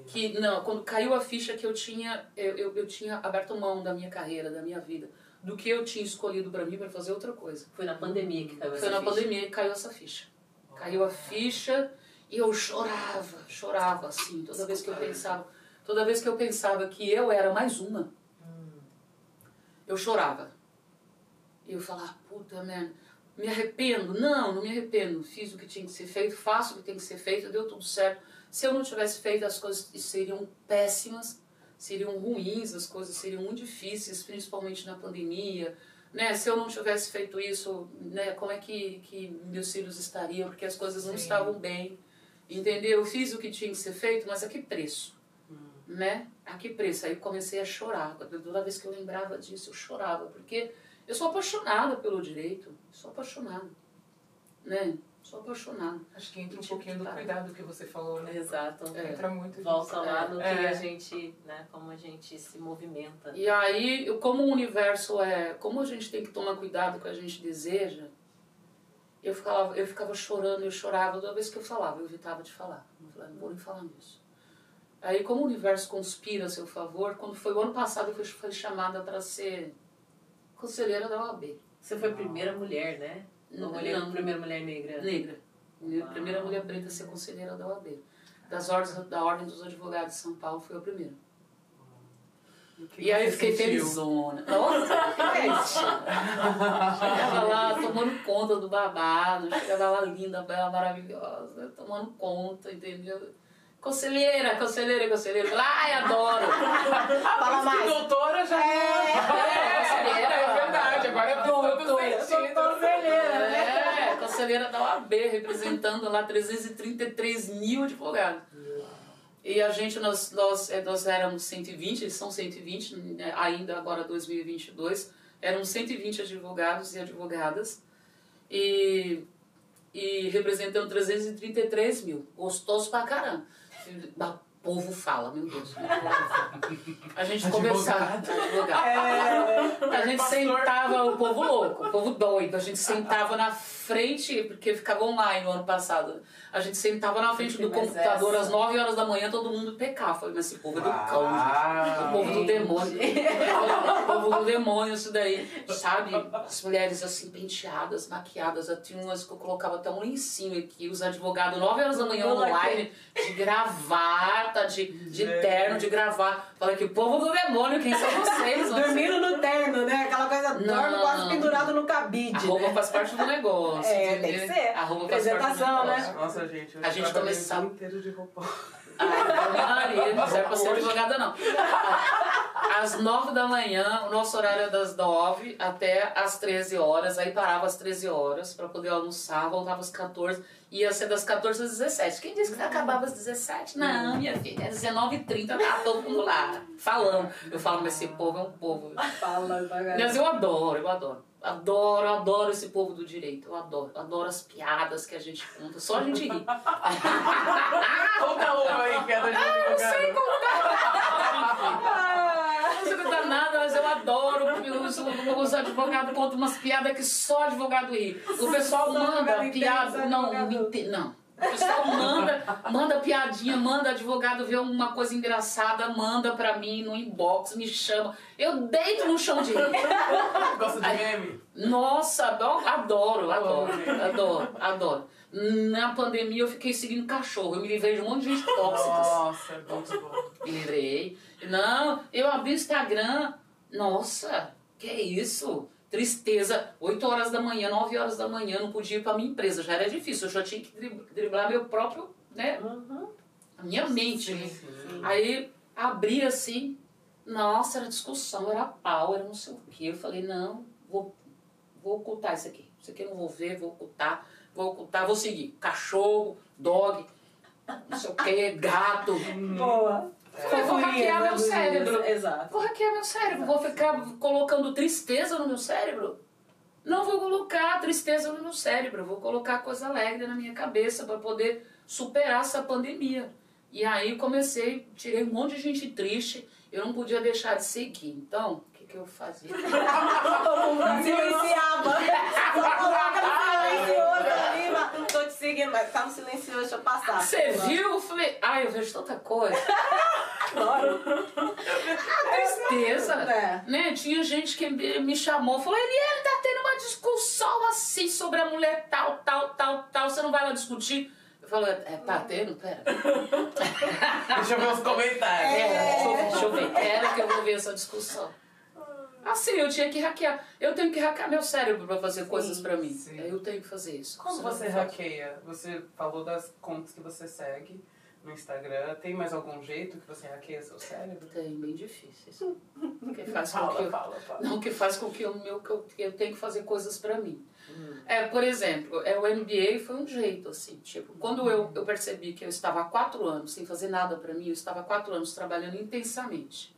Que, não, quando caiu a ficha que eu tinha, eu, eu, eu tinha aberto mão da minha carreira, da minha vida, do que eu tinha escolhido para mim para fazer outra coisa. Foi na pandemia que caiu essa Foi na ficha. pandemia que caiu essa ficha. Caiu a ficha e eu chorava, chorava assim, toda vez que eu pensava, toda vez que eu pensava que eu era mais uma, eu chorava. E eu falava, puta merda, me arrependo? Não, não me arrependo. Fiz o que tinha que ser feito, faço o que tem que ser feito, deu tudo certo. Se eu não tivesse feito, as coisas seriam péssimas, seriam ruins, as coisas seriam muito difíceis, principalmente na pandemia. Né? Se eu não tivesse feito isso, né, como é que, que meus filhos estariam? Porque as coisas não Sim. estavam bem. Entendeu? Eu fiz o que tinha que ser feito, mas a que preço? Né? A que preço? Aí comecei a chorar. Toda vez que eu lembrava disso, eu chorava. Porque eu sou apaixonada pelo direito. Sou apaixonada. Né? Sou apaixonada. Acho que entra um Tipo pouquinho do cuidado que você falou, né? Exato. É. Entra muito Volta disso. lá no que É. a gente, né, como a gente se movimenta. E aí, como o universo é. Como a gente tem que tomar cuidado com o que a gente deseja, eu ficava, eu ficava chorando, eu chorava toda vez que eu falava, eu evitava de falar. Eu falava, não vou nem falar nisso. Aí, como o universo conspira a seu favor, quando foi o ano passado, eu fui, fui chamada para ser conselheira da OAB. Você foi a primeira mulher, né? Não, Uma mulher, não. primeira mulher negra. Negra. A primeira mulher preta a ser conselheira da OAB. Das ordens, da Ordem dos Advogados de São Paulo, foi a primeira. Que E aí eu fiquei felizona. Nossa, Chegava lá tomando conta do babado, chegava lá linda, bela, maravilhosa, tomando conta, entendeu? Conselheira, conselheira, conselheira. Ai, adoro! Fala Que mais. doutora já É, conselheira, É verdade, agora é sentido. Conselheira, né? É, conselheira da OAB, representando lá 333 mil advogados. E a gente, nós, nós, eh, nós éramos 120, eles são 120, né, ainda agora 2022, éramos 120 advogados e advogadas, e, e representando 333 mil. Gostoso pra caramba. O povo fala, meu Deus. A gente começava. Advogado. A gente sentava, o povo louco, o povo doido. A gente sentava na frente, porque ficava online no ano passado. A gente sentava na frente do Mas computador essa- às 9 horas da manhã, todo mundo pecava. Falei, mas esse povo é do cão, gente. O povo do demônio. o povo do demônio, isso daí. Sabe? As mulheres assim, penteadas, maquiadas. Eu tinha umas que eu colocava até um lencinho aqui. Os advogados, 9 horas da manhã online, de gravata, de, de terno, de gravar. Falei que o povo do demônio, quem são vocês? Dormindo no terno, né? Aquela coisa, dorme quase pendurado no A cabide, roupa né? faz parte do negócio. É, entendeu? tem que ser. A roupa Apresentação, né? negócio. Nossa, gente, eu A gente dia inteiro de roupa. Ai, Maria, não serve pra ser advogada, não. Às nove da manhã, o nosso horário é das nove até às 13 horas. Aí parava às 13 horas pra poder almoçar, voltava às 14. Ia ser das 14 às 17. Quem disse que acabava às 17? Não, minha filha, é 19h30, tá todo mundo lá, falando. Eu falo, mas esse povo é um povo. Fala devagar. Mas eu adoro, eu adoro. Adoro, adoro esse povo do direito. Eu adoro. Adoro as piadas que a gente conta. Só a gente ri. Conta uma aí, piada de advogado. sei Não sei contar nada, mas eu adoro. porque Os, os advogados contam umas piadas que só advogado ri. O pessoal Só manda piada. Não, não. O pessoal manda, manda piadinha, manda advogado ver alguma coisa engraçada, manda pra mim no inbox, me chama. Eu deito no chão de rir. Gosta de meme? Nossa, adoro, adoro, adoro, adoro. Na pandemia eu fiquei seguindo cachorro, eu me livrei de um monte de gente tóxica. Nossa, é muito bom. Me livrei. Não, eu abri o Instagram. Nossa, que isso? Tristeza. 8 horas da manhã, 9 horas da manhã, não podia ir pra minha empresa. Já era difícil, eu já tinha que dri- driblar meu próprio, né? Uhum. A minha mente. né? Sim. Aí abri assim, nossa, era discussão, era pau, era não sei o quê. Eu falei, não, vou, vou ocultar isso aqui. Isso aqui eu não vou ver, vou ocultar, vou ocultar, vou seguir. Cachorro, dog, não sei o quê, gato. Boa. Falei, vou hackear meu cérebro. Exato. Vou hackear meu cérebro, vou ficar colocando tristeza no meu cérebro. Não vou colocar tristeza no meu cérebro, vou colocar coisa alegre na minha cabeça para poder superar essa pandemia. E aí comecei, tirei um monte de gente triste, eu não podia deixar de seguir. Então, o que, que eu fazia? Silenciava. Só coloca no silencioso ali, mas tá no silencioso, deixa eu passar. Você viu? Eu falei, ai, eu vejo tanta coisa. Adoro. Tristeza. É. Né? Tinha gente que me chamou, falou, Eliane, tá tendo uma discussão assim sobre a mulher tal, tal, tal, tal, você não vai lá discutir? Eu falo, é, tá tendo? Pera. Deixa eu ver os comentários. É, deixa, eu, deixa eu ver. Pera que eu vou ver essa discussão. Assim, eu tinha que hackear. Eu tenho que hackear meu cérebro pra fazer coisas pra mim. sim. Eu tenho que fazer isso. Como você hackeia? Você falou das contas que você segue, no Instagram. Tem mais algum jeito que você hackeia seu cérebro? Tem, bem difíceis. Que faz com que Fala, eu, fala, fala. não, que faz com que eu, meu, que eu, eu tenho que fazer coisas pra mim. É, por exemplo, é, o MBA foi um jeito, assim, tipo, quando eu, eu percebi que eu estava há quatro anos sem fazer nada pra mim, eu estava há quatro anos trabalhando intensamente.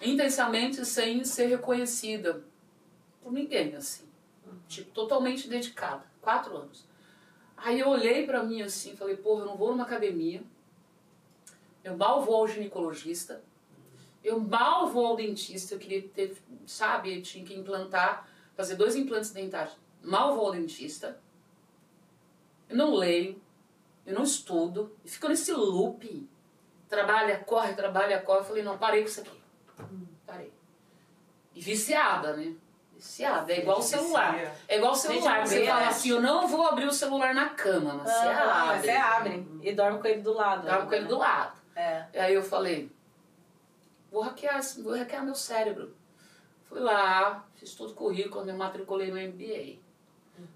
Intensamente sem ser reconhecida por ninguém, assim. Tipo, totalmente dedicada. Quatro anos. Aí eu olhei pra mim assim, falei, porra, eu não vou numa academia, eu mal vou ao ginecologista, eu mal vou ao dentista, eu queria ter, sabe, eu tinha que implantar, fazer dois implantes dentários. Mal vou ao dentista, eu não leio, eu não estudo, e fico nesse loop. Trabalha, corre, trabalha, corre. Eu falei, não, parei com isso aqui. Parei. E viciada, né? Viciada. É igual o celular. Vicia. É igual o celular. Você fala é. assim, eu não vou abrir o celular na cama, mas você Ah, abre. Você abre e dorme com ele do lado. Tava com ele do lado. É. E aí eu falei, vou hackear, vou hackear meu cérebro. Fui lá, fiz todo o currículo, me matriculei no MBA.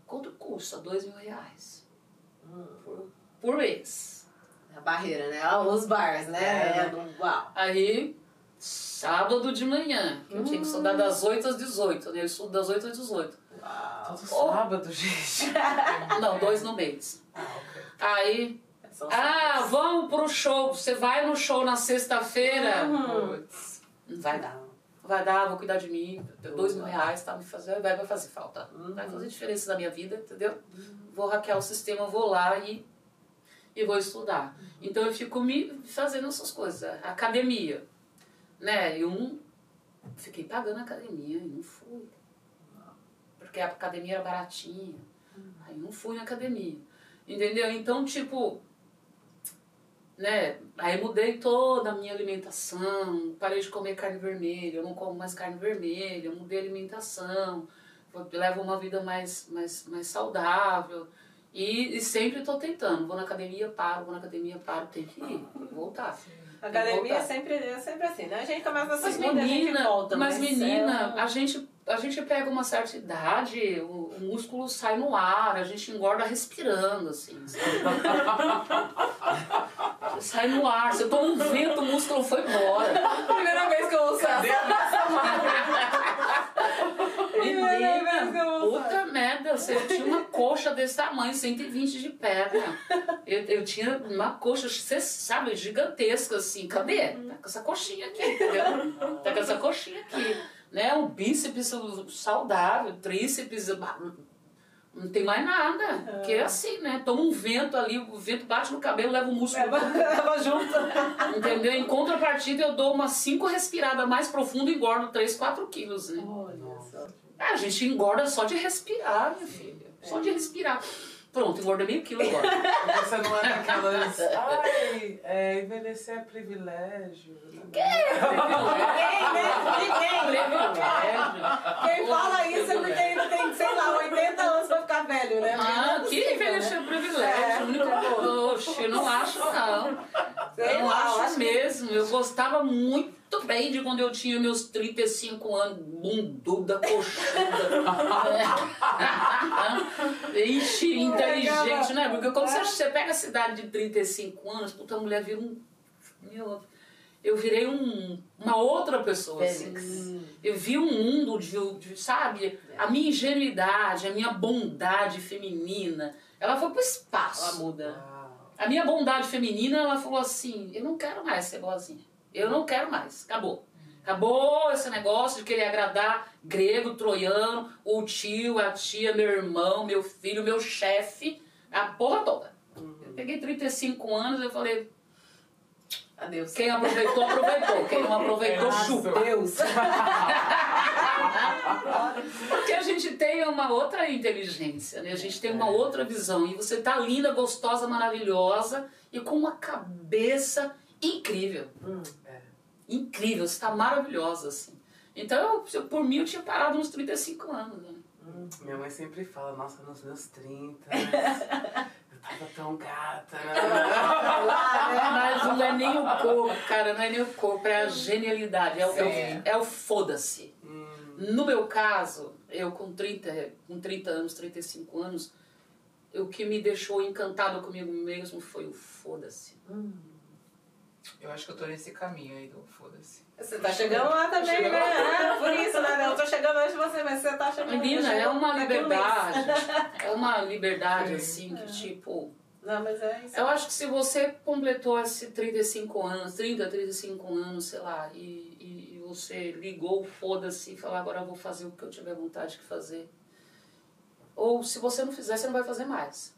Quanto custa? Dois mil reais. Por, por mês. A barreira, né? Os bars, né? É. É, Uau. Aí, sábado de manhã, que eu tinha que estudar das 8 às 18, né? Eu estudo das 8 às 18. Uau. Todo Oh. sábado, gente. Não, dois no mês. Ah, ok. Aí, São ah, vamos pro show. Você vai no show na sexta-feira? Não vai dar. Vai dar, vou cuidar de mim. Dois mil reais, tá? Me fazer, vai, vai fazer falta. Vai fazer diferença na minha vida, entendeu? Vou hackear o sistema, vou lá e, e vou estudar. Então eu fico me fazendo essas coisas. Academia, né? Eu não fiquei pagando a academia e não fui. Porque a academia era baratinha. Aí não fui na academia. Entendeu? Então, tipo, né? Aí mudei toda a minha alimentação, parei de comer carne vermelha, eu não como mais carne vermelha, mudei a alimentação, levo uma vida mais, mais, mais saudável. E, e sempre estou tentando. Vou na academia, paro, vou na academia, paro, tem que ir, voltar. A academia é sempre, é sempre assim, né? A gente começa na Mas segunda e a gente menina, volta. mas menina, é a gente, a gente pega uma certa idade, o, o músculo sai no ar, a gente engorda respirando, assim. sai no ar, você toma um vento, o músculo foi embora. a primeira vez que eu ouço essa. Primeira vez que eu Menina, ouço puta eu tinha uma coxa desse tamanho, 120 de perna. Eu, eu tinha uma coxa, você sabe, gigantesca assim. Cadê? Tá com essa coxinha aqui, entendeu? Tá com essa coxinha aqui. Né? Um bíceps saudável, tríceps, não tem mais nada. Porque é assim, né? Toma um vento ali, o vento bate no cabelo, leva o músculo. Leva junto. Entendeu? Em contrapartida, eu dou umas 5 respiradas mais profundas e engordo 3, 4 quilos, né? Olha Ah, a gente engorda só de respirar, minha filha. Só de respirar. Pronto, engordei meio quilo agora. Você não é daquelas. Ai, é, envelhecer é privilégio. Ninguém, né? Ninguém. Privilégio. Quem fala isso é porque ainda tem, sei lá, 80 anos pra ficar velho, né? É Ah, que envelhecer né? privilégio. É. A única coisa. Oxe, eu não acho, não. Sei Eu não lá, acho que- mesmo. Eu gostava muito bem de quando eu tinha meus 35 anos, bunduda, coxuda. É. Ixi, inteligente, né? Porque quando você, você pega a cidade de 35 anos, puta, a mulher vira um. Meu, eu virei um, uma outra pessoa. Assim. Hum. Eu vi um mundo de, de, sabe, a minha ingenuidade, a minha bondade feminina, ela foi pro espaço. Ela muda. A minha bondade feminina, ela falou assim: eu não quero mais ser boazinha. Eu não quero mais. Acabou. Acabou esse negócio de querer agradar grego, troiano, o tio, a tia, meu irmão, meu filho, meu chefe, a porra toda. Eu peguei 35 anos eu falei: Adeus. quem aproveitou, aproveitou. Quem não aproveitou, Nossa. chupa. Deus. Porque a gente tem uma outra inteligência, né? A gente tem uma outra visão. E você tá linda, gostosa, maravilhosa e com uma cabeça incrível. Hum. Incrível, você tá maravilhosa, assim. Então, eu, por mim, eu tinha parado nos 35 anos, né? Minha mãe sempre fala, nossa, nos meus 30, mas tava tão gata, né? Mas não é nem o corpo, cara, não é nem o corpo, é a genialidade, é o, é é o foda-se. Hum, No meu caso, eu com 30, com 30 anos, 35 anos, o que me deixou encantado comigo mesmo foi o foda-se. Eu acho que eu tô nesse caminho aí do foda-se. Você tá chegando lá também, Chegando né? Ah, por isso, né? Eu tô chegando antes de você, mas você tá chegando. Menina, é chegando uma um liberdade. É uma liberdade, Sim. assim, que tipo. Não, mas é isso. Eu acho que se você completou esses 35 anos, 30, 35 anos, sei lá, e, e, você ligou, foda-se, e falou, agora eu vou fazer o que eu tiver vontade de fazer. Ou se você não fizer, você não vai fazer mais.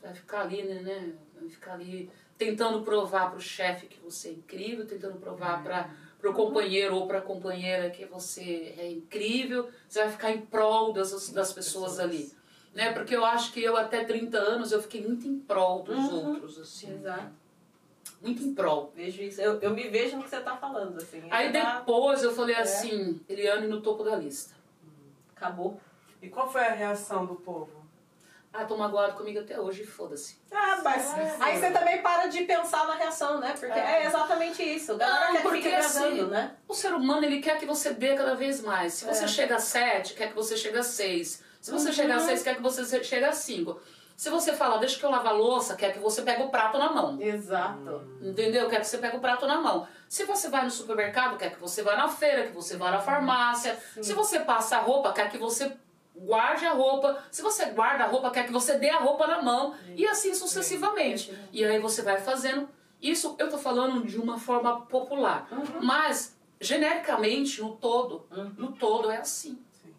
Vai ficar ali, né, né? Vai ficar ali tentando provar pro chefe que você é incrível, tentando provar para pro companheiro ou pra companheira que você é incrível. Você vai ficar em prol das, das pessoas ali. Né? Porque eu acho que eu até 30 anos eu fiquei muito em prol dos Uhum. outros, assim. Exato. Muito em prol. Vejo isso. Eu, eu me vejo no que você tá falando, assim. Aí tá- depois eu falei É. assim, Eliane no topo da lista. Acabou. E qual foi a reação do povo? Ah, tô magoado comigo até hoje, foda-se. Ah, mas aí você também para de pensar na reação, né? Porque é, É. exatamente isso. A galera Não, porque assim, né? O ser humano, ele quer que você dê cada vez mais. Se você É. chega a 7, quer que você chegue a 6. Se você chegar a 6, quer que você chegue a 5. Se você fala, deixa que eu lavo a louça, quer que você pegue o prato na mão. Exato. Entendeu? Quer que você pegue o prato na mão. Se você vai no supermercado, quer que você vá na feira, que você vá na farmácia. Se você passa a roupa, quer que você guarde a roupa. Se você guarda a roupa, quer que você dê a roupa na mão. E assim sucessivamente. E aí você vai fazendo. Isso eu tô falando de uma forma popular. Mas, genericamente, no todo, no todo é assim. Sim.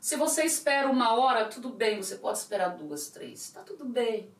Se você espera uma hora, tudo bem, você pode esperar duas, três, tá tudo bem.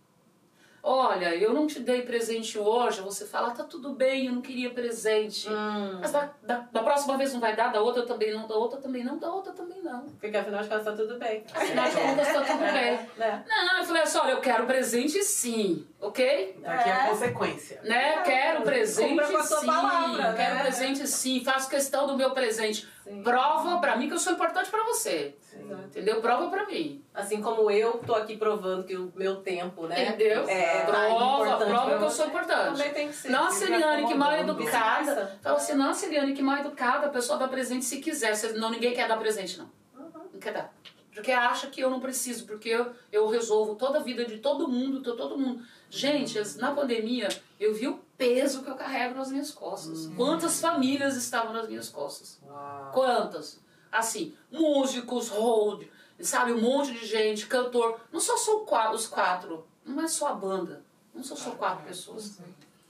Olha, eu não te dei presente hoje, você fala, tá tudo bem, eu não queria presente. Hum. Mas da, da, da próxima vez não vai dar, da outra também não, da outra também não, da outra também não. Porque afinal de contas tá tudo bem. Afinal de contas, tá tudo bem. Né? Não, eu falei assim, olha, eu quero presente sim, ok? Aqui é a É. consequência. Né? Quero presente Cumpra com a sua sim, palavra, né? quero presente sim, faço questão do meu presente. Sim. Prova pra mim que eu sou importante pra você. Exato. Entendeu? Prova pra mim. Assim como eu tô aqui provando que o meu tempo, né? Entendeu? É, tá prova, prova que eu sou importante. Também tem que ser. Nossa, Eliane, que mal acomodando. educada. Fala assim, nossa, Eliane, que mal educada, a pessoa dá presente se quiser. Se- Não, ninguém quer dar presente, não. Uhum. Não quer dar. Porque acha que eu não preciso, porque eu, eu resolvo toda a vida de todo mundo, tô todo mundo. Gente, na pandemia, eu vi o peso que eu carrego nas minhas costas. Quantas famílias estavam nas minhas costas? Uau. Quantas? Assim, músicos, hold, sabe, um monte de gente, cantor. Não só são os quatro, não é só a banda. Não são só quatro pessoas.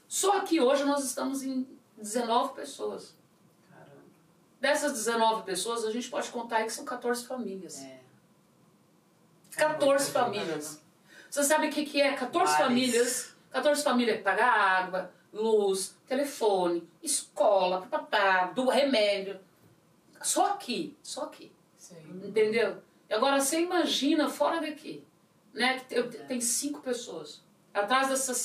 Só que hoje nós estamos em 19 pessoas. Caramba. Dessas 19 pessoas, a gente pode contar aí que são 14 famílias. É. 14 famílias. Você sabe o que, que é 14 Mares. famílias? 14 famílias que paga água, luz, telefone, escola, papapá, do remédio. Só aqui, só aqui. Sim. Entendeu? E agora você imagina fora daqui, né? que tem cinco pessoas. Atrás dessas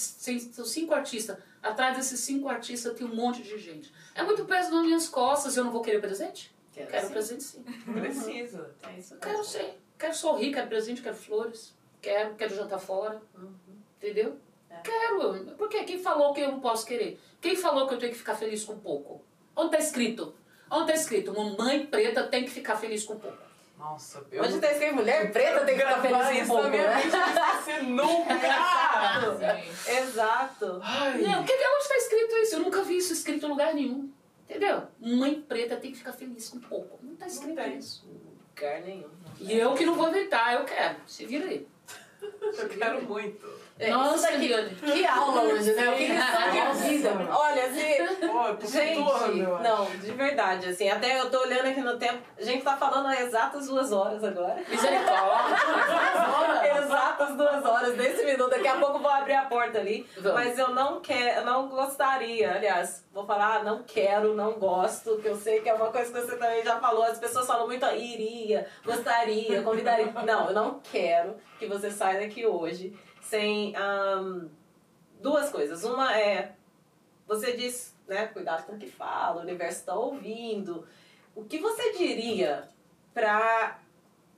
são cinco artistas. Atrás desses cinco artistas tem um monte de gente. É muito peso nas minhas costas. Eu não vou querer presente? Quero, Quero sim. presente sim. Precisa. É isso Quero mesmo. sim. Quero sorrir, quero presente, quero flores. Quero, quero jantar fora. Entendeu? É. Quero. Por quê? Quem falou que eu não posso querer? Quem falou que eu tenho que ficar feliz com pouco? Onde tá escrito? Onde tá escrito? Uma mãe preta tem que ficar feliz com pouco. Nossa, eu Onde tá escrito mulher preta tem que ficar feliz isso com pouco, né? não esqueci nunca. Sim. Exato. Ai. Não, que, onde está escrito isso? Eu nunca vi isso escrito em lugar nenhum. Entendeu? Mãe preta tem que ficar feliz com pouco. Não tá escrito tem. isso. Lugar nenhum. E eu que não vou inventar, eu quero. Se vira aí. Eu quero muito. É, Nossa, daqui, Eliane. que aula hoje, né? Que vida. Olha, eu tô Gente, não, de verdade, assim, até eu tô olhando aqui no tempo, a gente tá falando há exatas duas horas agora. Misericórdia. Exatas duas horas desse minuto, daqui a pouco vou abrir a porta ali. Vamos. Mas eu não quero, não gostaria, aliás, vou falar, não quero, não gosto, que eu sei que é uma coisa que você também já falou, as pessoas falam muito, iria, gostaria, convidaria. Não, eu não quero que você saia daqui hoje sem ahn, duas coisas. Uma é, você diz, né, cuidado com o que fala, o universo está ouvindo. O que você diria pra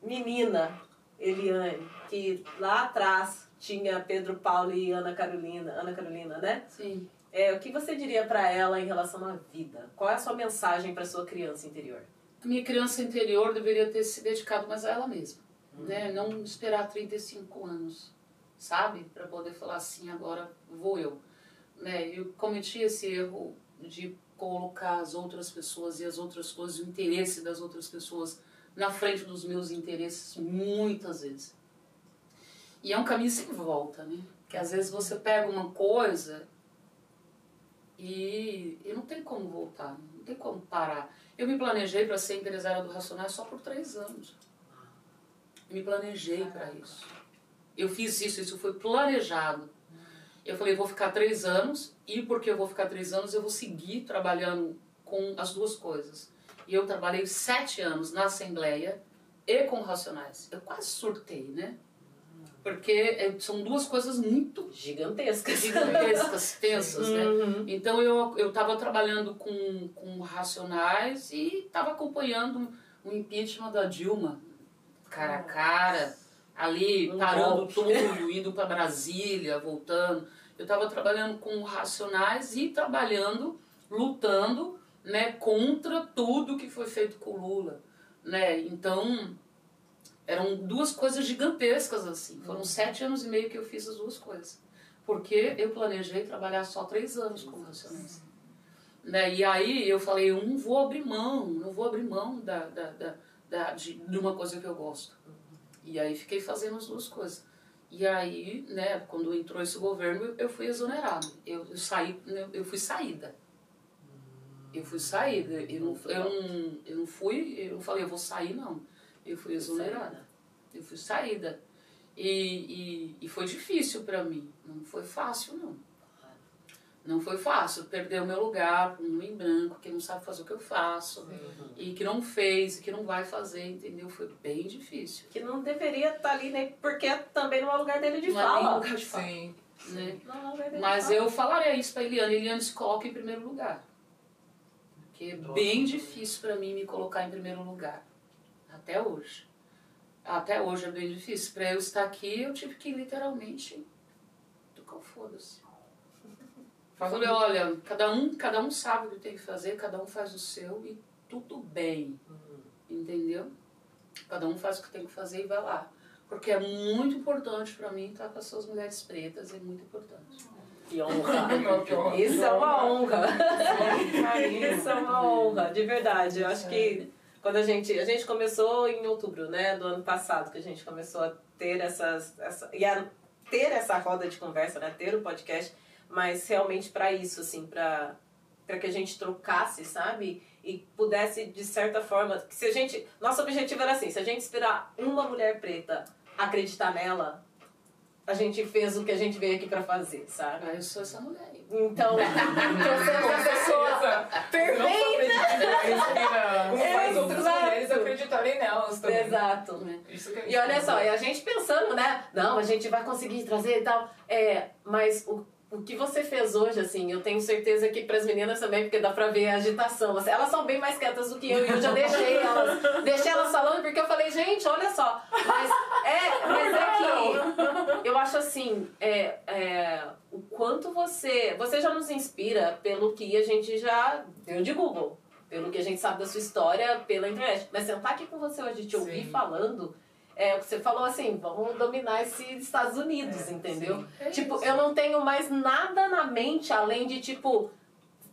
menina Eliane, que lá atrás tinha Pedro Paulo e Ana Carolina, Ana Carolina, né? Sim. É, o que você diria pra ela em relação à vida? Qual é a sua mensagem pra sua criança interior? A minha criança interior deveria ter se dedicado mais a ela mesma. Né? Não esperar 35 anos. Sabe? Para poder falar assim, agora vou eu. Né? Eu cometi esse erro de colocar as outras pessoas e as outras coisas, o interesse das outras pessoas na frente dos meus interesses muitas vezes. E é um caminho sem volta, né? Que às vezes você pega uma coisa e, e não tem como voltar, não tem como parar. Eu me planejei para ser empresária do Racionais só por três anos. Eu me planejei para isso. Eu fiz isso, isso foi planejado. Eu falei, vou ficar três anos, e porque eu vou ficar três anos, eu vou seguir trabalhando com as duas coisas. E eu trabalhei sete anos na Assembleia e com Racionais. Eu quase surtei, né? Porque é, são duas coisas muito Gigantescas. gigantescas, tensas, né? Uhum. Então eu eu estava trabalhando com, com racionais e estava acompanhando o impeachment da Dilma, cara a cara, ali Um parando golpe. tudo, indo para Brasília, voltando. Eu estava trabalhando com racionais e trabalhando, lutando, né, contra tudo que foi feito com o Lula, né? Então eram duas coisas gigantescas assim. Foram sete anos e meio que eu fiz as duas coisas. Porque eu planejei trabalhar só três anos como racionais. Né? E aí eu falei, eu não vou abrir mão, não vou abrir mão da, da, da, da- de, de uma coisa que eu gosto. E aí fiquei fazendo as duas coisas. E aí, né, quando entrou esse governo, eu fui exonerada. Eu, eu saí, eu, eu fui saída. Eu fui saída. Eu não, eu, não, eu não fui, eu não falei, eu vou sair, não. Eu fui exonerada. Eu fui saída. E, e, e foi difícil para mim. Não foi fácil, não. Não foi fácil. Perder o meu lugar para um em branco que não sabe fazer o que eu faço. E que não fez, e que não vai fazer, entendeu? Foi bem difícil. Que não deveria estar ali, né? Porque também não é lugar dele de não é fala. lugar de fala, Sim. né? Não é Mas de fala. eu falaria isso pra Eliane. Eliane se coloca em primeiro lugar. Porque é bem difícil pra mim me colocar em primeiro lugar. Até hoje. Até hoje é bem difícil. Pra eu estar aqui, eu tive que literalmente tocar o foda-se. Falei, olha, cada um, cada um sabe o que tem que fazer, cada um faz o seu e tudo bem. Entendeu? Cada um faz o que tem que fazer e vai lá. Porque é muito importante pra mim estar com essas mulheres pretas, é muito importante. Que honra. Isso é uma honra. Isso é uma honra, de verdade. Eu acho que quando a gente. A gente começou em outubro, né? Do ano passado, que a gente começou a ter essas. Essa, e a ter essa roda de conversa, né? Ter o podcast, mas realmente para isso, assim, para para que a gente trocasse, sabe? E pudesse, de certa forma, que se a gente. Nosso objetivo era assim, se a gente inspirar uma mulher preta acreditar nela, a gente fez o que a gente veio aqui para fazer, sabe? Ah, eu sou essa mulher aí. Então, trouxemos pessoa. Perfeita! Inspira. Como faz outras mulheres acreditarem nelas também. Exato. né? E olha só, e a gente pensando, né? Não, a gente vai conseguir trazer e tal. É, mas o, o que você fez hoje, assim, eu tenho certeza que para as meninas também, porque dá pra ver a agitação. Assim, elas são bem mais quietas do que eu, e eu já deixei elas, deixei elas falando, porque eu falei, gente, olha só. Mas é, mas é que eu acho assim, é, é, o quanto você. Você já nos inspira pelo que a gente já deu de Google. Pelo que a gente sabe da sua história pela internet. Mas sentar aqui com você hoje, te ouvir Sim. falando, é o que você falou assim, vamos dominar esses Estados Unidos, entendeu? É tipo, isso. eu não tenho mais nada na mente além de, tipo,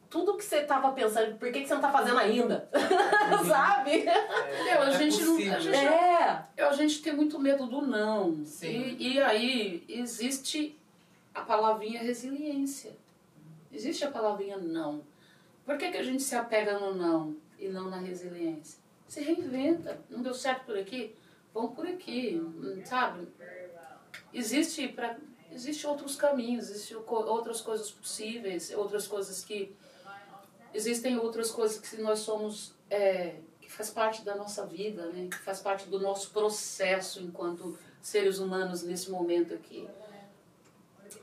tudo que você tava pensando, por que, que você não tá fazendo ainda? Sabe? Entendeu? A É gente não. A gente, É. a gente tem muito medo do não. Sim. E, e aí existe a palavrinha resiliência. Existe a palavrinha não. Por que, que a gente se apega no não e não na resiliência? Se reinventa. Não deu certo por aqui? Vamos por aqui, sabe? Existe para existe outros caminhos, existem outras coisas possíveis, outras coisas que existem outras coisas que nós somos é, que faz parte da nossa vida, né? Que faz parte do nosso processo enquanto seres humanos nesse momento aqui.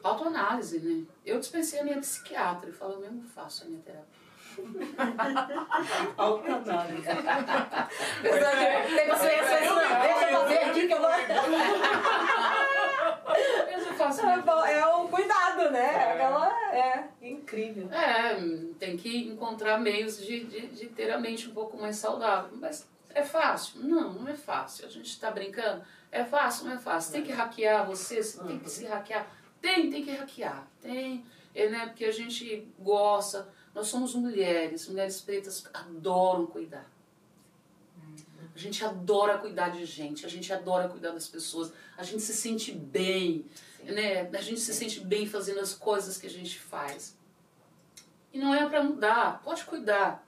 Autoanálise, né? Eu dispensei a minha psiquiatra e falo, eu mesmo faço a minha terapia. Autoanálise. Tem paciência, não. Deixa eu fazer aqui que eu vou. É bom, É o cuidado, né? Aquela. É incrível. É, tem que encontrar meios de, de, de ter a mente um pouco mais saudável. Mas É fácil? Não, não é fácil. A gente está brincando. É fácil? Não é fácil. Tem que hackear você, você tem que se hackear. Tem, tem que hackear. Tem, é, né? Porque a gente gosta. Nós somos mulheres, mulheres pretas adoram cuidar. A gente adora cuidar de gente, a gente adora cuidar das pessoas, a gente se sente bem, né? A gente se sente bem fazendo as coisas que a gente faz. E não é para mudar, pode cuidar,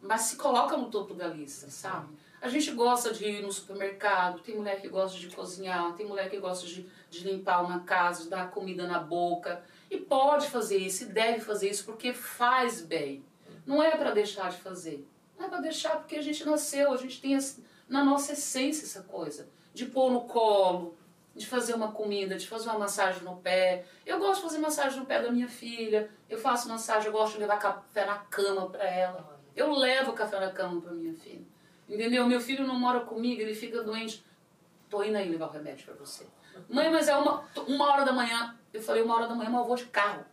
mas se coloca no topo da lista, sabe? A gente gosta de ir no supermercado, tem mulher que gosta de cozinhar, tem mulher que gosta de, de limpar uma casa, de dar comida na boca. E pode fazer isso, e deve fazer isso, porque faz bem. Não é para deixar de fazer. Não é para deixar porque a gente nasceu, a gente tem na nossa essência essa coisa. De pôr no colo, de fazer uma comida, de fazer uma massagem no pé. Eu gosto de fazer massagem no pé da minha filha. Eu faço massagem, eu gosto de levar café na cama para ela. Eu levo café na cama para minha filha. Entendeu? Meu filho não mora comigo, ele fica doente. Tô indo aí levar o remédio para você. Mãe, mas é uma, uma hora da manhã. Eu falei, uma hora da manhã, mas eu vou de carro.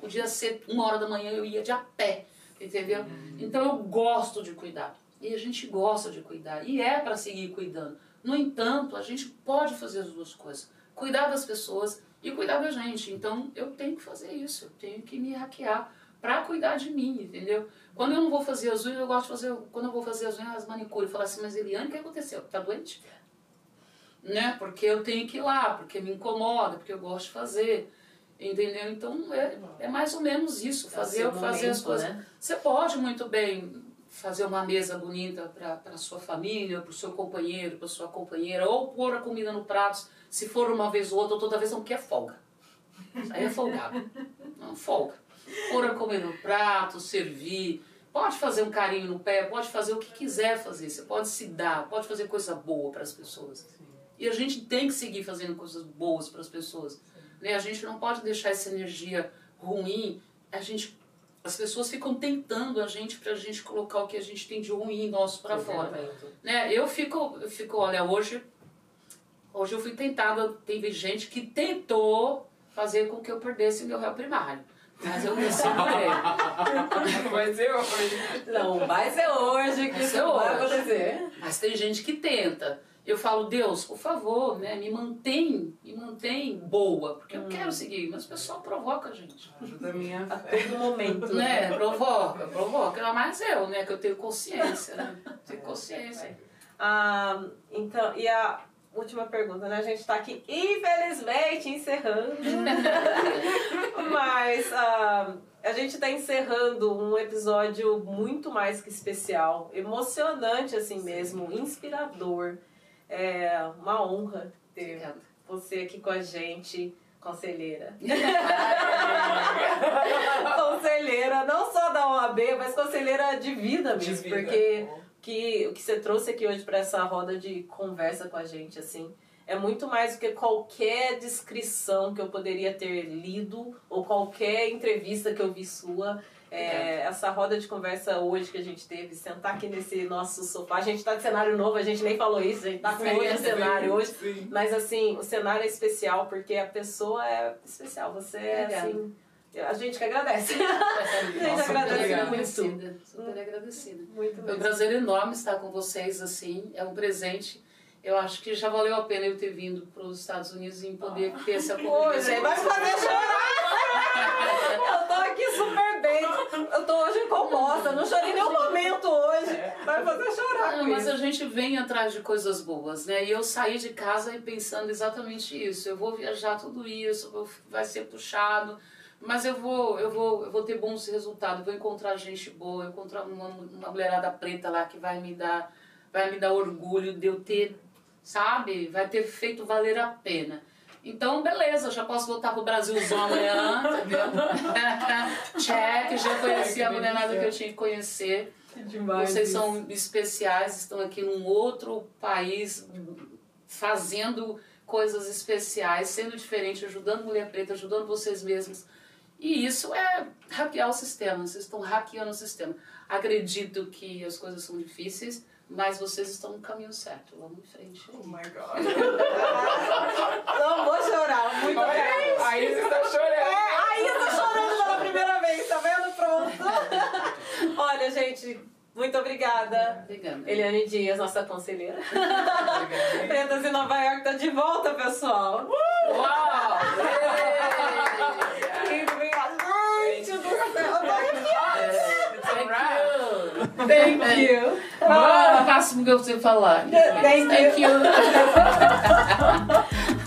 Podia ser uma hora da manhã, eu ia de a pé. Entendeu? Então eu gosto de cuidar. E a gente gosta de cuidar. E é para seguir cuidando. No entanto, a gente pode fazer as duas coisas: cuidar das pessoas e cuidar da gente. Então eu tenho que fazer isso. Eu tenho que me hackear para cuidar de mim, entendeu? Quando eu não vou fazer as unhas, eu gosto de fazer. Quando eu vou fazer as unhas, as manicure, falar assim: Mas Eliane, o que aconteceu? Tá doente? Né? Porque eu tenho que ir lá, porque me incomoda, porque eu gosto de fazer. Entendeu? Então é, é mais ou menos isso, fazer, fazer momento, as coisas. Né? Você pode muito bem fazer uma mesa bonita para a sua família, para o seu companheiro, para sua companheira, ou pôr a comida no prato, se for uma vez ou outra, ou toda vez não quer folga. Aí é folgado. Não, folga. Pôr a comida no prato, servir. Pode fazer um carinho no pé, pode fazer o que quiser fazer. Você pode se dar, pode fazer coisa boa para as pessoas. E a gente tem que seguir fazendo coisas boas para as pessoas. Né? A gente não pode deixar essa energia ruim. A gente, as pessoas ficam tentando a gente para a gente colocar o que a gente tem de ruim nosso para fora. Né? Eu fico, eu fico, olha, hoje, hoje eu fui tentada. Teve gente que tentou fazer com que eu perdesse meu réu primário. Mas eu me segurei. vai ser hoje. Não, vai ser hoje que vai isso vai acontecer. Mas tem gente que tenta eu falo, Deus, por favor, né, me mantém, me mantém boa, porque hum. eu quero seguir, mas o pessoal provoca a gente. Ajuda a minha A todo momento. Né, provoca, provoca. Mas eu, né, que eu tenho consciência, né, tenho consciência. Ah, então, e a última pergunta, né, a gente está aqui, infelizmente, encerrando, mas ah, a gente está encerrando um episódio muito mais que especial, emocionante assim mesmo, inspirador, é uma honra ter Obrigada. você aqui com a gente, conselheira. conselheira, não só da OAB, mas conselheira de vida mesmo, de vida. porque que, o que você trouxe aqui hoje para essa roda de conversa com a gente, assim, é muito mais do que qualquer descrição que eu poderia ter lido ou qualquer entrevista que eu vi sua. É, essa roda de conversa hoje que a gente teve, sentar aqui nesse nosso sofá. A gente tá de cenário novo, a gente nem falou isso, a gente tá com outro cenário hoje. Sim. Mas assim, o cenário é especial porque a pessoa é especial. Você é assim. A gente que agradece. a gente Nossa, agradece muito. Agradecida, super agradecida. Muito mesmo. É um prazer enorme estar com vocês assim. É um presente eu acho que já valeu a pena eu ter vindo para os Estados Unidos e poder ter essa convivência. vai fazer chorar! eu tô aqui super bem. Eu tô hoje composta. Não chorei nenhum momento hoje. Vai fazer chorar. Não, mas isso. a gente vem atrás de coisas boas, né? E eu saí de casa pensando exatamente isso. Eu vou viajar tudo isso, vai ser puxado. Mas eu vou, eu vou, eu vou ter bons resultados, vou encontrar gente boa, encontrar uma, uma mulherada preta lá que vai me dar, vai me dar orgulho de eu ter sabe? Vai ter feito valer a pena. Então, beleza, já posso voltar pro Brasilzão amanhã, entendeu? Check, já conheci a mulherada que eu tinha que conhecer. Demais Vocês isso. são especiais, estão aqui num outro país fazendo coisas especiais, sendo diferente, ajudando mulher preta, ajudando vocês mesmos. E isso é hackear o sistema, vocês estão hackeando o sistema. Acredito que as coisas são difíceis, mas vocês estão no caminho certo. Vamos em frente. Oh my God. Não vou chorar. Muito bem. A Isa está chorando. É, a Isa está chorando pela primeira vez. Tá vendo? Pronto. Olha, gente Muito obrigada. Obrigada. Eliane Dias, nossa conselheira. Pretas em Nova York tá de volta, pessoal. Uau! Gente do céu, eu tô arrepiada. Thank Thank you. Mano, o máximo que eu sei falar. Thank you. Thank you.